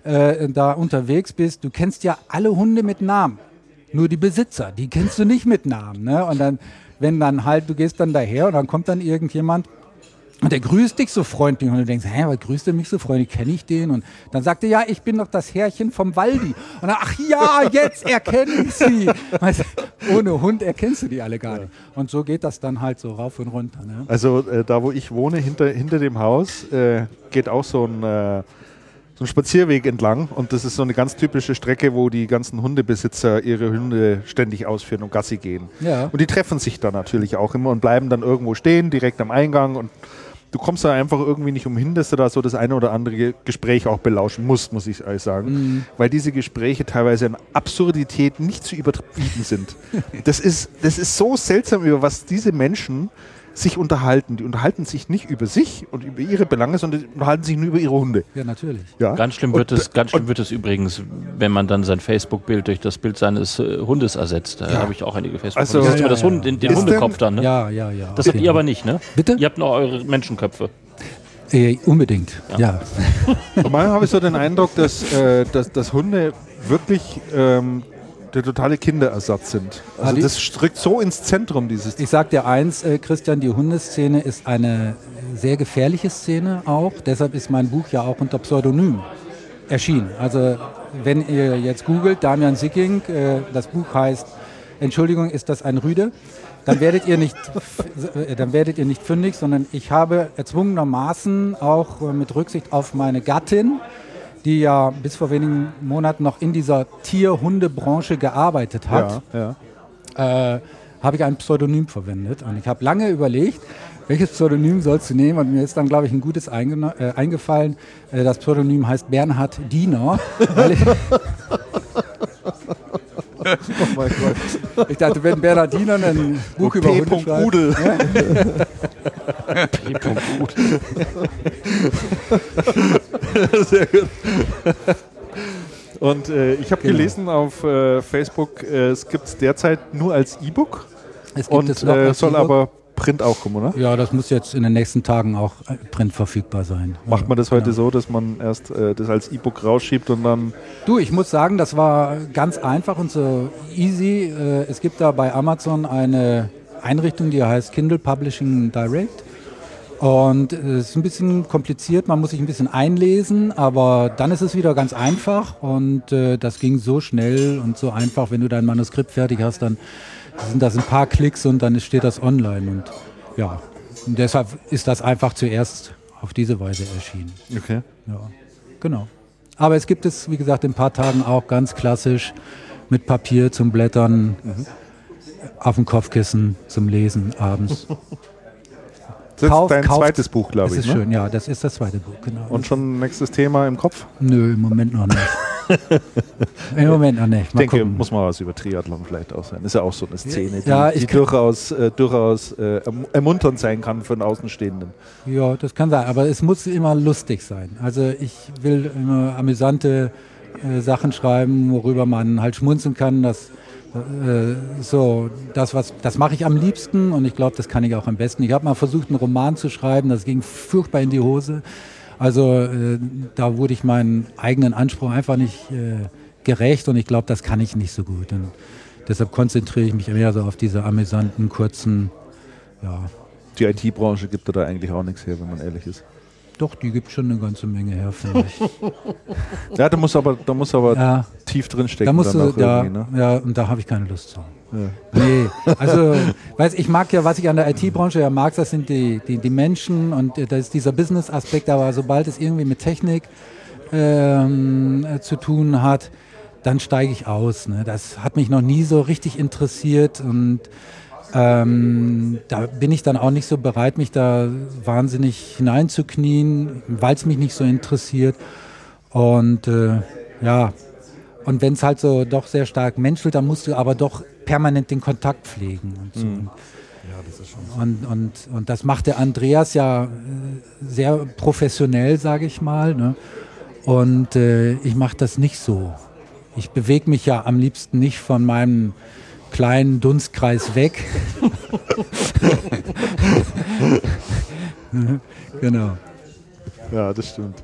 äh, da unterwegs bist, du kennst ja alle Hunde mit Namen. Nur die Besitzer, die kennst du nicht mit Namen. Ne? Und dann, wenn dann halt, du gehst dann daher und dann kommt dann irgendjemand und der grüßt dich so freundlich und du denkst, hä, was grüßt er mich so freundlich? Kenne ich den? Und dann sagt er, ja, ich bin doch das Herrchen vom Waldi. Und dann, ach ja, jetzt erkenne ich sie. Weißt ohne Hund erkennst du die alle gar nicht. Und so geht das dann halt so rauf und runter. Ne? Also äh, da, wo ich wohne, hinter, hinter dem Haus, äh, geht auch so ein, äh, so ein Spazierweg entlang. Und das ist so eine ganz typische Strecke, wo die ganzen Hundebesitzer ihre Hunde ständig ausführen und Gassi gehen. Ja. Und die treffen sich da natürlich auch immer und bleiben dann irgendwo stehen, direkt am Eingang. Und du kommst da einfach irgendwie nicht umhin, dass du da so das eine oder andere Gespräch auch belauschen musst, muss ich ehrlich sagen. Mhm. Weil diese Gespräche teilweise an Absurdität nicht zu überbieten sind. das, ist, das ist so seltsam, über was diese Menschen sich unterhalten. Die unterhalten sich nicht über sich und über ihre Belange, sondern die unterhalten sich nur über ihre Hunde. Ja, natürlich. Ja? Ganz schlimm wird es, ganz schlimm wird es übrigens, wenn man dann sein Facebook-Bild durch das Bild seines äh, Hundes ersetzt. Da habe ich auch einige Facebook. Also- das ist Ja, immer ja, das ja. Hund, den, den Ist Hundekopf dann. Ne? Ja, ja, ja. Das habt ihr aber nicht, ne? Bitte? Ihr habt noch eure Menschenköpfe. Äh, unbedingt, ja. Manchmal habe ich so den Eindruck, dass, äh, dass, dass Hunde wirklich ähm, der totale Kinderersatz sind. Also das drückt so ins Zentrum dieses Ich sag dir eins, äh, Christian, die Hundeszene ist eine sehr gefährliche Szene auch. Deshalb ist mein Buch ja auch unter Pseudonym erschienen. Also wenn ihr jetzt googelt, Damian Sicking, äh, das Buch heißt Entschuldigung, ist das ein Rüde? Dann werdet ihr nicht, äh, dann werdet ihr nicht fündig, sondern ich habe erzwungenermaßen auch äh, mit Rücksicht auf meine Gattin, die ja bis vor wenigen Monaten noch in dieser Tier-Hunde-Branche gearbeitet hat, Ja, ja. äh, habe ich ein Pseudonym verwendet. Und ich habe lange überlegt, welches Pseudonym sollst du nehmen? Und mir ist dann, glaube ich, ein gutes eingeno- äh, eingefallen. Äh, das Pseudonym heißt Bernhard Diener. Oh mein Gott. ich dachte, wenn Bernhard Diener ein Buch über P. Hunde schreibt, Rudel. Sehr gut. Und äh, ich habe Genau. gelesen auf äh, Facebook, äh, es gibt es derzeit nur als E-Book es gibt und es noch äh, als soll E-Book. aber Print auch kommen, oder? Ja, das muss jetzt in den nächsten Tagen auch äh, print verfügbar sein. Macht man das heute Ja. so, dass man erst äh, das als E-Book rausschiebt und dann Du, ich muss sagen, das war ganz einfach und so easy. Äh, Es gibt da bei Amazon eine Einrichtung, die heißt Kindle Publishing Direct. Und äh, es ist ein bisschen kompliziert, man muss sich ein bisschen einlesen, aber dann ist es wieder ganz einfach und äh, das ging so schnell und so einfach. Wenn du dein Manuskript fertig hast, dann sind das ein paar Klicks und dann steht das online. Und ja, und deshalb ist das einfach zuerst auf diese Weise erschienen. okay. Ja, genau. Aber es gibt es, wie gesagt, in ein paar Tagen auch ganz klassisch mit Papier zum Blättern, auf dem Kopfkissen zum Lesen abends. Das ist Kauf- dein kauft- zweites Buch, glaube Das ich. ist Ne? schön, ja, das ist das zweite Buch, genau. Und schon nächstes Thema im Kopf? Nö, im Moment noch nicht. Im Moment noch nicht. Ich Mal denke, gucken. muss mal was über Triathlon vielleicht auch sein. Ist ja auch so eine Szene, die, Ja, ich die durchaus, äh, durchaus äh, erm- ermunternd sein kann für einen Außenstehenden. Ja, das kann sein, aber es muss immer lustig sein. Also ich will immer amüsante äh, Sachen schreiben, worüber man halt schmunzeln kann. Das, äh, so, das, das mache ich am liebsten und ich glaube, das kann ich auch am besten. Ich habe mal versucht, einen Roman zu schreiben, das ging furchtbar in die Hose. Also äh, da wurde ich meinen eigenen Anspruch einfach nicht äh, gerecht und ich glaube, das kann ich nicht so gut. Und deshalb konzentriere ich mich mehr so auf diese amüsanten, kurzen, ja, Die IT-Branche gibt da eigentlich auch nichts her, wenn man ehrlich ist. Doch, die gibt schon eine ganze Menge her, finde ich. Ja, da muss aber, da muss aber ja, tief drin stecken. da musst du, da, ne? ja, und da habe ich keine Lust zu. Ja. Nee, also, weiß ich mag ja, was ich an der IT-Branche ja mag, das sind die, die, die Menschen und äh, das ist dieser Business-Aspekt, aber sobald es irgendwie mit Technik ähm, äh, zu tun hat, dann steige ich aus. Ne? Das hat mich noch nie so richtig interessiert und ähm, da bin ich dann auch nicht so bereit, mich da wahnsinnig hineinzuknien, weil es mich nicht so interessiert. Und äh, ja, und wenn es halt so doch sehr stark menschelt, dann musst du aber doch permanent den Kontakt pflegen und so. Und, und, und das macht der Andreas ja äh, sehr professionell, sage ich mal. Ne? Und äh, ich mache das nicht so. Ich bewege mich ja am liebsten nicht von meinem kleinen Dunstkreis weg. genau. Ja, das stimmt.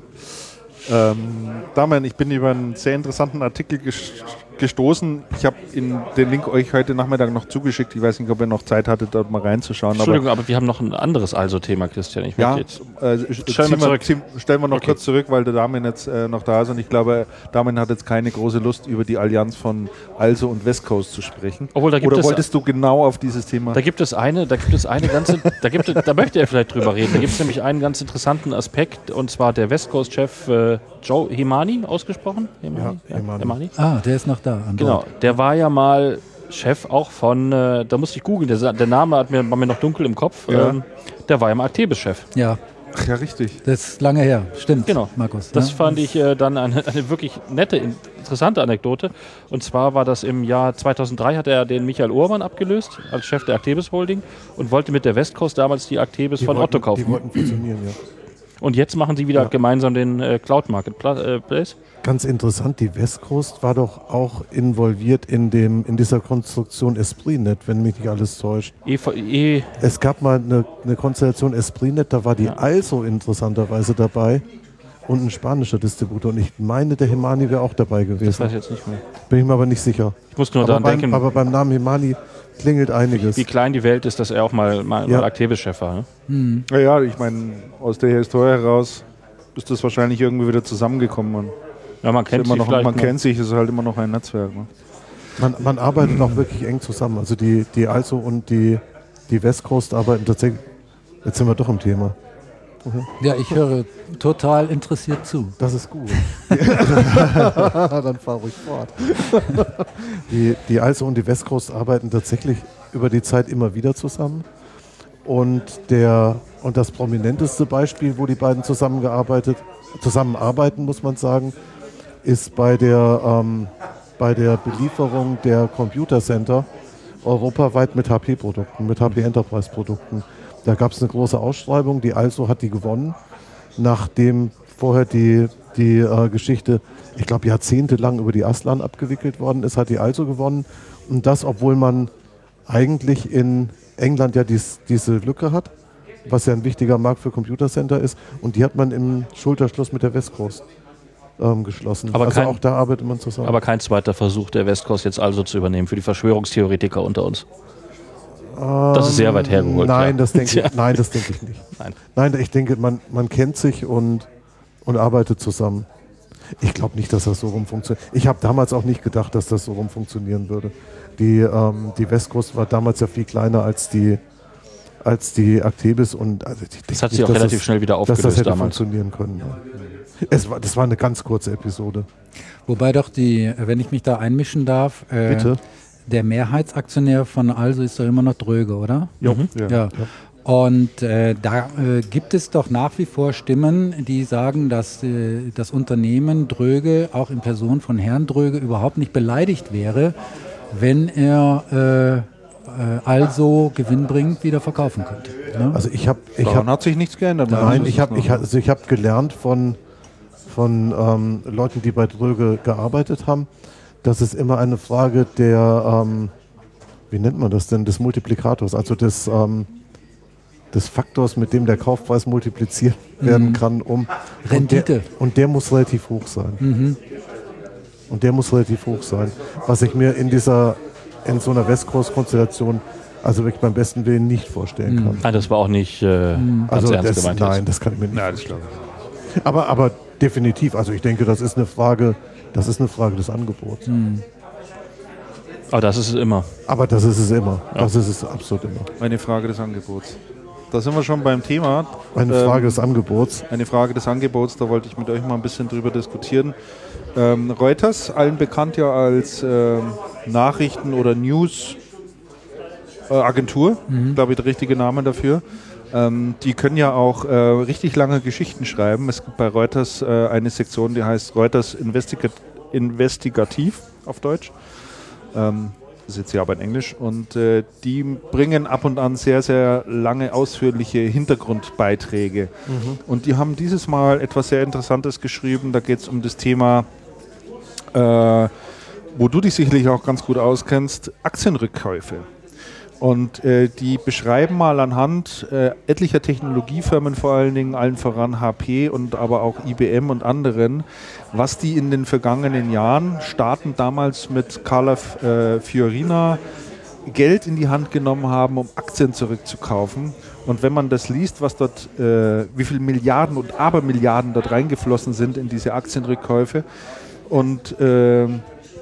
Ähm, Damian, ich bin über einen sehr interessanten Artikel ges gestoßen. Ich habe den Link euch heute Nachmittag noch zugeschickt. Ich weiß nicht, ob ihr noch Zeit hattet, dort mal reinzuschauen. Entschuldigung, aber, wir haben noch ein anderes Also-Thema, Christian. Ich Ja, jetzt äh, Stellen wir zurück. ziehen- stellen wir noch Okay. kurz zurück, weil der Damian jetzt äh, noch da ist und ich glaube, Damian hat jetzt keine große Lust, über die Allianz von Also und West Coast zu sprechen. Obwohl, da gibt Oder es- wolltest du genau auf dieses Thema? Da gibt es eine, da gibt es eine ganze, da gibt es, da möchte er vielleicht drüber reden. Da gibt es nämlich einen ganz interessanten Aspekt und zwar der West Coast Chef äh, Joe Himani ausgesprochen. Himani? Ja, Himani. Himani. Ah, der ist noch da. Genau, Bord. der war ja mal Chef auch von, äh, da musste ich googeln, der, der Name hat mir, war mir noch dunkel im Kopf. Ja. Ähm, der war ja mal Actebis-Chef. Ja, Ach ja, richtig. das ist lange her. Stimmt, Genau. Markus. Das ja. fand ich äh, dann eine, eine wirklich nette, in- interessante Anekdote. Und zwar war das im Jahr 2003, hat er den Michael Ohrmann abgelöst als Chef der Actebis Holding und wollte mit der West Coast damals die Actebis Die von wollten, Otto kaufen. Die wollten fusionieren, ja. Und jetzt machen sie wieder Ja. gemeinsam den äh, Cloud Marketplace. Ganz interessant, die West Coast war doch auch involviert in, dem, in dieser Konstruktion EspritNet, wenn mich nicht alles täuscht. E, e, Es gab mal eine, eine Konstellation EspritNet, da war die Ja. also interessanterweise dabei und ein spanischer Distributor. Und ich meine, der Himani wäre auch dabei das gewesen. weiß ich jetzt nicht mehr. Bin ich mir aber nicht sicher. Ich muss nur Aber daran beim, denken, aber beim Namen Himani klingelt einiges. wie klein die Welt ist, dass er auch mal, mal, Ja. mal Actebis-Chef war. Ne? Naja, ich meine, aus der Historie heraus ist das wahrscheinlich irgendwie wieder zusammengekommen. Man, Ja, man kennt immer sie noch, man noch. kennt sich, es ist halt immer noch ein Netzwerk. Ne? Man, man arbeitet auch wirklich eng zusammen. Also die, die Also und die, die West Coast arbeiten tatsächlich. Jetzt sind wir doch im Thema. Ja, ich höre total interessiert zu. Das ist gut. Dann fahr ruhig fort. Die, die Also und die West Coast arbeiten tatsächlich über die Zeit immer wieder zusammen. Und, der, und das prominenteste Beispiel, wo die beiden zusammengearbeitet, zusammenarbeiten, muss man sagen, ist bei der, ähm, bei der Belieferung der Computercenter europaweit mit HP-Produkten, mit HP Enterprise-Produkten. Da gab es eine große Ausschreibung, die Also hat die gewonnen, nachdem vorher die, die äh, Geschichte, ich glaube, jahrzehntelang über die Aslan abgewickelt worden ist, hat die Also gewonnen. Und das, obwohl man eigentlich in England ja dies, diese Lücke hat, was ja ein wichtiger Markt für Computercenter ist. Und die hat man im Schulterschluss mit der West Coast ähm, geschlossen. Aber also kein- auch da arbeitet man zusammen. Aber kein zweiter Versuch der West Coast jetzt also zu übernehmen für die Verschwörungstheoretiker unter uns. Das ist sehr weit hergeholt. Nein, ja. das denke ich, nein, das denke ich nicht. Nein. Nein, ich denke, man, man kennt sich und, und arbeitet zusammen. Ich glaube nicht, dass das so rum funktioniert. Ich habe damals auch nicht gedacht, dass das so rum funktionieren würde. Die, ähm, die West Coast war damals ja viel kleiner als die, als die Actebis und also ich Das hat sich nicht, auch relativ es- schnell wieder dass das aufgelöst hätte damals. funktionieren können. Ja. Es war, das war eine ganz kurze Episode. Wobei doch die, wenn ich mich da einmischen darf, äh, Bitte. Der Mehrheitsaktionär von Also ist doch immer noch Dröge, oder? Ja. Ja. Und äh, da äh, gibt es doch nach wie vor Stimmen, die sagen, dass äh, das Unternehmen Dröge auch in Person von Herrn Dröge überhaupt nicht beleidigt wäre, wenn er äh, äh, also gewinnbringend wieder verkaufen könnte. Ne? Also ich habe ich Daran hab, hat sich nichts geändert. Nein, ich habe ich, also ich hab gelernt von, von ähm, Leuten, die bei Dröge gearbeitet haben, dass es immer eine Frage der, ähm, wie nennt man das denn, des Multiplikators, also des, ähm, des Faktors, mit dem der Kaufpreis multipliziert werden kann, um Und Rendite. der, und der muss relativ hoch sein. Und der muss relativ hoch sein. Was ich mir in dieser, in so einer West Coast Konstellation also wirklich beim besten Willen nicht vorstellen kann. Nein, das war auch nicht äh, ganz Also ernst das, gemeint. nein, jetzt. das kann ich mir nicht. Ja, das glaube ich. Aber, aber definitiv, also ich denke, das ist eine Frage, das ist eine Frage des Angebots. Aber das ist es immer. Aber das ist es immer. Das ist es absolut immer. Eine Frage des Angebots. Da sind wir schon beim Thema. Eine Ähm, Frage des Angebots. Eine Frage des Angebots, da wollte ich mit euch mal ein bisschen drüber diskutieren. Ähm, Reuters, allen bekannt ja als ähm, Nachrichten- oder News-Agentur, glaube ich, der richtige Name dafür. Ähm, die können ja auch äh, richtig lange Geschichten schreiben. Es gibt bei Reuters äh, eine Sektion, die heißt Reuters Investigat Investigativ auf Deutsch. Ähm, das ist jetzt hier aber in Englisch. Und äh, die bringen ab und an sehr, sehr lange, ausführliche Hintergrundbeiträge. Und die haben dieses Mal etwas sehr Interessantes geschrieben. Da geht es um das Thema, äh, wo du dich sicherlich auch ganz gut auskennst, Aktienrückkäufe. Und äh, die beschreiben mal anhand äh, etlicher Technologiefirmen, vor allen Dingen allen voran HP und aber auch IBM und anderen, was die in den vergangenen Jahren, starten damals mit Carla äh, Fiorina, Geld in die Hand genommen haben, um Aktien zurückzukaufen. Und wenn man das liest, was dort, äh, wie viele Milliarden und Abermilliarden dort reingeflossen sind in diese Aktienrückkäufe und äh,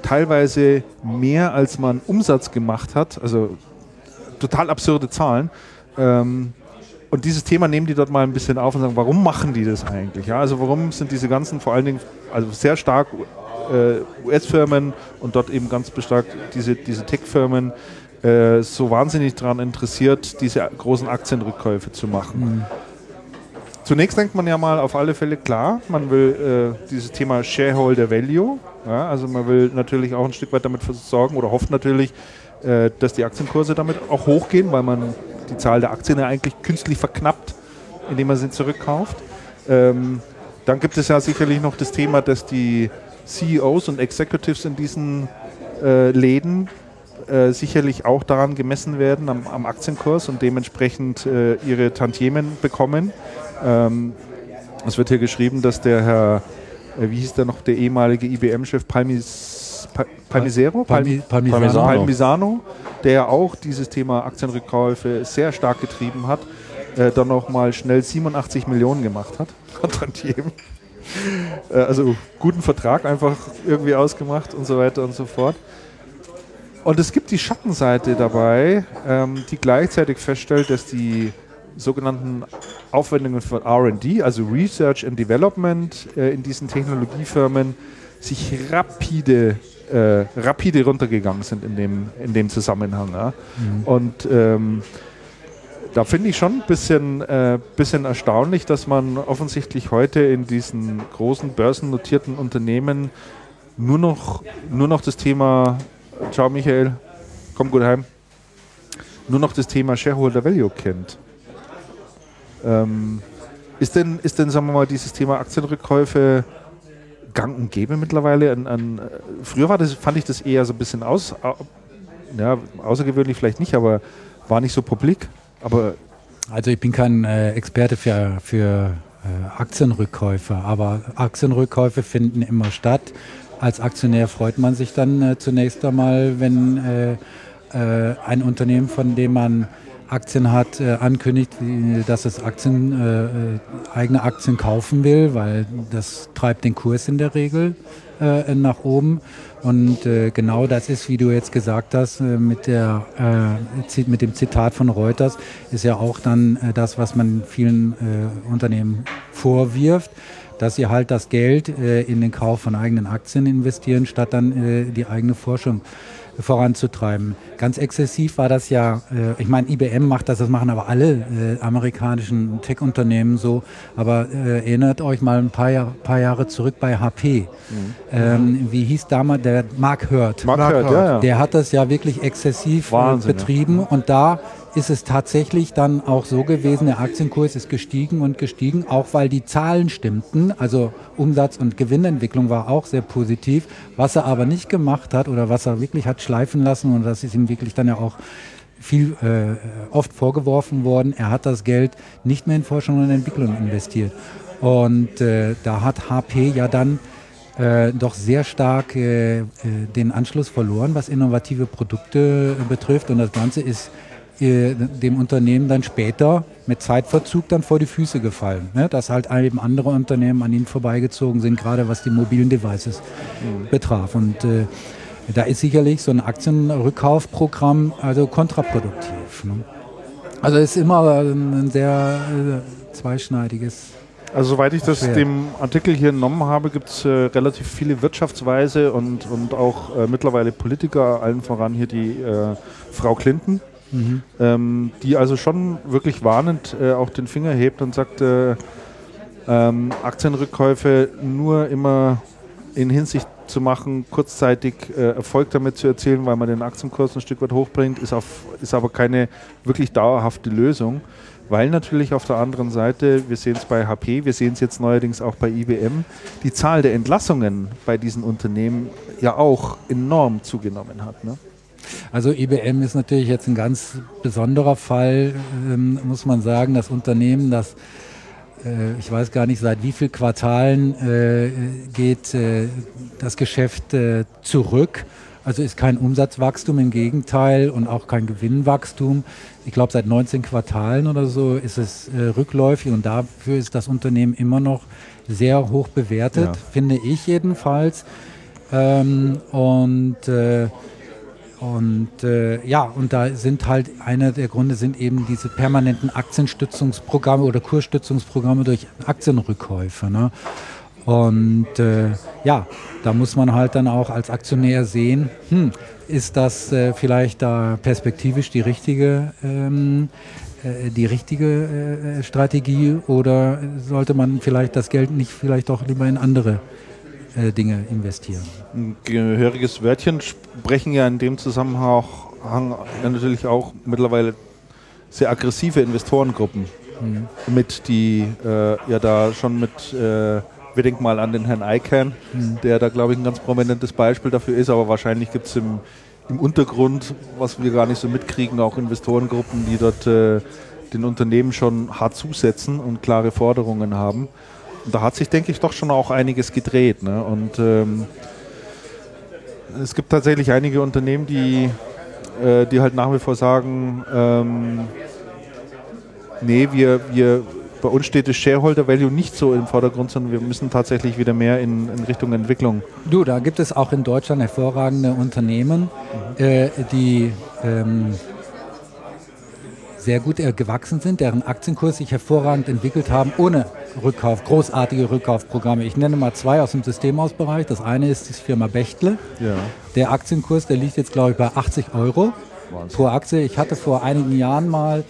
teilweise mehr als man Umsatz gemacht hat, also total absurde Zahlen. Ähm, und dieses Thema nehmen die dort mal ein bisschen auf und sagen, warum machen die das eigentlich? Ja, also warum sind diese ganzen, vor allen Dingen, also sehr stark äh, US-Firmen und dort eben ganz stark diese, diese Tech-Firmen äh, so wahnsinnig daran interessiert, diese großen Aktienrückkäufe zu machen? Zunächst denkt man ja mal auf alle Fälle klar, man will äh, dieses Thema Shareholder Value, ja, also man will natürlich auch ein Stück weit damit versorgen oder hofft natürlich, äh, dass die Aktienkurse damit auch hochgehen, weil man die Zahl der Aktien ja eigentlich künstlich verknappt, indem man sie zurückkauft. Ähm, dann gibt es ja sicherlich noch das Thema, dass die CEOs und Executives in diesen äh, Läden äh, sicherlich auch daran gemessen werden, am, am Aktienkurs und dementsprechend äh, ihre Tantiemen bekommen. Ähm, es wird hier geschrieben, dass der Herr, äh, wie hieß der noch, der ehemalige IBM-Chef Palmis, Pa- Palmisero? Palmi- Parmisano. Parmisano. Palmisano, der ja auch dieses Thema Aktienrückkäufe sehr stark getrieben hat, äh, dann noch mal schnell 87 Millionen gemacht hat. Äh, also guten Vertrag einfach irgendwie ausgemacht und so weiter und so fort. Und es gibt die Schattenseite dabei, ähm, die gleichzeitig feststellt, dass die sogenannten Aufwendungen von RD, also Research and Development äh, in diesen Technologiefirmen, sich rapide, äh, rapide runtergegangen sind in dem, in dem Zusammenhang. Ja. Und ähm, da finde ich schon ein bisschen, äh, bisschen erstaunlich, dass man offensichtlich heute in diesen großen börsennotierten Unternehmen nur noch, nur noch das Thema, ciao Michael, komm gut heim, nur noch das Thema Shareholder Value kennt. Ähm, ist denn, ist denn, sagen wir mal, dieses Thema Aktienrückkäufe gang und gäbe mittlerweile? An, an, früher war das, fand ich das eher so ein bisschen aus, au- ja, außergewöhnlich vielleicht nicht, aber war nicht so publik. Aber Also ich bin kein äh, Experte für, für äh, Aktienrückkäufe, aber Aktienrückkäufe finden immer statt. Als Aktionär freut man sich dann äh, zunächst einmal, wenn äh, äh, ein Unternehmen, von dem man Aktien hat, äh, ankündigt, dass es Aktien, äh, äh, eigene Aktien kaufen will, weil das treibt den Kurs in der Regel äh, nach oben. Und äh, genau das ist, wie du jetzt gesagt hast, äh, mit, der, äh, mit dem Zitat von Reuters, ist ja auch dann äh, das, was man vielen äh, Unternehmen vorwirft, dass sie halt das Geld äh, in den Kauf von eigenen Aktien investieren, statt dann äh, die eigene Forschung voranzutreiben. Ganz exzessiv war das ja, äh, ich meine, IBM macht das, das machen aber alle äh, amerikanischen Tech-Unternehmen so, aber äh, erinnert euch mal ein paar, Jahr, paar Jahre zurück bei HP. Ähm, wie hieß damals der Mark Hurt? Mark Mark Hurt, Hurt. ja, ja. Der hat das ja wirklich exzessiv äh, Wahnsinn, ja. betrieben und da ist es tatsächlich dann auch so gewesen, der Aktienkurs ist gestiegen und gestiegen, auch weil die Zahlen stimmten, also Umsatz- und Gewinnentwicklung war auch sehr positiv. Was er aber nicht gemacht hat oder was er wirklich hat schleifen lassen und das ist ihm wirklich dann ja auch viel äh, oft vorgeworfen worden, er hat das Geld nicht mehr in Forschung und Entwicklung investiert. Und äh, da hat HP ja dann äh, doch sehr stark äh, äh, den Anschluss verloren, was innovative Produkte äh, betrifft. Und das Ganze ist äh, dem Unternehmen dann später mit Zeitverzug dann vor die Füße gefallen. Ne? Dass halt eben andere Unternehmen an ihnen vorbeigezogen sind, gerade was die mobilen Devices betraf. Und äh, da ist sicherlich so ein Aktienrückkaufprogramm also kontraproduktiv. Ne? Also es ist immer ein, sehr äh, zweischneidiges. Also soweit ich das dem Artikel hier entnommen habe, gibt es äh, relativ viele Wirtschaftsweise und, und auch äh, mittlerweile Politiker, allen voran hier die äh, Frau Clinton, ähm, die also schon wirklich warnend äh, auch den Finger hebt und sagt, äh, ähm, Aktienrückkäufe nur immer in Hinsicht zu machen, kurzzeitig äh, Erfolg damit zu erzielen, weil man den Aktienkurs ein Stück weit hochbringt, ist, auf, ist aber keine wirklich dauerhafte Lösung. Weil natürlich auf der anderen Seite, wir sehen es bei HP, wir sehen es jetzt neuerdings auch bei IBM, die Zahl der Entlassungen bei diesen Unternehmen ja auch enorm zugenommen hat. Ne? Also IBM ist natürlich jetzt ein ganz besonderer Fall, ähm, muss man sagen. Das Unternehmen, das äh, ich weiß gar nicht, seit wie vielen Quartalen äh, geht äh, das Geschäft äh, zurück. Also ist kein Umsatzwachstum, im Gegenteil, und auch kein Gewinnwachstum. Ich glaube, seit 19 Quartalen oder so ist es äh, rückläufig und dafür ist das Unternehmen immer noch sehr hoch bewertet, Ja. finde ich jedenfalls. Ähm, und äh, und äh, ja, und da sind halt einer der Gründe sind eben diese permanenten Aktienstützungsprogramme oder Kursstützungsprogramme durch Aktienrückkäufe. Ne? Und äh, ja, da muss man halt dann auch als Aktionär sehen, hm, ist das äh, vielleicht da perspektivisch die richtige, ähm, äh, die richtige äh, Strategie oder sollte man vielleicht das Geld nicht vielleicht doch lieber in andere äh, Dinge investieren? Ein gehöriges Wörtchen sprechen ja in dem Zusammenhang natürlich auch mittlerweile sehr aggressive Investorengruppen mit, die äh, ja da schon mit, äh, wir denken mal an den Herrn Eickern, der da glaube ich ein ganz prominentes Beispiel dafür ist, aber wahrscheinlich gibt es im, im Untergrund, was wir gar nicht so mitkriegen, auch Investorengruppen, die dort äh, den Unternehmen schon hart zusetzen und klare Forderungen haben. Und da hat sich, denke ich, doch schon auch einiges gedreht. Ne? Und ähm, es gibt tatsächlich einige Unternehmen, die, äh, die halt nach wie vor sagen, ähm, nee, wir, wir, bei uns steht das Shareholder Value nicht so im Vordergrund, sondern wir müssen tatsächlich wieder mehr in, in Richtung Entwicklung. Du, da gibt es auch in Deutschland hervorragende Unternehmen, äh, die ähm, sehr gut äh, gewachsen sind, deren Aktienkurs sich hervorragend entwickelt haben, ohne Rückkauf, großartige Rückkaufprogramme. Ich nenne mal zwei aus dem Systemhausbereich. Das eine ist die Firma Bechtle. Ja. Der Aktienkurs, der liegt jetzt, glaube ich, bei 80 Euro pro Aktie. Ich hatte vor einigen Jahren mal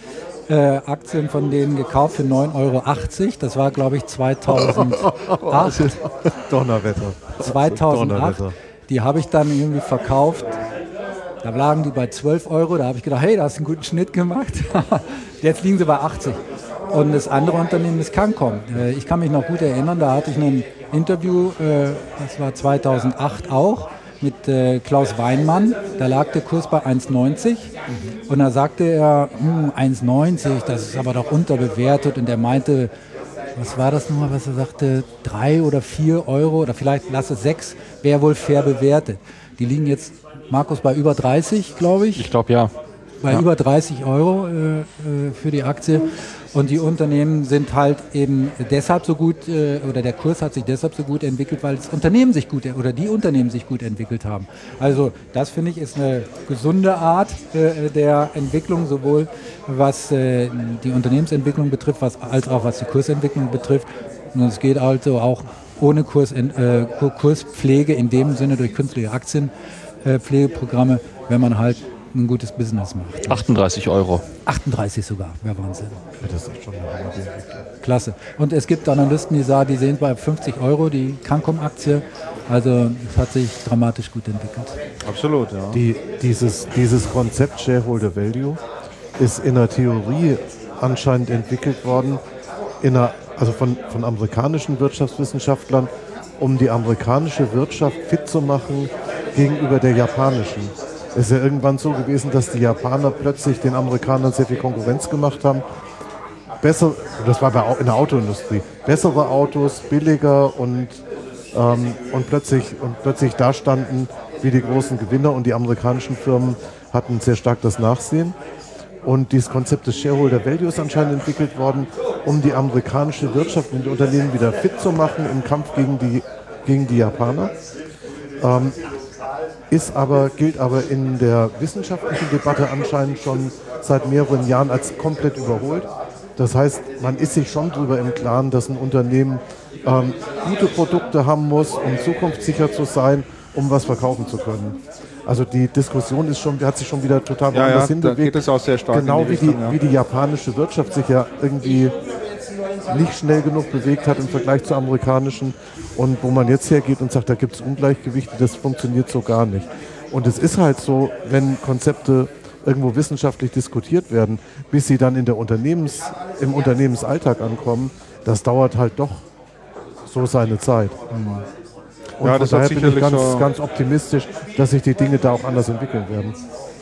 äh, Aktien von denen gekauft für 9,80 Euro. Das war, glaube ich, 2008. Donnerwetter. 2008. Donnerwetter. Die habe ich dann irgendwie verkauft. Da lagen die bei 12 Euro. Da habe ich gedacht, hey, da hast du einen guten Schnitt gemacht. Jetzt liegen sie bei 80. Und das andere Unternehmen ist Cancom. Äh, Ich kann mich noch gut erinnern, da hatte ich ein Interview, äh, das war 2008 auch, mit äh, Klaus Weinmann. Da lag der Kurs bei 1,90 und da sagte er, hm, 1,90, das ist aber doch unterbewertet. Und er meinte, was war das nochmal, was er sagte, drei oder vier Euro oder vielleicht lass es sechs, wäre wohl fair bewertet. Die liegen jetzt, Markus, bei über 30, glaube ich Ich glaube ja. bei über 30 Euro äh, äh, für die Aktie. Und die Unternehmen sind halt eben deshalb so gut, äh, oder der Kurs hat sich deshalb so gut entwickelt, weil das Unternehmen sich gut, oder die Unternehmen sich gut entwickelt haben. Also das finde ich ist eine gesunde Art äh, der Entwicklung, sowohl was äh, die Unternehmensentwicklung betrifft, was, als auch was die Kursentwicklung betrifft. Und es geht also auch ohne Kurs, äh, Kurspflege in dem Sinne durch künstliche Aktienpflegeprogramme, wenn man halt ein gutes Business macht. 38 Euro. 38 sogar, wäre Wahnsinn. Das ist schon eine. Klasse. Und es gibt Analysten, die sagen, die sehen bei 50 Euro die Cancom-Aktie. Also es hat sich dramatisch gut entwickelt. Absolut, ja. Die, dieses, dieses Konzept Shareholder Value ist in der Theorie anscheinend entwickelt worden, in einer, also von, von amerikanischen Wirtschaftswissenschaftlern, um die amerikanische Wirtschaft fit zu machen gegenüber der japanischen. Es ist ja irgendwann so gewesen, dass die Japaner plötzlich den Amerikanern sehr viel Konkurrenz gemacht haben. Besser, das war bei, in der Autoindustrie, bessere Autos, billiger und, ähm, und, plötzlich, und plötzlich da standen wie die großen Gewinner und die amerikanischen Firmen hatten sehr stark das Nachsehen. Und dieses Konzept des Shareholder Value ist anscheinend entwickelt worden, um die amerikanische Wirtschaft und die Unternehmen wieder fit zu machen im Kampf gegen die, gegen die Japaner. Ähm, ist aber, gilt aber in der wissenschaftlichen Debatte anscheinend schon seit mehreren Jahren als komplett überholt. Das heißt, man ist sich schon darüber im Klaren, dass ein Unternehmen ähm, gute Produkte haben muss, um zukunftssicher zu sein, um was verkaufen zu können. Also die Diskussion ist schon, hat sich schon wieder total Ja, woanders ja, hinbewegt. geht es auch sehr stark Genau die wie, die, Richtung, ja. wie die japanische Wirtschaft sich ja irgendwie nicht schnell genug bewegt hat im Vergleich zur amerikanischen und wo man jetzt hergeht und sagt, da gibt es Ungleichgewichte, das funktioniert so gar nicht. Und es ist halt so, wenn Konzepte irgendwo wissenschaftlich diskutiert werden, bis sie dann in der Unternehmens, im Unternehmensalltag ankommen, das dauert halt doch so seine Zeit. Und Ja, von das daher bin ich ganz, so- ganz optimistisch, dass sich die Dinge da auch anders entwickeln werden.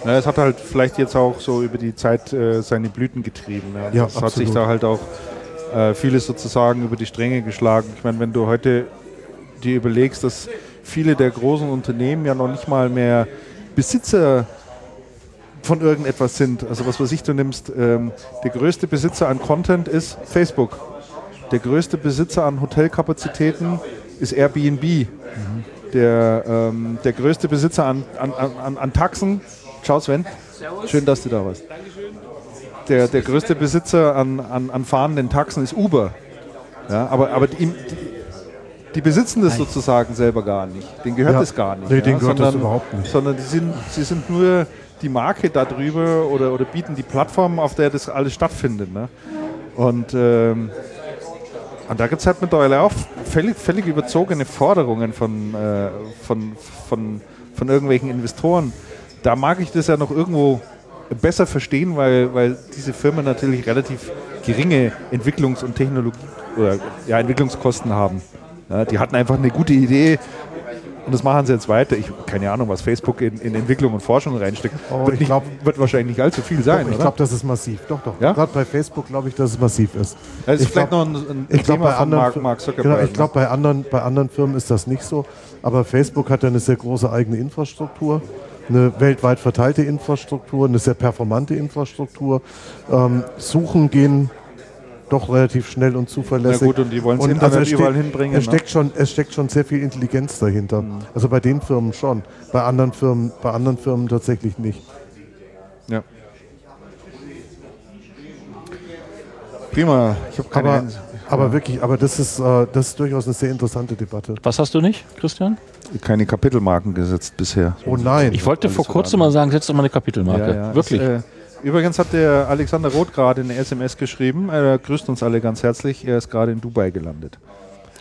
Ja, es hat halt vielleicht jetzt auch so über die Zeit äh, seine Blüten getrieben. Ja. Ja, es hat sich absolut. da halt auch äh, vieles sozusagen über die Stränge geschlagen. Ich meine, wenn du heute dir überlegst, dass viele der großen Unternehmen ja noch nicht mal mehr Besitzer von irgendetwas sind. Also was weiß ich, du nimmst, ähm, der größte Besitzer an Content ist Facebook. Der größte Besitzer an Hotelkapazitäten ist Airbnb. Der, ähm, der größte Besitzer an, an, an, an Taxen, ciao Sven, schön, dass du da warst. Der, der größte Besitzer an, an, an fahrenden Taxen ist Uber. Ja, aber aber die, die, die besitzen das sozusagen selber gar nicht. Denen gehört Ja. es gar nicht. Nee, ja, denen gehört das sondern, überhaupt nicht. Sondern die sind, sie sind nur die Marke darüber oder, oder bieten die Plattform, auf der das alles stattfindet. Ne? Und, ähm, und da gibt es halt mittlerweile auch völlig, völlig überzogene Forderungen von, äh, von, von, von irgendwelchen Investoren. Da mag ich das ja noch irgendwo besser verstehen, weil, weil diese Firmen natürlich relativ geringe Entwicklungs- und Technologie oder ja, Entwicklungskosten haben. Ja, die hatten einfach eine gute Idee und das machen sie jetzt weiter. Ich keine Ahnung, was Facebook in, in Entwicklung und Forschung reinsteckt. Oh, wird, ich nicht, glaub- wird wahrscheinlich nicht allzu viel sein, ich oder? glaube, das ist massiv. Doch, doch. Ja? Gerade bei Facebook glaube ich, dass es massiv ist. das ist ich vielleicht glaub- noch ein, ein Ich glaube, Thema bei von anderen, Mark, Mark Zuckerberg. genau, ich ne? glaube, bei anderen, bei anderen Firmen ist das nicht so. Aber Facebook hat ja eine sehr große eigene Infrastruktur, eine weltweit verteilte Infrastruktur, eine sehr performante Infrastruktur. Ähm, Suchen gehen doch relativ schnell und zuverlässig. Na gut, und die wollen's Und Internet es steht- überall hinbringen, Es ne? steckt, schon, es steckt schon sehr viel Intelligenz dahinter. Also bei den Firmen schon. Bei anderen Firmen, bei anderen Firmen tatsächlich nicht. Ja. Prima. Ich habe keine Aber, aber wirklich, aber das ist, äh, das ist durchaus eine sehr interessante Debatte. Was hast du nicht, Christian? keine Kapitelmarken gesetzt bisher. Oh nein. Ich wollte vor kurzem mal sagen, setz doch mal eine Kapitelmarke. Wirklich. Es, äh, übrigens hat der Alexander Roth gerade eine SMS geschrieben. Er grüßt uns alle ganz herzlich. Er ist gerade in Dubai gelandet.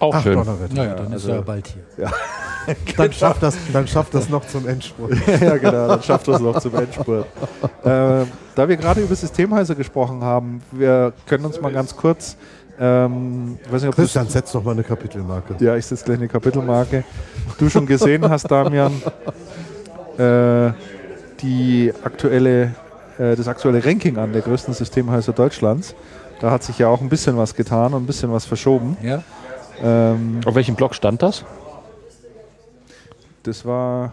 Auch Ach, schön. Donnerwetter. Naja, dann also- ist er bald hier. Dann schafft das, dann schafft das noch zum Endspurt. ja, genau, dann schafft das noch zum Endspurt. äh, da wir gerade über Systemhäuser gesprochen haben, wir können uns mal ganz kurz. Ähm, ich weiß nicht, ob du's- Christian, setz doch mal eine Kapitelmarke. Ja, ich setze gleich eine Kapitelmarke. Du schon gesehen hast, Damian, äh, die aktuelle, äh, das aktuelle Ranking an der größten Systemhäuser Deutschlands. Da hat sich ja auch ein bisschen was getan und ein bisschen was verschoben. Ja? Ähm, Auf welchem Blog stand das? das war,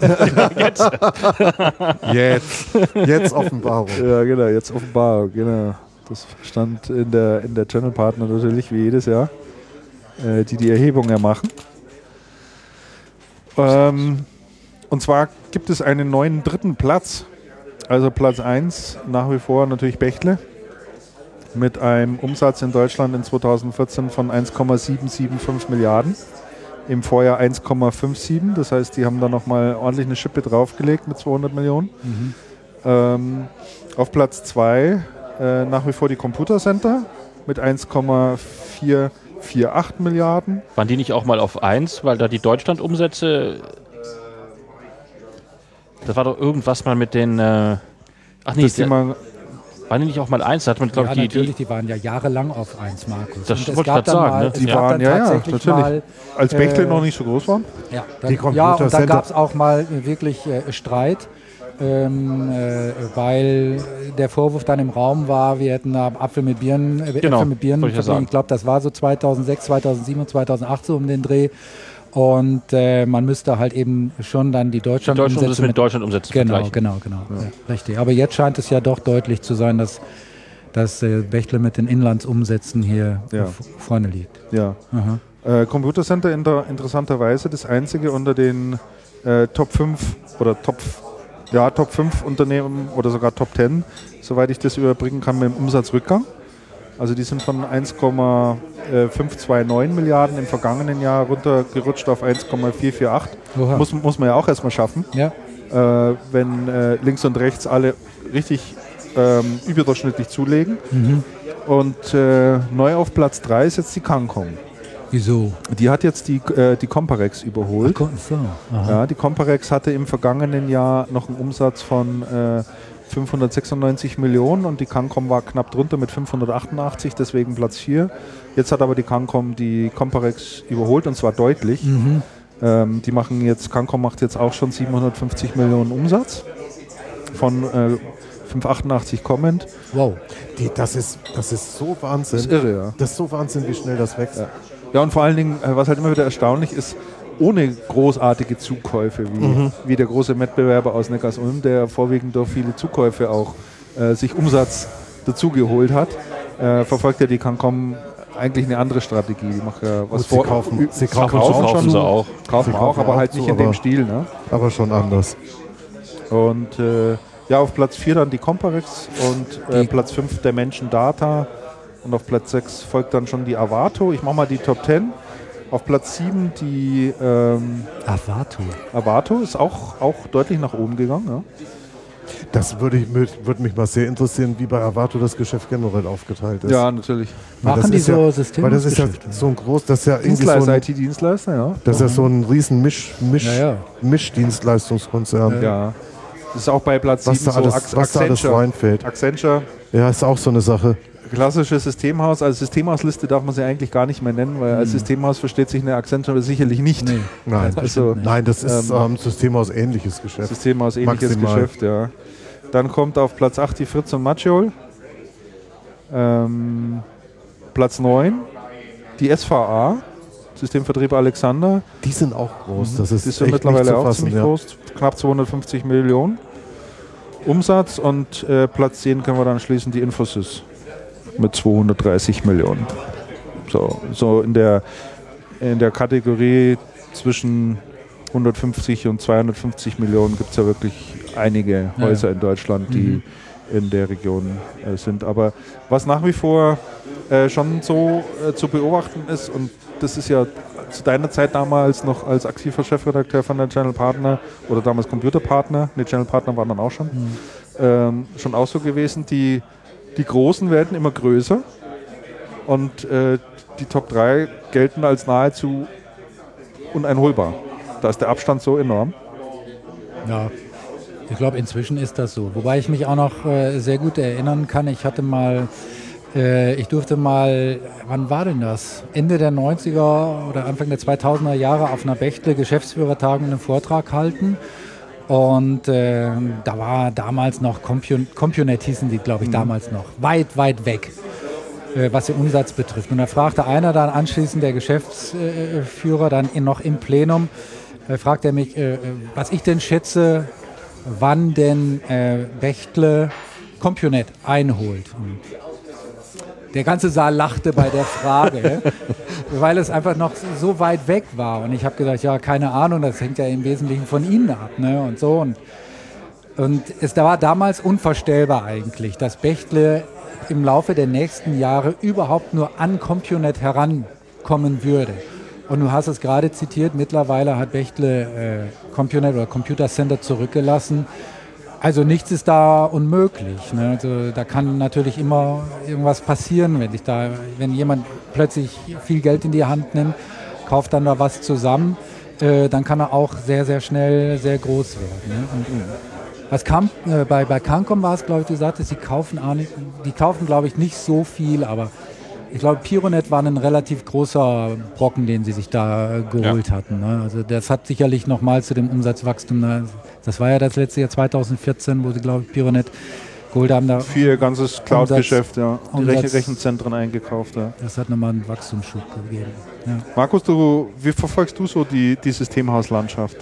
Jetzt. Jetzt Offenbarung. ja genau, jetzt offenbar, genau. Das stand in der, in der Channel Partner natürlich wie jedes Jahr, äh, die die Erhebung ja machen. Ähm, und zwar gibt es einen neuen dritten Platz. Also Platz 1 nach wie vor natürlich Bechtle mit einem Umsatz in Deutschland in 2014 von 1,775 Milliarden. Im Vorjahr 1,57. Das heißt, die haben da nochmal ordentlich eine Schippe draufgelegt mit 200 Millionen. Ähm, auf Platz 2 äh, nach wie vor die Computer Center mit 1,448 Milliarden. Waren die nicht auch mal auf 1, weil da die Deutschland-Umsätze. Das war doch irgendwas mal mit den. Äh, ach nee, Das die der, mal, waren die nicht auch mal 1? Da hat man, glaube Ja, die, natürlich, die. die waren ja jahrelang auf 1, Markus. Das wollte ich dann sagen, mal, ne? Die waren- ja, ja, tatsächlich natürlich. mal als Bechtle äh, noch nicht so groß waren. Ja, Die dann, ja und Computer dann gab es auch mal wirklich äh, Streit, ähm, äh, weil der Vorwurf dann im Raum war, wir hätten da Apfel mit Birnen, äh, Genau, Äpfel mit Birnen ja verglichen. Ich glaube, das war so 2006, 2007 und 2008 so um den Dreh. Und äh, man müsste halt eben schon dann die Deutschland Deutschland Umsätze ist mit Deutschland umsetzen. Genau, genau, genau. Ja. richtig. Aber jetzt scheint es ja doch deutlich zu sein, dass, dass äh, Bechtle mit den Inlandsumsätzen hier Ja. vorne liegt. Ja. Aha. Äh, Computer Center inter interessanterweise das einzige unter den äh, Top 5 oder Top, ja, Top 5 Unternehmen oder sogar Top 10, soweit ich das überbringen kann, mit dem Umsatzrückgang. Also die sind von 1,529 Milliarden im vergangenen Jahr runtergerutscht auf 1,448. Oha. Muss, muss man ja auch erstmal schaffen, Ja, äh, wenn äh, links und rechts alle richtig ähm, überdurchschnittlich zulegen. Und äh, neu auf Platz 3 ist jetzt die Cancom. Wieso? Die hat jetzt die, äh, die Comparex überholt. Ko- So. Ja, die Comparex hatte im vergangenen Jahr noch einen Umsatz von äh, 596 Millionen und die Cancom war knapp drunter mit 588, deswegen Platz 4. Jetzt hat aber die Cancom die Comparex überholt und zwar deutlich. Mhm. Ähm, die machen jetzt, Cancom macht jetzt auch schon 750 Millionen Umsatz von äh, 588 kommend. Wow. Die, das, ist, das ist so Wahnsinn. Das ist irre, ja. Das ist so Wahnsinn, wie schnell das wächst. Ja, und vor allen Dingen, äh, was halt immer wieder erstaunlich ist, ohne großartige Zukäufe, wie, wie der große Wettbewerber aus Neckars-Ulm, der vorwiegend durch viele Zukäufe auch äh, sich Umsatz dazugeholt hat, äh, verfolgt ja die Cancom eigentlich eine andere Strategie. Die macht ja was Gut, sie kaufen- sie kaufen Kaufen, schon, kaufen sie auch. kaufen Sie auch, kaufen aber auch halt zu, nicht in dem aber- Stil. Ne? Aber schon anders. Und äh, ja, auf Platz 4 dann die Comparex und äh, Platz 5 der Menschen Data und auf Platz 6 folgt dann schon die Avato. Ich mache mal die Top 10. Auf Platz 7 die ähm, Avato. Avato ist auch, auch deutlich nach oben gegangen. Ja. Das würde, ich, würde mich mal sehr interessieren, wie bei Avato das Geschäft generell aufgeteilt ist. natürlich. Weil Machen die so ja, Systeme? Weil das ist ja so ein groß, das ist ja so Dienstleister, ein, IT-Dienstleister, ja. das ist ja so ein riesen Misch, Misch, Ja, ja. Mischdienstleistungskonzern. ja. Das ist auch bei Platz Was 7 da alles, so Ac- was da alles reinfällt. Accenture, Ja, ist auch so eine Sache. Klassisches Systemhaus. Als Systemhausliste darf man sie eigentlich gar nicht mehr nennen, weil als Systemhaus versteht sich eine Accenture sicherlich nicht. Nee. Nein, Also Nein das ist Ähm, ähm, Systemhaus ähnliches Geschäft. Systemhaus ähnliches Maximal. Geschäft, ja. Dann kommt auf Platz 8 die Fritz und Maciol. Ähm, Platz 9 die SVA, Systemvertrieb Alexander. Die sind auch groß. Das ist Die sind echt nicht mittlerweile zu auch fassen. ziemlich Ja. groß, knapp 250 Millionen Umsatz und äh, Platz 10 können wir dann schließen, die Infosys mit 230 Millionen. So, so in, der, in der Kategorie zwischen 150 und 250 Millionen gibt es ja wirklich einige Ja, Häuser in Deutschland, die in der Region äh, sind. Aber was nach wie vor äh, schon so äh, zu beobachten ist, und das ist ja zu deiner Zeit damals noch als aktiver Chefredakteur von der Channel Partner oder damals Computerpartner, die Channel Partner waren dann auch schon, ähm, schon auch so gewesen, die, die Großen werden immer größer und äh, die Top 3 gelten als nahezu uneinholbar. Da ist der Abstand so enorm. Ja, ich glaube, inzwischen ist das so. Wobei ich mich auch noch äh, sehr gut erinnern kann. Ich hatte mal, äh, ich durfte mal, wann war denn das? Ende der 90er oder Anfang der 2000er Jahre auf einer Bechtle Geschäftsführertagung einen Vortrag halten. Und äh, da war damals noch Compun Compunet hießen die, glaube ich, damals noch. Weit, weit weg äh, was den Umsatz betrifft. Und da fragte einer dann anschließend, der Geschäftsführer, dann in, noch im Plenum, äh, fragt er mich, äh, äh, was ich denn schätze, wann denn äh, Bechtle Compunet einholt. Und der ganze Saal lachte bei der Frage, weil es einfach noch so weit weg war. Und ich habe gedacht, ja, keine Ahnung, das hängt ja im Wesentlichen von Ihnen ab. Ne? Und so. Und, und es war damals unvorstellbar eigentlich, dass Bechtle im Laufe der nächsten Jahre überhaupt nur an Compunet herankommen würde. Und du hast es gerade zitiert, mittlerweile hat Bechtle äh, Compunet oder Computer Center zurückgelassen. Also nichts ist da unmöglich. Ne? Also da kann natürlich immer irgendwas passieren, wenn sich da, wenn jemand plötzlich viel Geld in die Hand nimmt, kauft dann da was zusammen, äh, dann kann er auch sehr, sehr schnell sehr groß werden. Ne? Und, was kam, äh, bei, bei Cancom war es, glaube ich, du sagtest, die kaufen, die kaufen, glaube ich, nicht so viel, aber ich glaube, Pironet war ein relativ großer Brocken, den sie sich da äh, geholt hatten. Ne? Also das hat sicherlich nochmal zu dem Umsatzwachstum, ne? das war ja das letzte Jahr 2014, wo sie, glaube ich, Pironet Gold haben da, Für ihr ganzes Cloud-Geschäft, ja. Die Umsatz- Rech Rechenzentren eingekauft, ja. das hat nochmal einen Wachstumsschub gegeben. Ja. Markus, du, wie verfolgst du so die, die Systemhauslandschaft?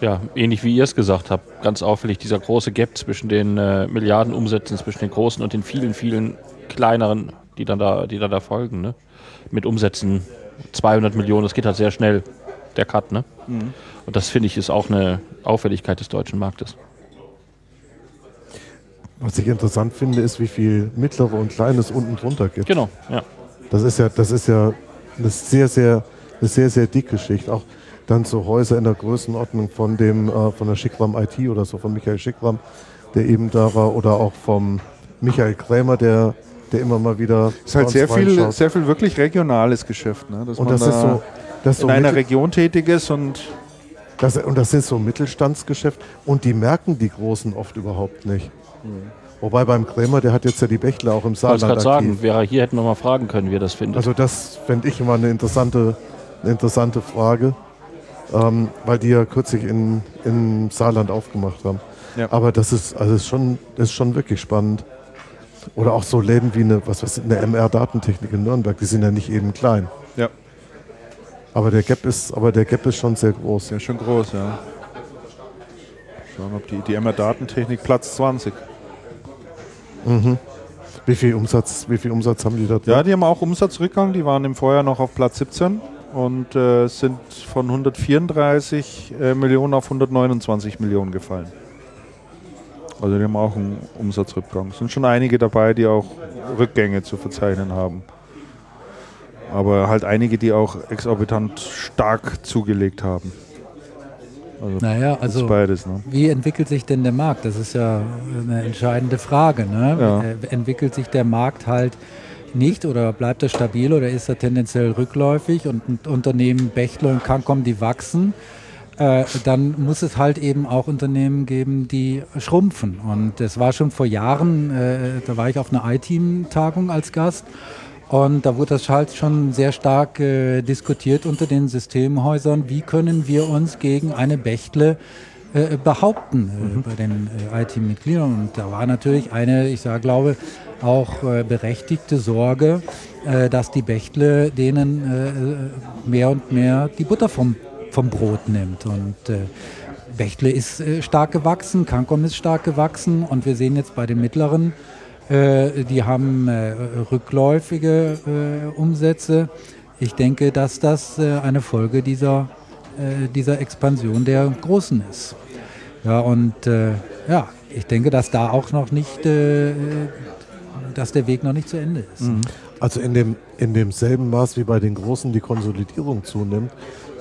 Ja, ähnlich wie ihr es gesagt habt, ganz auffällig dieser große Gap zwischen den äh, Milliardenumsätzen, zwischen den großen und den vielen, vielen kleineren, die dann da, die dann da folgen. Ne? Mit Umsätzen 200 Millionen, das geht halt sehr schnell, der Cut. Ne? Und das finde ich ist auch eine Auffälligkeit des deutschen Marktes. Was ich interessant finde, ist, wie viel mittlere und kleines unten drunter gibt. Genau, ja. Das ist ja, das ist ja eine sehr, sehr, eine sehr, sehr dicke Schicht. Auch dann so Häuser in der Größenordnung von dem, äh, von der Schickram IT oder so, von Michael Schickram, der eben da war, oder auch vom Michael Krämer, der, der immer mal wieder. ist halt sehr viel, sehr viel wirklich regionales Geschäft, ne? Dass Und man das da ist so, das ist so in einer Region tätig ist und Das, und das ist so Mittelstandsgeschäft und die merken die Großen oft überhaupt nicht. Wobei beim Krämer, der hat jetzt ja die Bächler auch im Ich wollte Saarland gerade sagen, wäre hier hätten wir mal fragen können, wie ihr das findet. Also das fände ich immer eine interessante, eine interessante Frage, ähm, weil die ja kürzlich in, in Saarland aufgemacht haben. Ja. Aber das ist, also ist schon, das ist schon wirklich spannend. Oder auch so Läden wie eine, was weiß ich, eine MR-Datentechnik in Nürnberg, die sind ja nicht eben klein. ja, Aber der Gap ist, aber der Gap ist schon sehr groß. ja, schon groß, ja. Schauen, ob die, die MR-Datentechnik Platz 20. Wie viel Umsatz, wie viel Umsatz haben die da? Ja, die haben auch Umsatzrückgang, die waren im Vorjahr noch auf Platz 17 und äh, sind von 134 äh, Millionen auf 129 Millionen gefallen. Also die haben auch einen Umsatzrückgang. Es sind schon einige dabei, die auch Rückgänge zu verzeichnen haben. Aber halt einige, die auch exorbitant stark zugelegt haben. Also Naja, also beides. Ne? wie entwickelt sich denn der Markt? Das ist ja eine entscheidende Frage. Ne? Ja. Äh, Entwickelt sich der Markt halt nicht oder bleibt er stabil oder ist er tendenziell rückläufig und, Unternehmen Bechtle und Cancom, die wachsen, äh, dann muss es halt eben auch Unternehmen geben, die schrumpfen. Und das war schon vor Jahren, äh, da war ich auf einer I-Team-Tagung als Gast und da wurde das halt schon sehr stark äh, diskutiert unter den Systemhäusern, wie können wir uns gegen eine Bechtle äh, behaupten äh, bei den äh, IT-Mitgliedern. Und da war natürlich eine, ich sage, glaube, auch äh, berechtigte Sorge, äh, dass die Bechtle denen mehr und mehr die Butter vom, vom Brot nimmt. Und äh, Bechtle ist äh, stark gewachsen, Cancom ist stark gewachsen und wir sehen jetzt bei den mittleren, äh, die haben äh, rückläufige äh, Umsätze. Ich denke, dass das äh, eine Folge dieser, dieser Expansion der Großen ist. Ja, und ja, ich denke, dass da auch noch nicht, dass der Weg noch nicht zu Ende ist. Also in, dem, in demselben Maß wie bei den Großen die Konsolidierung zunimmt,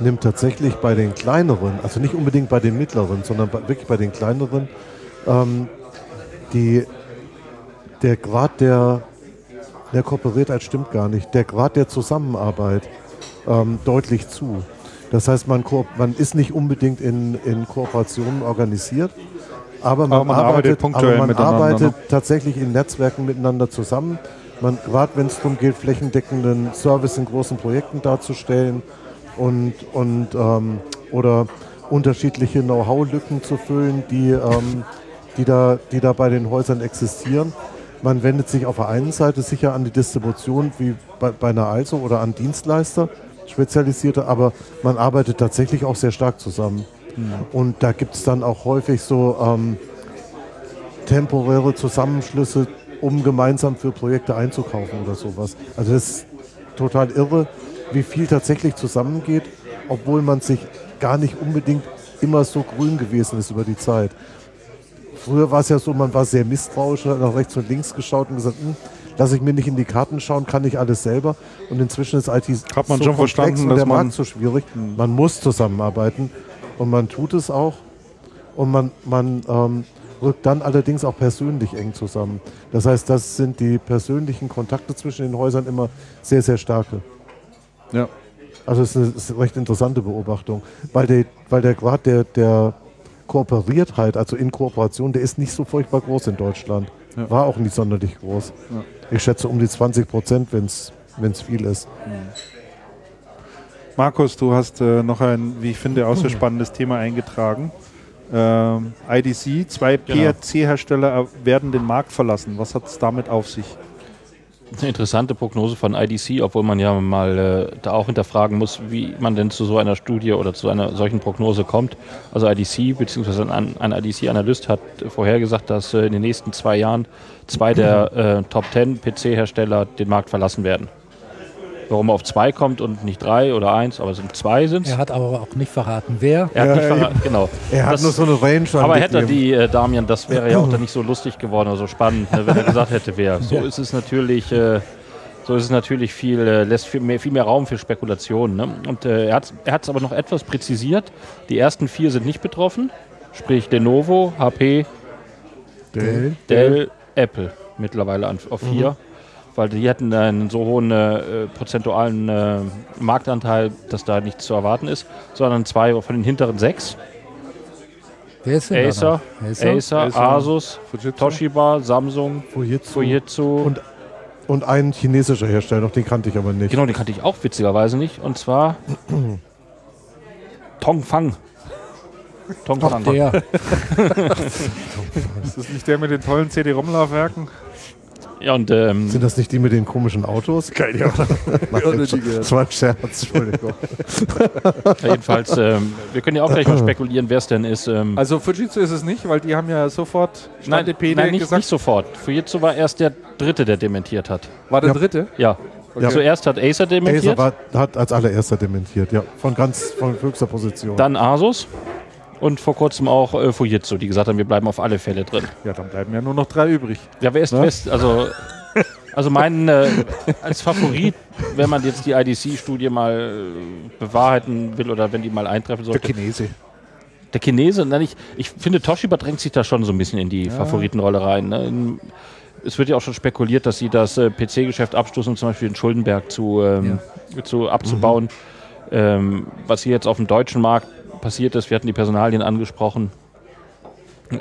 nimmt tatsächlich bei den kleineren, also nicht unbedingt bei den mittleren, sondern bei, wirklich bei den kleineren, ähm, die, der Grad der, der Kooperiertheit stimmt gar nicht, der Grad der Zusammenarbeit ähm, deutlich zu. Das heißt, man, man ist nicht unbedingt in, in Kooperationen organisiert, aber man, Aber man arbeitet arbeitet, aber man miteinander, arbeitet ne? tatsächlich in Netzwerken miteinander zusammen. Gerade wenn es darum geht, flächendeckenden Service in großen Projekten darzustellen und, und ähm, oder unterschiedliche Know-how-Lücken zu füllen, die, ähm, die, da, die da bei den Häusern existieren. Man wendet sich auf der einen Seite sicher an die Distribution wie bei, bei einer Also oder an Dienstleister, spezialisierte, aber man arbeitet tatsächlich auch sehr stark zusammen. Und da gibt es dann auch häufig so ähm, temporäre Zusammenschlüsse, um gemeinsam für Projekte einzukaufen oder sowas. Also das ist total irre, wie viel tatsächlich zusammengeht, obwohl man sich gar nicht unbedingt immer so grün gewesen ist über die Zeit. Früher war es ja so, man war sehr misstrauisch, hat nach rechts und links geschaut und gesagt, hm, lass ich mir nicht in die Karten schauen, kann ich alles selber. Und inzwischen ist IT Hat man so schon verstanden, und dass der man- Markt so schwierig. Man muss zusammenarbeiten und man tut es auch. Und man, man ähm, rückt dann allerdings auch persönlich eng zusammen. Das heißt, das sind die persönlichen Kontakte zwischen den Häusern immer sehr, sehr starke. Ja. Also es ist eine, es ist eine recht interessante Beobachtung, weil der, weil der Grad der, der Kooperiertheit, also in Kooperation, der ist nicht so furchtbar groß in Deutschland. Ja. War auch nicht sonderlich groß. Ich schätze um die 20 Prozent, wenn es viel ist. Markus, du hast äh, noch ein, wie ich finde, auch sehr spannendes Thema eingetragen. Ähm, IDC, zwei Genau. PRC-Hersteller werden den Markt verlassen. Was hat es damit auf sich? Eine interessante Prognose von IDC, obwohl man ja mal äh, da auch hinterfragen muss, wie man denn zu so einer Studie oder zu einer solchen Prognose kommt. Also IDC bzw. ein, ein IDC-Analyst hat vorhergesagt, dass äh, in den nächsten zwei Jahren zwei der äh, Top 10 PC-Hersteller den Markt verlassen werden. Warum er auf zwei kommt und nicht drei oder eins, aber es sind zwei sind Er hat aber auch nicht verraten, wer. Er hat Ja, nicht verraten, genau. Er hat Das- nur so eine Range Aber hätte er die, äh, Damian, das wäre ja auch dann nicht so lustig geworden oder so spannend, ne, wenn er gesagt hätte, wer. So ist es natürlich, äh, so ist es natürlich viel, äh, lässt viel mehr, viel mehr Raum für Spekulationen. Ne? Und äh, er hat es aber noch etwas präzisiert. Die ersten vier sind nicht betroffen, sprich Lenovo, HP, Dell. Dell, Apple mittlerweile an, auf vier. Weil die hatten einen so hohen äh, prozentualen äh, Marktanteil, dass da nichts zu erwarten ist, sondern zwei von den hinteren sechs. Wer ist denn da Acer? Acer? Acer, Acer, Asus, Fujitsu. Toshiba, Samsung, Fujitsu. Fujitsu. Und- Und ein chinesischer Hersteller, noch den kannte ich aber nicht. genau, den kannte ich auch witzigerweise nicht. Und zwar Tongfang. Tongfang. Der. Ist das nicht der mit den tollen CD-ROM-Laufwerken? Ja, und ähm, Sind das nicht die mit den komischen Autos? Keine Ahnung. Das war ein Scherz, Entschuldigung. jedenfalls, ähm, wir können ja auch gleich mal spekulieren, wer es denn ist. Ähm, Also Fujitsu ist es nicht, weil die haben ja sofort nein, nein nicht, gesagt, nicht sofort. Fujitsu war erst der Dritte, der dementiert hat. war der Ja. dritte. Ja. Ja. Zuerst hat Acer dementiert, Acer war, hat als allererster dementiert, ja. Von ganz, von höchster Position. dann Asus und vor kurzem auch äh, Fujitsu, die gesagt haben, wir bleiben auf alle Fälle drin. Ja, dann bleiben ja nur noch drei übrig. Ja, wer ist Ne? fest? Also, also mein äh, als Favorit, wenn man jetzt die IDC-Studie mal äh, bewahrheiten will oder wenn die mal eintreffen Der sollte. Chinese. Der Chinese, nein, ich, ich finde, Toshiba drängt sich da schon so ein bisschen in die Favoritenrolle rein. Ne? In, es wird ja auch schon spekuliert, dass sie das äh, PC-Geschäft abstoßen, um zum Beispiel in Schuldenberg zu, ähm, zu abzubauen. Ähm, was hier jetzt auf dem deutschen Markt passiert ist, wir hatten die Personalien angesprochen.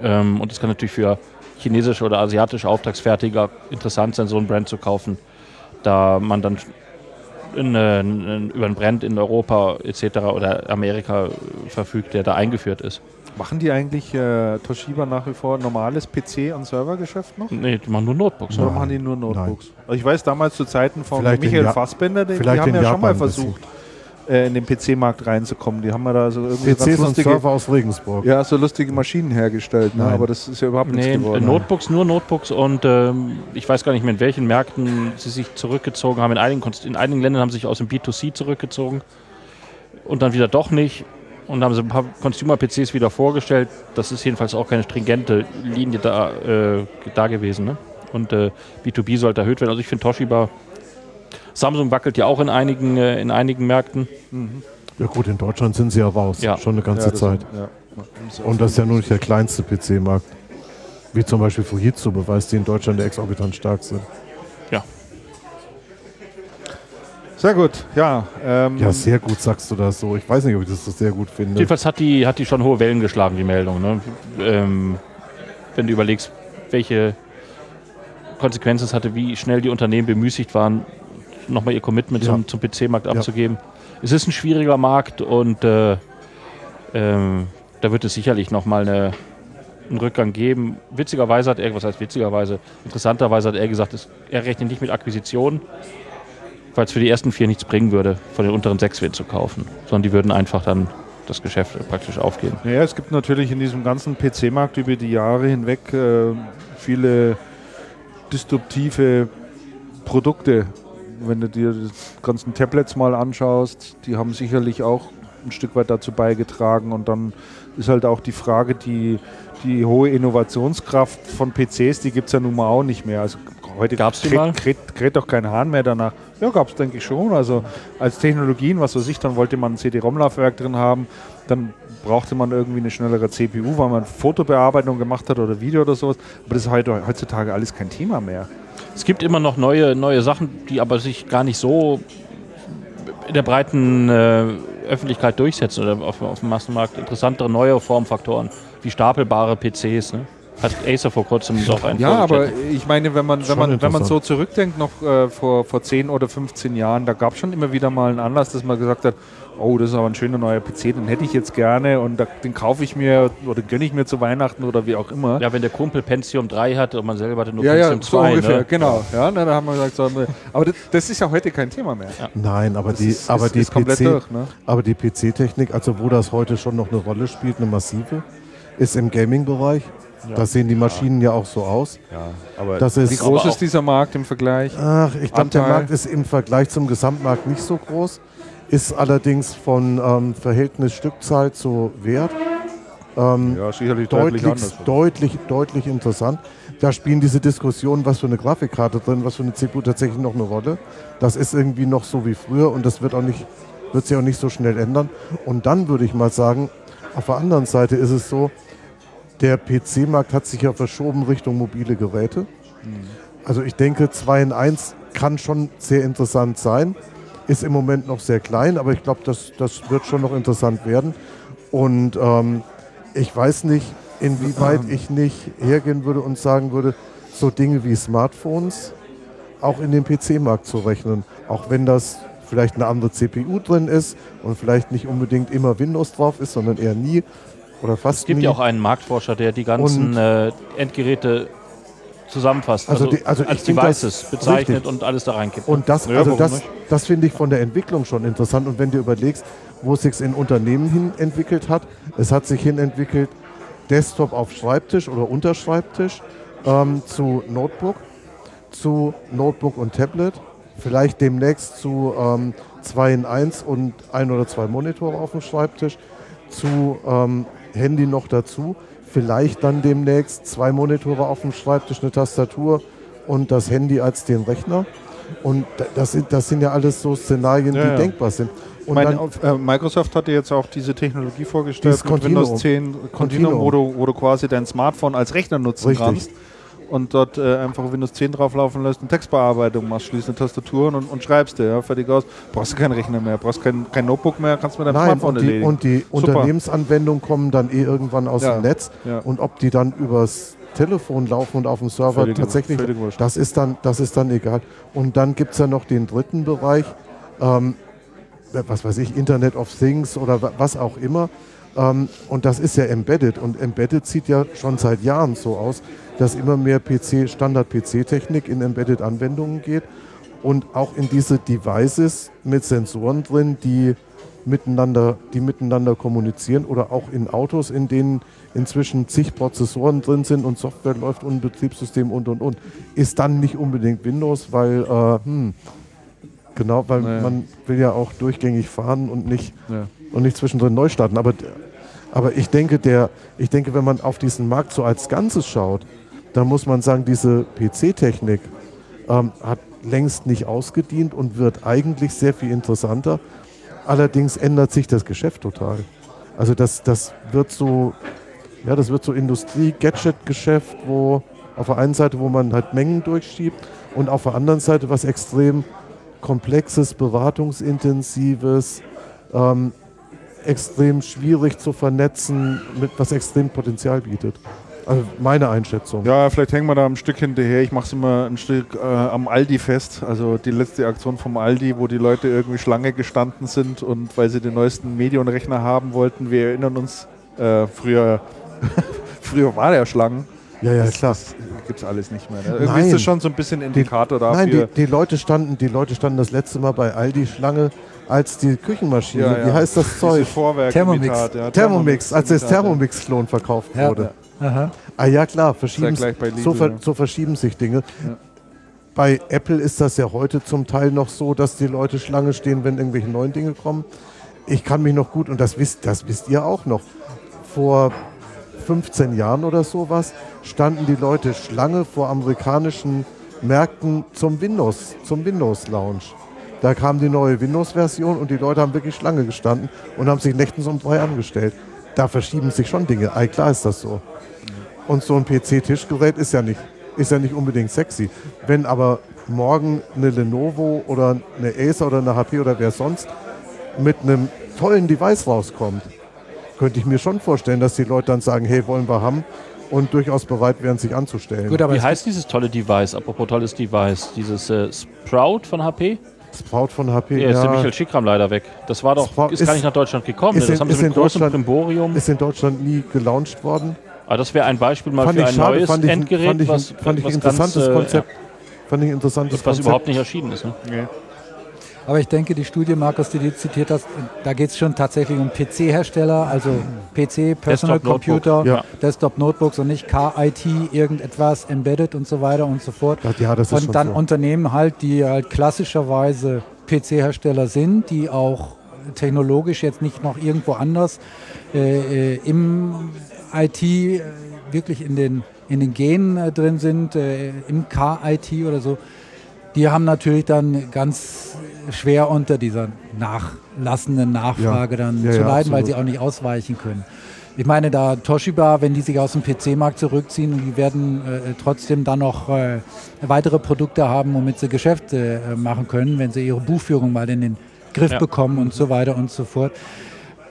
Ähm, und es kann natürlich für chinesische oder asiatische Auftragsfertiger interessant sein, so ein Brand zu kaufen, da man dann in, äh, in, über einen Brand in Europa etc. oder Amerika verfügt, der da eingeführt ist. Machen die eigentlich äh, Toshiba nach wie vor normales PC- und Servergeschäft noch? Nee, die machen nur Notebooks. Oder machen die nur Notebooks? Also ich weiß damals zu Zeiten von Vielleicht in Michael Fassbender, die, die haben ja schon mal Japan versucht, äh, in den PC-Markt reinzukommen. Die haben ja da so irgendwie PCs ganz und lustige, Server aus Regensburg. ja, so lustige Maschinen hergestellt. Ne? Aber das ist ja überhaupt nichts Nee, geworden. Notebooks, nur Notebooks und ähm, ich weiß gar nicht mehr, in welchen Märkten sie sich zurückgezogen haben. In einigen, in einigen Ländern haben sie sich aus dem B2C zurückgezogen und dann wieder doch nicht. Und haben sie ein paar Consumer-PCs wieder vorgestellt. Das ist jedenfalls auch keine stringente Linie da, äh, da gewesen. Ne? Und äh, B2B sollte erhöht werden. Also ich finde Toshiba, Samsung wackelt ja auch in einigen, äh, in einigen Märkten. Ja gut, in Deutschland sind sie ja raus. Ja. Schon eine ganze Ja, Zeit. Ja. Und das ist ja nur nicht der kleinste PC-Markt. Wie zum Beispiel Fujitsu beweist, die in Deutschland exorbitant stark sind. Sehr gut, ja. Ähm, Ja, sehr gut sagst du das so. Ich weiß nicht, ob ich das so sehr gut finde. Jedenfalls hat die, hat die schon hohe Wellen geschlagen, die Meldung. Ne? Ähm, wenn du überlegst, welche Konsequenzen es hatte, wie schnell die Unternehmen bemüßigt waren, nochmal ihr Commitment Ja. zum, zum PC-Markt abzugeben. Es ist ein schwieriger Markt und äh, ähm, da wird es sicherlich nochmal eine, einen Rückgang geben. Witzigerweise hat er, was heißt witzigerweise, interessanterweise hat er gesagt, es, er rechnet nicht mit Akquisitionen, weil es für die ersten vier nichts bringen würde, von den unteren sechs wen zu kaufen, sondern die würden einfach dann das Geschäft praktisch aufgeben. Ja, es gibt natürlich in diesem ganzen PC-Markt über die Jahre hinweg äh, viele disruptive Produkte. Wenn du dir die ganzen Tablets mal anschaust, die haben sicherlich auch ein Stück weit dazu beigetragen. Und dann ist halt auch die Frage, die, die hohe Innovationskraft von PCs, die gibt es ja nun mal auch nicht mehr. Also heute Gab's die kräht- mal? kräht- kräht doch kein Hahn mehr danach. Ja, gab es, denke ich schon. Also als Technologien, was weiß ich, dann wollte man ein CD-ROM-Laufwerk drin haben, dann brauchte man irgendwie eine schnellere CPU, weil man Fotobearbeitung gemacht hat oder Video oder sowas. Aber das ist heute, heutzutage alles kein Thema mehr. Es gibt immer noch neue, neue Sachen, die aber sich gar nicht so in der breiten äh, Öffentlichkeit durchsetzen oder auf, auf dem Massenmarkt. Interessantere neue Formfaktoren, wie stapelbare PCs. Ne? Hat Acer vor kurzem doch ein Ja, aber ich meine, wenn man, wenn man, wenn man so zurückdenkt, noch äh, vor, vor 10 oder 15 Jahren, da gab es schon immer wieder mal einen Anlass, dass man gesagt hat, oh, das ist aber ein schöner neuer PC, den hätte ich jetzt gerne und da, den kaufe ich mir oder gönne ich mir zu Weihnachten oder wie auch immer. Ja, wenn der Kumpel Pentium 3 hatte und man selber hatte nur ja, ja Pentium so 2. ungefähr, ne? genau. Ja, na, da haben wir gesagt, so, aber das, das ist ja heute kein Thema mehr. Nein, aber Das die, ist- aber ist- die ist komplett PC, durch, ne? aber die PC-Technik, also wo das heute schon noch eine Rolle spielt, eine massive, ist im Gaming-Bereich. Da sehen die Maschinen ja auch so aus. Ja, aber Das wie ist, groß aber ist dieser Markt im Vergleich? ach, ich glaube, der? Markt ist im Vergleich zum Gesamtmarkt nicht so groß, ist allerdings von ähm, Verhältnis Stückzahl zu Wert ähm, Ja, sicherlich deutlich deutlich, deutlich, deutlich interessant. Da spielen diese Diskussionen, was für eine Grafikkarte drin, was für eine CPU tatsächlich noch eine Rolle. Das ist irgendwie noch so wie früher und das wird auch nicht, wird sich auch nicht so schnell ändern. Und dann würde ich mal sagen, auf der anderen Seite ist es so, der PC-Markt hat sich ja verschoben Richtung mobile Geräte. Also ich denke, 2 in 1 kann schon sehr interessant sein. Ist im Moment noch sehr klein, aber ich glaube, das, das wird schon noch interessant werden. Und ähm, ich weiß nicht, inwieweit ich nicht hergehen würde und sagen würde, so Dinge wie Smartphones auch in den PC-Markt zu rechnen. Auch wenn das vielleicht eine andere CPU drin ist und vielleicht nicht unbedingt immer Windows drauf ist, sondern eher nie oder fast Es gibt nie. ja auch einen Marktforscher, der die ganzen äh, Endgeräte zusammenfasst. Also Also, die- also als Devices bezeichnet richtig. und alles da reinkippt. Und das, Ja, also das, nicht? das finde ich von der Entwicklung schon interessant. Und wenn du überlegst, wo es sich in Unternehmen hin entwickelt hat, es hat sich hin entwickelt, Desktop auf Schreibtisch oder unter Schreibtisch ähm, zu Notebook, zu Notebook und Tablet, vielleicht demnächst zu 2 in 1 und ein oder zwei Monitore auf dem Schreibtisch, zu ähm, Handy noch dazu, vielleicht dann demnächst zwei Monitore auf dem Schreibtisch, eine Tastatur und das Handy als den Rechner. Und da- das sind, das sind ja alles so Szenarien, Ja, die ja. denkbar sind. Und meine, dann, äh, Microsoft hatte jetzt auch diese Technologie vorgestellt mit Continuum. Windows 10 Continuum, Continuum. Wo, du, wo du quasi dein Smartphone als Rechner nutzen Richtig. kannst und dort äh, einfach Windows 10 drauflaufen lässt und Textbearbeitung machst, schließt eine Tastatur und, und schreibst dir, ja, fertig aus. Brauchst du keinen Rechner mehr, brauchst kein, kein Notebook mehr, kannst mit deinem Nein, Smartphone und die, erledigen. und die Super. Unternehmensanwendungen kommen dann eh irgendwann aus Ja, dem Netz. ja. Und ob die dann übers Telefon laufen und auf dem Server Völlig- tatsächlich, völlig das ist, dann, das ist dann egal. Und dann gibt es ja noch den dritten Bereich, ähm, was weiß ich, Internet of Things oder wa- was auch immer. Ähm, und das ist ja Embedded. Und Embedded sieht ja schon seit Jahren so aus, dass immer mehr PC, Standard-PC-Technik in Embedded-Anwendungen geht und auch in diese Devices mit Sensoren drin, die miteinander, die miteinander kommunizieren oder auch in Autos, in denen inzwischen zig Prozessoren drin sind und Software läuft und ein Betriebssystem und und und. Ist dann nicht unbedingt Windows, weil äh, hm, genau, weil Naja. man will ja auch durchgängig fahren und nicht Ja. Und nicht zwischendrin neu starten. Aber, aber ich denke, der, ich denke, wenn man auf diesen Markt so als Ganzes schaut, dann muss man sagen, diese PC-Technik ähm, hat längst nicht ausgedient und wird eigentlich sehr viel interessanter. Allerdings ändert sich das Geschäft total. Also das, das wird so, ja, das wird so Industrie-Gadget-Geschäft, wo auf der einen Seite, wo man halt Mengen durchschiebt und auf der anderen Seite was extrem komplexes, beratungsintensives, ähm, extrem schwierig zu vernetzen, mit was extrem Potenzial bietet. Also meine Einschätzung. Ja, vielleicht hängen wir da ein Stück hinterher. Ich mache es immer ein Stück äh, am Aldi fest. Also die letzte Aktion vom Aldi, wo die Leute irgendwie Schlange gestanden sind und weil sie den neuesten Medion-Rechner haben wollten. Wir erinnern uns, äh, früher, früher war der Schlangen. Ja, ja, klar. Das gibt es alles nicht mehr. Ne? Irgendwie Nein. ist das schon so ein bisschen Indikator dafür. Nein, die, die, Leute standen, die Leute standen das letzte Mal bei Aldi Schlange, als die Küchenmaschine, Ja, ja. wie heißt das Zeug? Vorwerk Thermomix. Imitat, ja, Thermomix, als das. Thermomix-Klon verkauft Ja. wurde. Aha. Ah ja, klar, verschieben, Lidl, so, ver, ja. so verschieben sich Dinge. Bei Apple ist das ja heute zum Teil noch so, dass die Leute Schlange stehen, wenn irgendwelche neuen Dinge kommen. Ich kann mich noch gut, und das wisst, das wisst ihr auch noch, vor 15 Jahren oder sowas standen die Leute Schlange vor amerikanischen Märkten zum Windows, zum Windows Lounge. Da kam die neue Windows-Version und die Leute haben wirklich Schlange gestanden und haben sich nächtens um drei angestellt. Da verschieben sich schon Dinge. Ei, klar ist das so. Und so ein PC-Tischgerät ist ja nicht, ist ja nicht unbedingt sexy. Wenn aber morgen eine Lenovo oder eine Acer oder eine HP oder wer sonst mit einem tollen Device rauskommt, könnte ich mir schon vorstellen, dass die Leute dann sagen, hey, wollen wir haben. und durchaus bereit wären, sich anzustellen. Gut, aber Wie heißt dieses tolle Device? Apropos tolles Device. Dieses äh, Sprout von HP? Sprout von HP, Ja, jetzt ist der ja, Michael Schickram leider weg. Das war doch, Sprout ist, ist- gar nicht nach Deutschland gekommen. ist ne? in- das haben sie mit in großem Deutschland- Brimborium. ist in Deutschland nie gelauncht worden. Aber das wäre ein Beispiel mal fand für ich ein schade, neues fand ich, ein- Endgerät, fand ich, was, fand ich was ein interessantes ganz, äh, Konzept. Fand ich interessantes Was Konzept. überhaupt nicht erschienen ist. Ne? Aber ich denke, die Studie, Markus, die du zitiert hast, da geht es schon tatsächlich um PC-Hersteller, also PC, Personal Desktop. Computer, Ja. Desktop-Notebooks und nicht KIT, irgendetwas, Embedded und so weiter und so fort. Ja, und dann so. Unternehmen halt, die halt klassischerweise PC-Hersteller sind, die auch technologisch jetzt nicht noch irgendwo anders äh, äh, im IT äh, wirklich in den, in den Genen äh, drin sind, äh, im KIT oder so, die haben natürlich dann ganz schwer unter dieser nachlassenden Nachfrage Ja. dann Ja, zu ja, leiden, weil absolut. sie auch nicht ausweichen können. Ich meine, da Toshiba, wenn die sich aus dem PC-Markt zurückziehen und die werden äh, trotzdem dann noch äh, weitere Produkte haben, womit sie Geschäfte äh, machen können, wenn sie ihre Buchführung mal in den Griff Ja. bekommen und so weiter und so fort.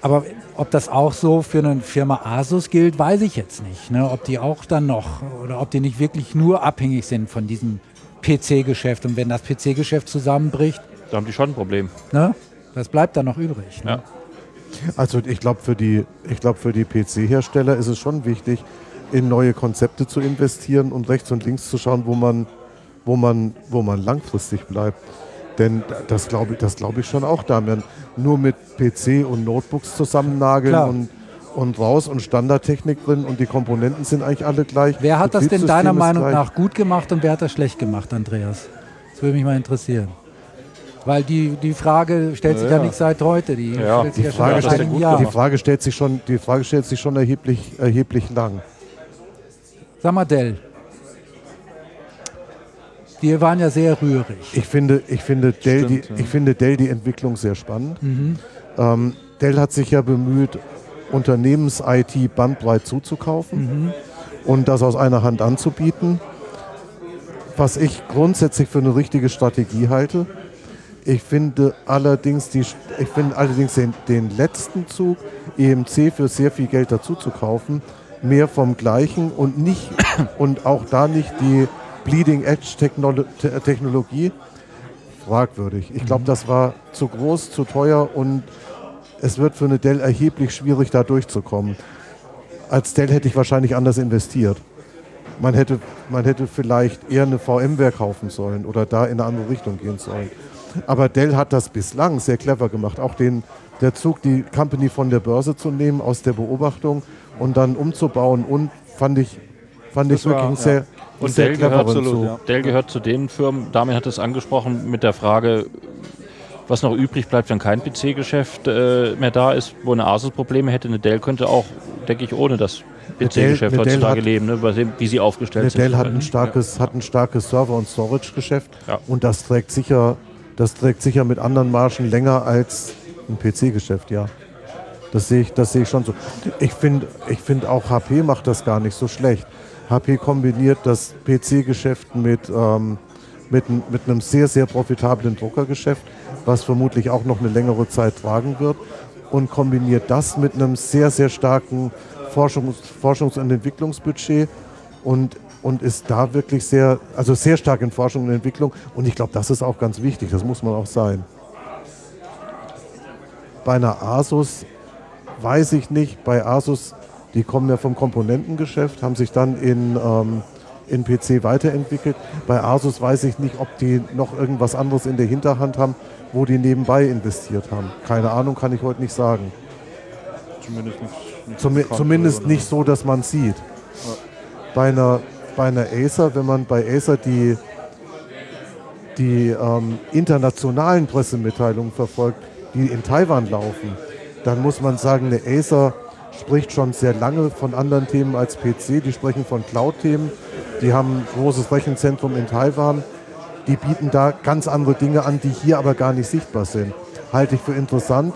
Aber ob das auch so für eine Firma Asus gilt, weiß ich jetzt nicht. Ne? Ob die auch dann noch oder ob die nicht wirklich nur abhängig sind von diesem PC-Geschäft. Und wenn das PC-Geschäft zusammenbricht, Da haben die schon ein Problem. ne? was bleibt da noch übrig? Ne? Ja. Also ich glaube, für die, ich glaub, für die PC-Hersteller ist es schon wichtig, in neue Konzepte zu investieren und rechts und links zu schauen, wo man, wo man, wo man langfristig bleibt. Denn das glaube ich, das glaube ich schon auch, Damian. Nur mit PC und Notebooks zusammennageln Klar. und, und raus und Standardtechnik drin und die Komponenten sind eigentlich alle gleich. Wer hat das denn deiner Meinung gleich. nach gut gemacht und wer hat das schlecht gemacht, Andreas? Das würde mich mal interessieren. Weil die, die Frage stellt sich ja, Ja. nicht seit heute, die Ja, stellt sich Die ja, Frage, stellt- die Frage stellt sich schon, die Frage stellt sich schon erheblich, erheblich lang. Sag mal, Dell. Die waren ja sehr rührig. Ich finde, ich finde, Dell, die, Stimmt, ja. ich finde Dell die Entwicklung sehr spannend. Mhm. Ähm, Dell hat sich ja bemüht, Unternehmens-IT bandbreit zuzukaufen Mhm. und das aus einer Hand anzubieten, was ich grundsätzlich für eine richtige Strategie halte. Ich finde allerdings, die, ich finde allerdings den, den letzten Zug, EMC für sehr viel Geld dazu zu kaufen, mehr vom Gleichen und nicht und auch da nicht die Bleeding Edge Technolo Te- Technologie fragwürdig. Ich glaube, das war zu groß, zu teuer und es wird für eine Dell erheblich schwierig, da durchzukommen. Als Dell hätte ich wahrscheinlich anders investiert. Man hätte, man hätte vielleicht eher eine VMware kaufen sollen oder da in eine andere Richtung gehen sollen. Aber Dell hat das bislang sehr clever gemacht. Auch den, der Zug, die Company von der Börse zu nehmen, aus der Beobachtung und dann umzubauen und fand ich, fand ich Das war- wirklich ja. sehr, einen Und sehr Dell gehört, Zug. ja. Dell gehört zu den Firmen, Damian hat es angesprochen, mit der Frage, was noch übrig bleibt, wenn kein PC-Geschäft äh, mehr da ist, wo eine Asus Probleme hätte. Eine Dell könnte auch, denke ich, ohne das PC-Geschäft heutzutage hat- leben, ne, wie sie aufgestellt Eine sind. Dell hat ein starkes, hat ein starkes Server- und Storage-Geschäft Ja. und das trägt sicher, das trägt sicher mit anderen Margen länger als ein PC-Geschäft, ja. Das sehe ich, das sehe ich schon so. Ich finde ich find auch HP macht das gar nicht so schlecht. HP kombiniert das PC-Geschäft mit, ähm, mit, mit einem sehr, sehr profitablen Druckergeschäft, was vermutlich auch noch eine längere Zeit tragen wird, und kombiniert das mit einem sehr, sehr starken Forschungs-, Forschungs und Entwicklungsbudget und, und ist da wirklich sehr, also sehr stark in Forschung und Entwicklung. Und ich glaube, das ist auch ganz wichtig, das muss man auch sein. Bei einer Asus weiß ich nicht, bei Asus, die kommen ja vom Komponentengeschäft, haben sich dann in, ähm, in PC weiterentwickelt. Bei Asus weiß ich nicht, ob die noch irgendwas anderes in der Hinterhand haben, wo die nebenbei investiert haben. Keine Ahnung, kann ich heute nicht sagen. Zumindest nicht. nicht bekannt zumindest nicht so, dass man sieht. Bei einer, bei einer Acer, wenn man bei Acer die, die ähm, internationalen Pressemitteilungen verfolgt, die in Taiwan laufen, dann muss man sagen, eine Acer spricht schon sehr lange von anderen Themen als PC. Die sprechen von Cloud-Themen. Die haben ein großes Rechenzentrum in Taiwan. Die bieten da ganz andere Dinge an, die hier aber gar nicht sichtbar sind. Halte ich für interessant.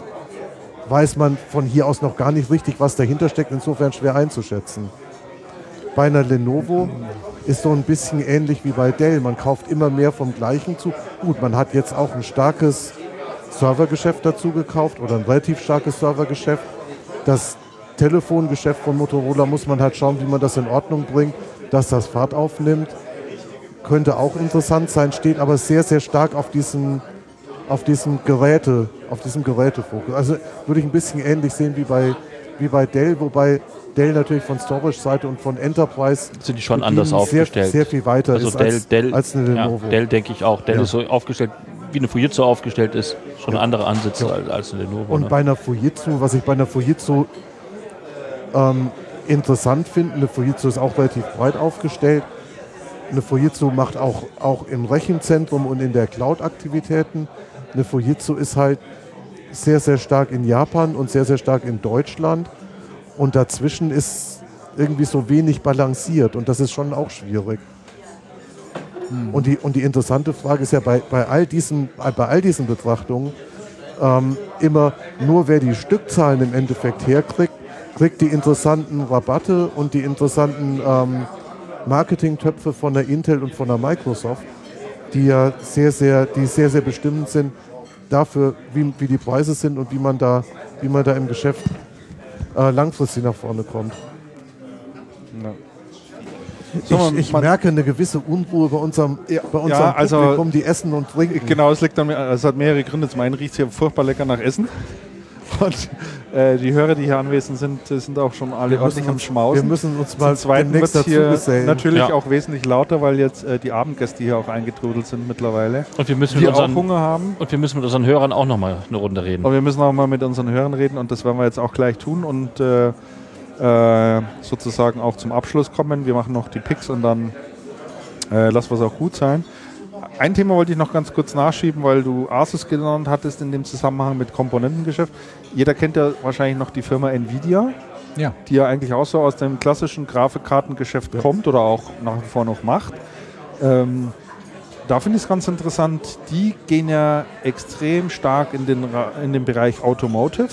Weiß man von hier aus noch gar nicht richtig, was dahinter steckt. Insofern schwer einzuschätzen. Bei einer Lenovo ist so ein bisschen ähnlich wie bei Dell. Man kauft immer mehr vom gleichen zu. Gut, man hat jetzt auch ein starkes Servergeschäft dazu gekauft oder ein relativ starkes Servergeschäft, das Telefongeschäft von Motorola muss man halt schauen, wie man das in Ordnung bringt, dass das Fahrt aufnimmt. Könnte auch interessant sein, steht aber sehr, sehr stark auf diesem, auf diesem Geräte, auf diesem Gerätefokus. Also würde ich ein bisschen ähnlich sehen wie bei, wie bei Dell, wobei Dell natürlich von Storage-Seite und von Enterprise Sind die schon anders aufgestellt. Sehr, sehr viel weiter Also ist Dell, als, Dell, als eine ja, Lenovo. Dell denke ich auch. Dell Ja. ist so aufgestellt, wie eine Fujitsu aufgestellt ist. Schon andere Ansätze als, als eine Lenovo. Und ne? bei einer Fujitsu, was ich bei einer Fujitsu ähm, interessant finde, eine Fujitsu ist auch relativ breit aufgestellt. Eine Fujitsu macht auch, auch im Rechenzentrum und in der Cloud Aktivitäten. Eine Fujitsu ist halt sehr, sehr stark in Japan und sehr, sehr stark in Deutschland. Und dazwischen ist irgendwie so wenig balanciert und das ist schon auch schwierig. Und, die, und die interessante Frage ist ja bei, bei, all, diesen, bei all diesen Betrachtungen, ähm, immer nur wer die Stückzahlen im Endeffekt herkriegt, kriegt die interessanten Rabatte und die interessanten ähm, Marketingtöpfe von der Intel und von der Microsoft, die ja sehr, sehr, die sehr, sehr bestimmend sind dafür, wie, wie die Preise sind und wie man da, wie man da im Geschäft äh, langfristig nach vorne kommt. So, Ich, ich merke eine gewisse Unruhe bei unserem, bei unserem also- Publikum, die essen und trinken. Genau, es liegt an mir, es hat mehrere Gründe. Zum einen riecht es hier furchtbar lecker nach Essen. Und äh, die Hörer, die hier anwesend sind, die sind auch schon alle Wir ordentlich am Schmausen. wir müssen uns mal Zweiten wird es hier dazugesellen. natürlich Ja. auch wesentlich lauter, weil jetzt äh, die Abendgäste hier auch eingetrudelt sind mittlerweile. Und wir müssen, Die mit auch unseren, Hunger haben. und wir müssen mit unseren Hörern auch nochmal eine Runde reden. Und wir müssen auch mal mit unseren Hörern reden und das werden wir jetzt auch gleich tun und äh, äh, sozusagen auch zum Abschluss kommen. Wir machen noch die Picks und dann äh, lass was auch gut sein. Ein Thema wollte ich noch ganz kurz nachschieben, weil du Asus genannt hattest in dem Zusammenhang mit Komponentengeschäft. Jeder kennt ja wahrscheinlich noch die Firma Nvidia, Ja. die ja eigentlich auch so aus dem klassischen Grafikkartengeschäft kommt oder auch nach wie vor noch macht. Ähm, da finde ich es ganz interessant, die gehen ja extrem stark in den, in den Bereich Automotive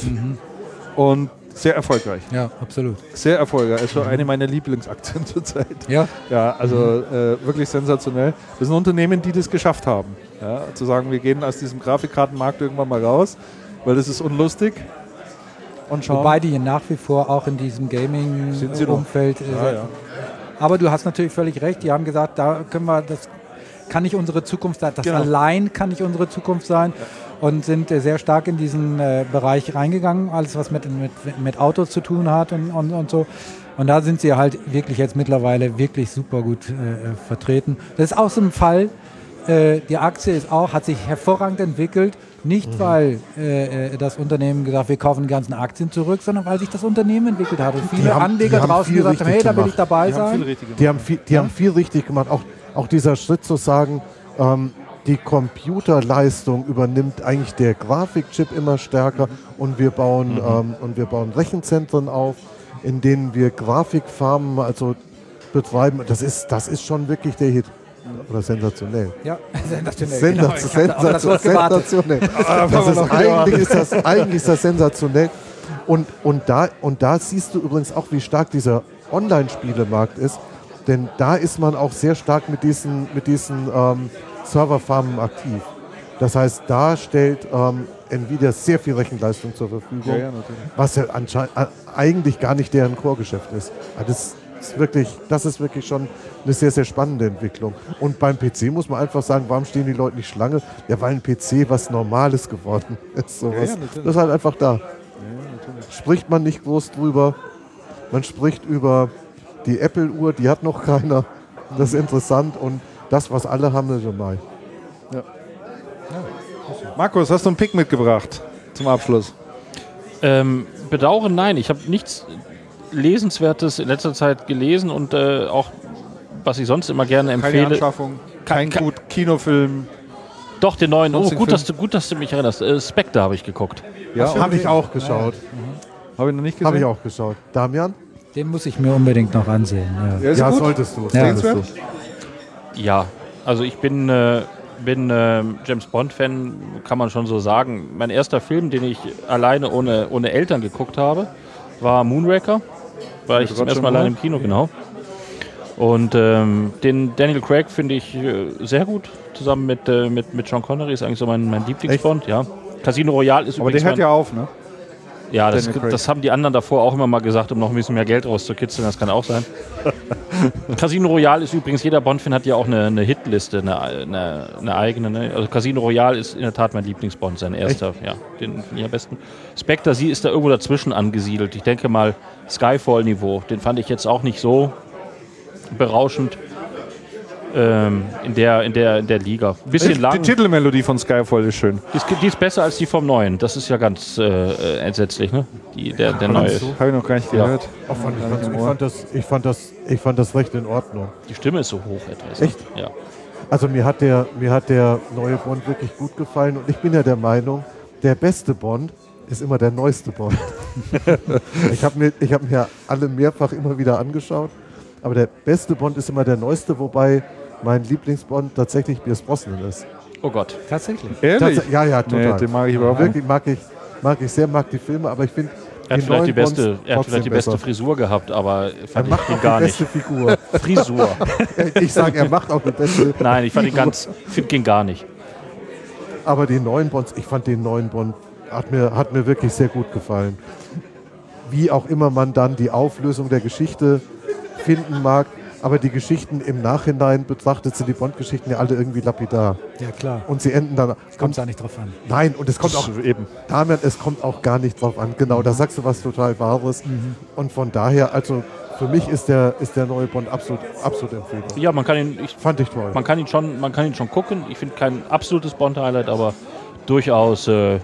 und sehr erfolgreich. Ja, absolut. Sehr erfolgreich. Also eine meiner Lieblingsaktien zurzeit. Ja, Ja, also äh, wirklich sensationell. Das sind Unternehmen, die das geschafft haben. Ja, zu sagen, wir gehen aus diesem Grafikkartenmarkt irgendwann mal raus, weil das ist unlustig. Und schauen. wobei die nach wie vor auch in diesem? Gaming-Umfeld. Äh, ja, ja. Aber du hast natürlich völlig recht. Die haben gesagt, da können wir, das kann nicht unsere Zukunft sein. Das Genau. allein kann nicht unsere Zukunft sein. Und sind sehr stark in diesen äh, Bereich reingegangen, alles was mit, mit, mit Autos zu tun hat und, und, und so. Und da sind sie halt wirklich jetzt mittlerweile wirklich super gut äh, äh, vertreten. Das ist auch so ein Fall. Äh, die Aktie ist auch, hat sich hervorragend entwickelt. Nicht, weil äh, äh, das Unternehmen gesagt wir kaufen die ganzen Aktien zurück, sondern weil sich das Unternehmen entwickelt hat. Und viele haben- Anleger haben draußen viel gesagt haben, hey, da will ich dabei Die haben sein. viel richtig gemacht. Die haben viel, die haben viel richtig gemacht. Auch, auch dieser Schritt zu sagen, ähm, die Computerleistung übernimmt eigentlich der Grafikchip immer stärker und wir bauen, ähm, und wir bauen Rechenzentren auf, in denen wir Grafikfarmen also betreiben. Das ist, das ist schon wirklich der Hit. Oder sensationell. Ja, sensationell. Sensa genau. Auf das sensationell. Das ist, eigentlich, ist das, eigentlich ist das sensationell. Und, und, da, und da siehst du übrigens auch, wie stark dieser Online-Spielemarkt ist. Denn da ist man auch sehr stark mit diesen, mit diesen ähm, Serverfarmen aktiv. Das heißt, da stellt ähm, Nvidia sehr viel Rechenleistung zur Verfügung, Ja, ja, was ja anscheinend eigentlich gar nicht deren Core-Geschäft ist. Das ist, wirklich, das ist wirklich schon eine sehr, sehr spannende Entwicklung. Und beim PC muss man einfach sagen, warum stehen die Leute nicht Schlange? Ja, weil ein PC was Normales geworden ist. Sowas. Ja, das ist halt einfach da. Spricht man nicht groß drüber. Man spricht über die Apple-Uhr, die hat noch keiner. Das ist interessant. Und das, was alle haben, ist normal. Markus, hast du einen Pick mitgebracht zum Abschluss? Ähm, bedauern, nein. Ich habe nichts Lesenswertes in letzter Zeit gelesen und äh, auch, was ich sonst immer gerne Keine empfehle. Anschaffung, kein Ke- gut Kinofilm. Doch, den neuen. Oh, gut dass, du, gut, dass du mich erinnerst. Äh, Spectre habe ich geguckt. Ja, Habe ich auch geschaut. Habe ich noch nicht gesehen. Habe ich auch geschaut. Damian? Den muss ich mir unbedingt noch ansehen. Ja. Ja, ist Ja, gut. solltest du. Ja. solltest du. Ja, also ich bin, äh, bin äh, James Bond-Fan, kann man schon so sagen. Mein erster Film, den ich alleine ohne, ohne Eltern geguckt habe, war Moonraker. War ich zum Roger ersten Mal allein im Kino, genau. Und ähm, den Daniel Craig finde ich äh, sehr gut, zusammen mit, äh, mit, mit Sean Connery, ist eigentlich so mein, mein Lieblingsbond, ja. Casino Royale ist Aber der übrigens hört ja auf, ne? Ja, das, das haben die anderen davor auch immer mal gesagt, um noch ein bisschen mehr Geld rauszukitzeln. Das kann auch sein. Casino Royale ist übrigens, jeder Bond-Fan hat ja auch eine, eine Hitliste, eine, eine, eine eigene. Ne? Also Casino Royale ist in der Tat mein Lieblingsbond, sein erster. Ja, den finde ich am besten. Spectre, sie ist da irgendwo dazwischen angesiedelt. Ich denke mal Skyfall-Niveau. Den fand ich jetzt auch nicht so berauschend ähm, in, der, in, der, in der Liga. Bisschen Die lang. Titelmelodie von Skyfall ist schön. Die ist, die ist besser als die vom neuen. Das ist ja ganz äh, äh, entsetzlich, ne? Die, der, der neue ist. Habe ich noch gar nicht Ja. gehört. Auch fand ich, ganz- ich, fand das, ich, fand das, ich fand das recht in Ordnung. Die Stimme ist so hoch etwas. Echt? Ja. Also mir hat, der, mir hat der neue Bond wirklich gut gefallen und ich bin ja der Meinung, der beste Bond ist immer der neueste Bond. ich habe mir, ich hab mir alle mehrfach immer wieder angeschaut, aber der beste Bond ist immer der neueste, wobei mein Lieblingsbond tatsächlich Pierce Brosnan ist. Oh Gott. Tatsächlich. Ehrlich? Tats- ja, ja, total. Nee, den mag ich überhaupt nicht. Wirklich mag ich, mag ich sehr, mag die Filme, aber ich finde Er hat vielleicht die beste, er hat vielleicht die beste besser. Frisur gehabt, aber Er fand ich macht den auch gar die nicht. beste Figur. Frisur. ich sage, er macht auch die beste Nein, ich fand den ganz, find den gar nicht. Aber die neuen Bonds, ich fand den neuen Bond, hat mir, hat mir wirklich sehr gut gefallen. Wie auch immer man dann die Auflösung der Geschichte finden mag, aber die Geschichten im Nachhinein betrachtet sind die Bond-Geschichten ja alle irgendwie lapidar. Ja, klar. Und sie enden dann. Kommt da nicht drauf an. Nein, und es kommt auch, Eben. Damian, es kommt auch gar nicht drauf an. Genau, da sagst du was total Wahres. Und von daher, also für mich ist der, ist der neue Bond absolut, absolut empfehlbar. Ja, man kann ihn, ich, Fand ich toll. man kann ihn schon, man kann ihn schon gucken. Ich finde kein absolutes Bond-Highlight, aber durchaus. Äh,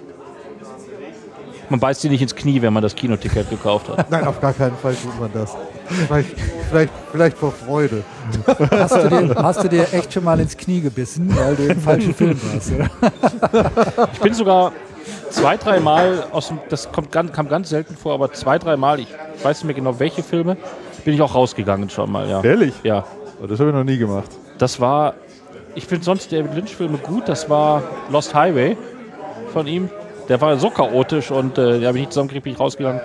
man beißt sie nicht ins Knie, wenn man das Kinoticket gekauft hat. Nein, auf gar keinen Fall tut man das. Vielleicht, vielleicht, vielleicht vor Freude. Hast du, dir, hast du dir echt schon mal ins Knie gebissen, weil du im falschen Film warst? Oder? Ich bin sogar zwei, dreimal aus dem, das kommt ganz, kam ganz selten vor, aber zwei, dreimal, ich weiß nicht mehr genau welche Filme, bin ich auch rausgegangen schon mal, ja. Ehrlich? Ja. Oh, Das habe ich noch nie gemacht. Das war, ich finde sonst David Lynch-Filme gut, das war Lost Highway von ihm. Der war so chaotisch und äh, da bin ich zusammengekriegt, bin ich rausgegangen.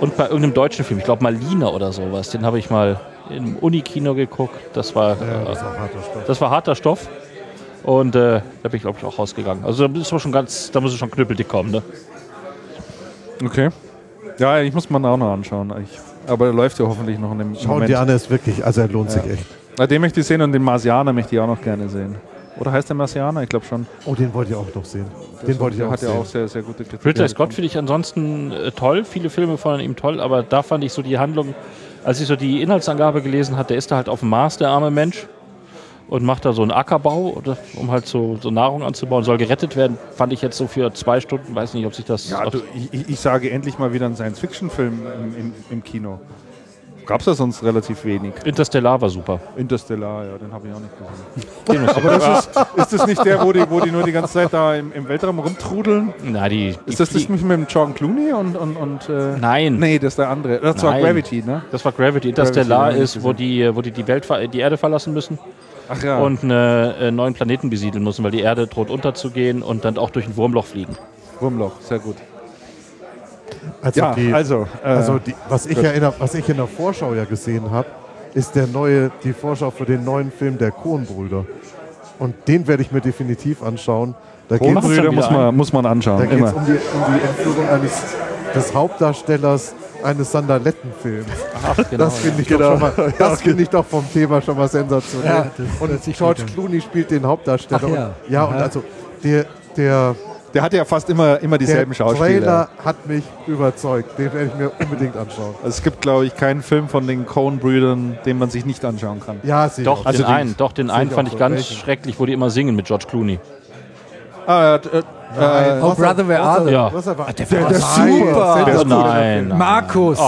Und bei irgendeinem deutschen Film, ich glaube Malina oder sowas, den habe ich mal im Unikino geguckt. Das war, Ja, äh, das ist auch harter Stoff. das war harter Stoff. Und äh, da bin ich, glaube ich, auch rausgegangen. Also da muss man schon ganz, da muss es schon knüppeldick kommen, ne? Okay. Ja, ich muss man auch noch anschauen. Ich, aber er läuft ja hoffentlich noch in dem Schauen Moment. die an, ist wirklich, also er lohnt sich echt. Na, den möchte ich sehen und den Marsianer möchte ich auch noch gerne sehen. Oder heißt der Marsianer? Ich glaube schon. Oh, den wollte ich auch noch sehen. Den wollte ich auch hat ja sehen. auch sehr, sehr gute Kritiken. Ridley Scott finde ich ansonsten äh, toll. Viele Filme von ihm toll, aber da fand ich so die Handlung, als ich so die Inhaltsangabe gelesen hatte, der ist da halt auf dem Mars, der arme Mensch, und macht da so einen Ackerbau, oder, um halt so, so Nahrung anzubauen, soll gerettet werden. Fand ich jetzt so für zwei Stunden, weiß nicht, ob sich das. Ja, du, ich, ich- ich sage endlich mal wieder einen Science-Fiction-Film im, im, im Kino. Gab es da sonst relativ wenig. Interstellar war super. Interstellar, ja, den habe ich auch nicht gesehen. Aber das ist, ist das nicht der, wo die, wo die nur die ganze Zeit da im, im Weltraum rumtrudeln? Na, die, die Ist das das nicht mit dem John Clooney und. und, und äh, Nein. Nee, das ist der andere. Das war Nein. Gravity, ne? Das war Gravity. Interstellar Gravity, ist, wo die, wo die die, Welt, die Erde verlassen müssen Ach ja. und einen äh, neuen Planeten besiedeln müssen, weil die Erde droht unterzugehen und dann auch durch ein Wurmloch fliegen. Wurmloch, sehr gut. Also, Ja, die, also. Äh, also die, was, ich ja in der, was ich in der Vorschau ja gesehen habe, ist der neue, die Vorschau für den neuen Film der Kohnbrüder. Und den werde ich mir definitiv anschauen. Da geht es Kohnbrüder Brüder muss man, muss man anschauen. da geht's immer. um, die, um die Entführung eines, des Hauptdarstellers eines Sandalettenfilms. Ach, genau. Das finde ich, doch schon mal- das finde ich doch vom Thema schon mal sensationell. Ja, und sich George. Clooney spielt den Hauptdarsteller. Ach ja. Und, ja, und also der, der, Der hatte ja fast immer, immer der dieselben Schauspieler. Trailer hat mich überzeugt. Den werde ich mir unbedingt anschauen. Also es gibt, glaube ich, keinen Film von den Coen-Brüdern, den man sich nicht anschauen kann. Ja, ich Doch. Also den einen, doch, den einen ich fand ich so. ganz Welchen? schrecklich, wo die immer singen mit George Clooney. Ah, äh, Nein, Oh, was Brother, er- where are they? Ja. war- der der, war der super. Der ist gut. Nein. Markus!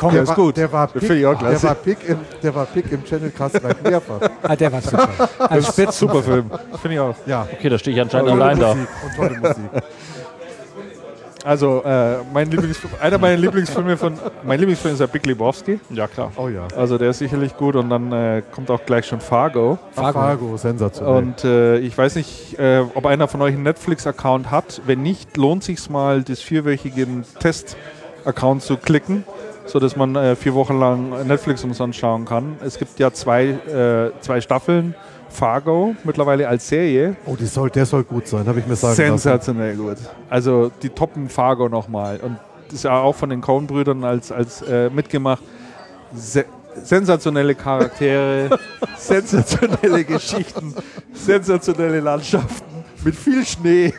Komm, Der ist war, gut. Der war Pick, finde ich auch der war Pick im, der war Pick im Channel Cast gleich mehrfach. ah, der war super. Ein Spitzen. super Film. Finde ich auch. Ja. Okay, da stehe ich anscheinend allein da. Und tolle Musik. Also, äh, mein Lieblingsfilm, einer meiner Lieblingsfilme von, mein Lieblingsfilm ist der Big Lebowski. Ja, klar. Oh ja. Also der ist sicherlich gut und dann äh, kommt auch gleich schon Fargo. Fargo, Fargo sensationell. Und äh, ich weiß nicht, äh, ob einer von euch einen Netflix-Account hat. Wenn nicht, lohnt sich mal, das vierwöchigen Test-Account zu klicken, sodass man äh, vier Wochen lang Netflix umsonst schauen kann. Es gibt ja zwei, äh, zwei Staffeln Fargo, mittlerweile als Serie. Oh, die soll, der soll gut sein, habe ich mir sagen lassen. Sensationell gut. Also die toppen Fargo nochmal. Und das ist ja auch von den Coen-Brüdern als, als äh, mitgemacht. Se sensationelle Charaktere, sensationelle Geschichten, sensationelle Landschaften mit viel Schnee.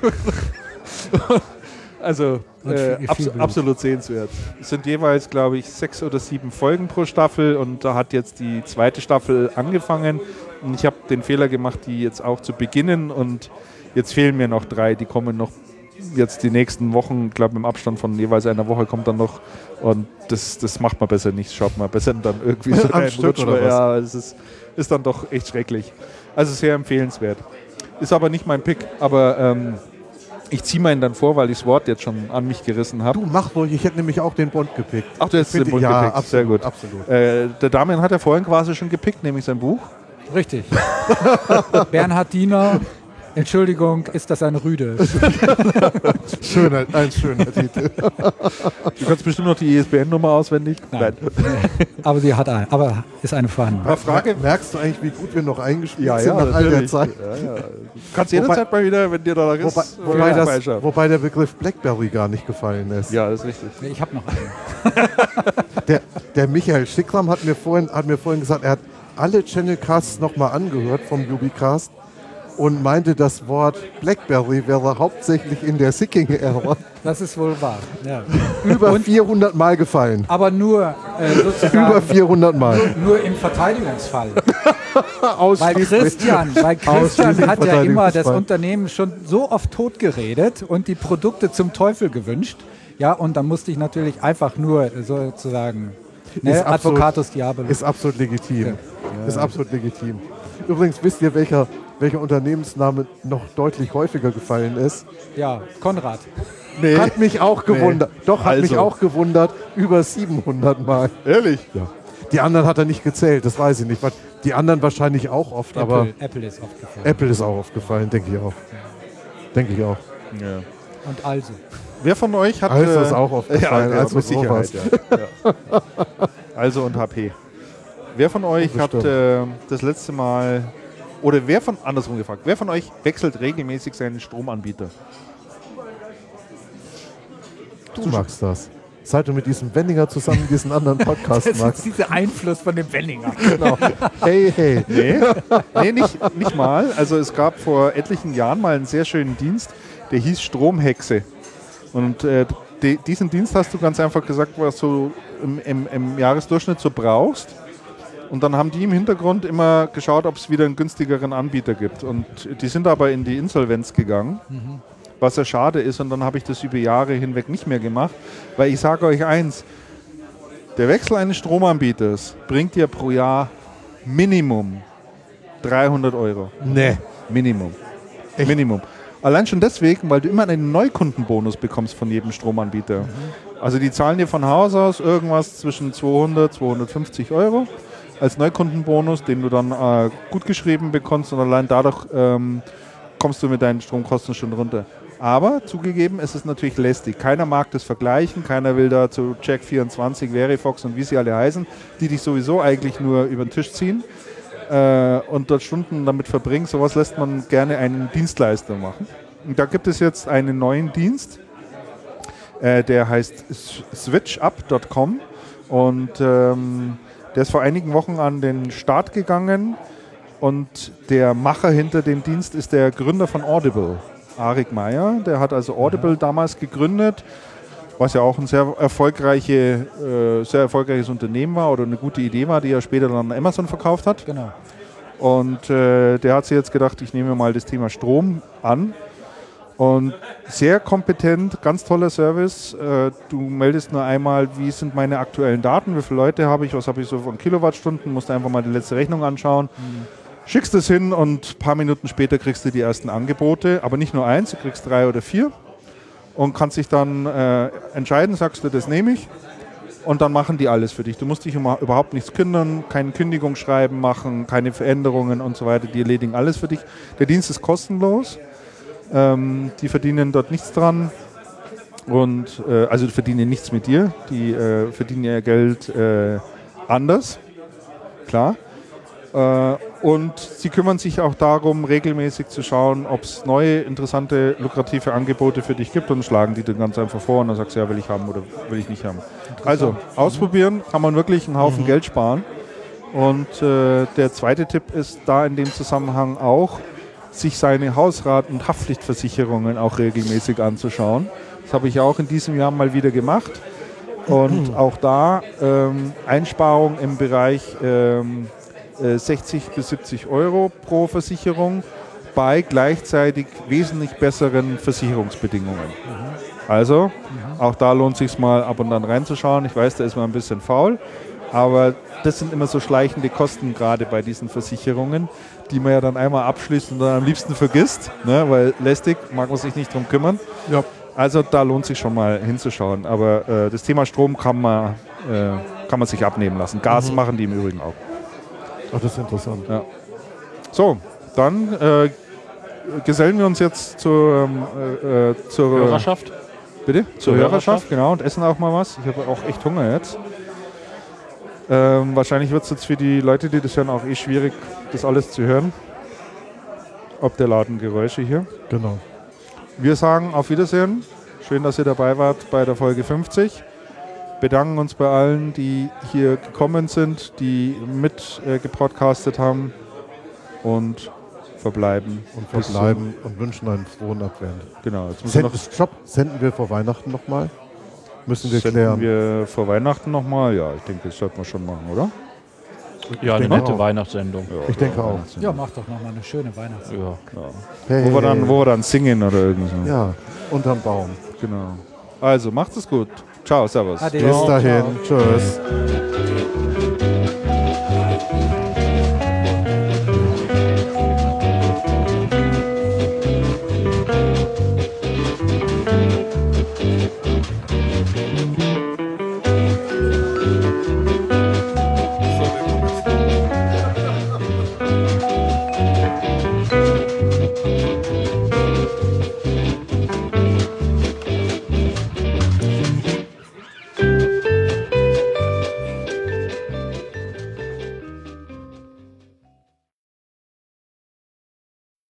Also äh, abs absolut sehenswert. Es sind jeweils, glaube ich, sechs oder sieben Folgen pro Staffel und da hat jetzt die zweite Staffel angefangen und ich habe den Fehler gemacht, die jetzt auch zu beginnen und jetzt fehlen mir noch drei, die kommen noch jetzt die nächsten Wochen, ich glaube im Abstand von jeweils einer Woche kommt dann noch und das, das macht man besser nicht, schaut man besser dann irgendwie so Am rein, Stück rutscht oder was? Ja, es ist, ist dann doch echt schrecklich. Also sehr empfehlenswert. Ist aber nicht mein Pick, aber ähm, ich ziehe meinen dann vor, weil ich das Wort jetzt schon an mich gerissen habe. Du mach ruhig, ich hätte nämlich auch den Bond gepickt. Ach, du hast den Bund ja, gepickt. absolut, Sehr gut. absolut. Äh, der Damian hat ja vorhin quasi schon gepickt, nämlich sein Buch. Richtig. Bernhard Diener, Entschuldigung, ist das ein Rüde? Schöner, ein schöner Titel. Du kannst bestimmt noch die ISBN-Nummer auswendig. Nein. Aber sie hat ein, aber ist eine vorhanden. Aber Frage, Merkst du eigentlich, wie gut wir noch eingespielt Ja, sind ja, nach all der natürlich. Zeit? kannst Wobei- jederzeit mal wieder, wenn dir da ist, Wobei, äh, wobei, das, vorbeischauen. wobei der Begriff Blackberry gar nicht gefallen ist. Ja, das ist richtig. Nee, Ich habe noch einen. Der, der Michael Schickram hat mir, vorhin, hat mir vorhin gesagt, er hat alle Channelcasts nochmal angehört vom Ubicast und meinte, das Wort Blackberry wäre hauptsächlich in der Sicking-Ära Das ist wohl wahr. Ja. über 400 Mal gefallen. Aber nur äh, Über sozusagen 400 Mal. nur im Verteidigungsfall. Weil. Christian, weil Christian hat ja immer das. Unternehmen schon so oft totgeredet und die Produkte zum Teufel gewünscht. Ja, und dann musste ich natürlich einfach nur sozusagen ne, Ist absolut- Advocatus Diabolus. Ist absolut legitim. Ist absolut legitim. Übrigens wisst ihr, welcher, welcher Unternehmensname noch deutlich häufiger gefallen ist? Ja, Konrad. Nee. Hat mich auch gewundert. Doch, hat mich Also. auch gewundert. Über 700 Mal. Ehrlich? Ja. Die anderen hat er nicht gezählt, das weiß ich nicht. Die anderen wahrscheinlich auch oft, aber Apple, Apple ist aufgefallen. Apple ist auch aufgefallen, denke ich auch. Denke ich auch. Ja. Und also. Wer von euch hat... Also äh, ist auch aufgefallen, Ja, also mit Sicherheit. Ja. Also und HP. Wer von euch hat Bestimmt. äh, das letzte Mal... Oder wer von... Andersrum gefragt. Wer von euch wechselt regelmäßig seinen Stromanbieter? Du magst das. Seit du mit diesem Wendinger zusammen diesen anderen Podcast magst. dieser Einfluss von dem Wenninger. Genau. Hey, hey. Nee, nee nicht, nicht mal. Also es gab vor etlichen Jahren mal einen sehr schönen Dienst, der hieß Stromhexe. Und äh, de, diesen Dienst hast du ganz einfach gesagt, was du im, im, im Jahresdurchschnitt so brauchst. Und dann haben die im Hintergrund immer geschaut, ob es wieder einen günstigeren Anbieter gibt. Und die sind aber in die Insolvenz gegangen, was ja schade ist. Und dann habe ich das über Jahre hinweg nicht mehr gemacht. Weil ich sage euch eins, der Wechsel eines Stromanbieters bringt dir pro Jahr Minimum 300 Euro. Nee. Minimum. Minimum. Allein schon deswegen, weil du immer einen Neukundenbonus bekommst von jedem Stromanbieter. Also die zahlen dir von Haus aus irgendwas zwischen 200, 250 Euro als Neukundenbonus, den du dann äh, gut geschrieben bekommst und allein dadurch ähm, kommst du mit deinen Stromkosten schon runter. Aber zugegeben, es ist natürlich lästig. Keiner mag das vergleichen, keiner will da zu Check24, Verifox und wie sie alle heißen, die dich sowieso eigentlich nur über den Tisch ziehen äh, und dort Stunden damit verbringen. Sowas lässt man gerne einen Dienstleister machen. Und da gibt es jetzt einen neuen Dienst, äh, der heißt switchup.com und ähm, der ist vor einigen Wochen an den Start gegangen und der Macher hinter dem Dienst ist der Gründer von Audible, Arik Meyer. Der hat also Audible damals gegründet, was ja auch ein sehr, erfolgreiche, äh, sehr erfolgreiches Unternehmen war oder eine gute Idee war, die er später dann an Amazon verkauft hat. Genau. Und äh, der hat sich jetzt gedacht, ich nehme mal das Thema Strom an. Und sehr kompetent, ganz toller Service. Äh, du meldest nur einmal, wie sind meine aktuellen Daten, wie viele Leute habe ich, was habe ich so von Kilowattstunden, musst einfach mal die letzte Rechnung anschauen. Schickst es hin und ein paar Minuten später kriegst du die ersten Angebote, aber nicht nur eins, du kriegst drei oder vier und kannst dich dann äh, entscheiden, sagst du, das nehme ich und dann machen die alles für dich. Du musst dich überhaupt nichts kümmern, kein Kündigungsschreiben machen, keine Veränderungen und so weiter. Die erledigen alles für dich. Der Dienst ist kostenlos. Ähm, die verdienen dort nichts dran. Und äh, also die verdienen nichts mit dir. Die äh, verdienen ihr Geld äh, anders. Klar. Äh, und sie kümmern sich auch darum, regelmäßig zu schauen, ob es neue, interessante, lukrative Angebote für dich gibt und schlagen die dann ganz einfach vor und dann sagst du, ja, will ich haben oder will ich nicht haben. Also ausprobieren kann man wirklich einen Haufen Geld sparen. Und äh, der zweite Tipp ist da in dem Zusammenhang auch, sich seine Hausrat- und Haftpflichtversicherungen auch regelmäßig anzuschauen. Das habe ich auch in diesem Jahr mal wieder gemacht. Und auch da ähm, Einsparung im Bereich ähm, äh, 60 bis 70 Euro pro Versicherung bei gleichzeitig wesentlich besseren Versicherungsbedingungen. Also, auch da lohnt sich mal ab und an reinzuschauen. Ich weiß, da ist man ein bisschen faul, aber das sind immer so schleichende Kosten gerade bei diesen Versicherungen, die man ja dann einmal abschließt und dann am liebsten vergisst, ne? weil lästig mag man sich nicht drum kümmern. Ja. Also da lohnt sich schon mal hinzuschauen. Aber äh, das Thema Strom kann man, äh, kann man sich abnehmen lassen. Gas machen die im Übrigen auch. Ach, das ist interessant. So, dann äh, gesellen wir uns jetzt zur, ähm, äh, äh, zur Hörerschaft? Bitte? Zur Hörerschaft. Hörerschaft, genau, und essen auch mal was. Ich habe auch echt Hunger jetzt. Ähm, wahrscheinlich wird es jetzt für die Leute, die das hören, auch eh schwierig, das alles zu hören. Ob der Laden Geräusche hier. Genau. Wir sagen auf Wiedersehen. Schön, dass ihr dabei wart bei der Folge 50. Bedanken uns bei allen, die hier gekommen sind, die mit äh, gepodcastet haben und verbleiben. Und verbleiben und wünschen einen frohen Advent. Genau, noch Stopp, senden wir vor Weihnachten nochmal? Müssen wir senden klären. wir vor Weihnachten nochmal. Ja, ich denke, das sollten wir schon machen, oder? Ja, eine nette auch. Weihnachtssendung. Ich denke auch. Ja, mach doch nochmal eine schöne Weihnachts. Ja. Hey, Wo wir, dann, wo wir dann singen oder irgend so. ja, unterm Baum. Genau. Also, macht es gut. Ciao, servus. Ade. Bis dahin. ciao. Tschüss.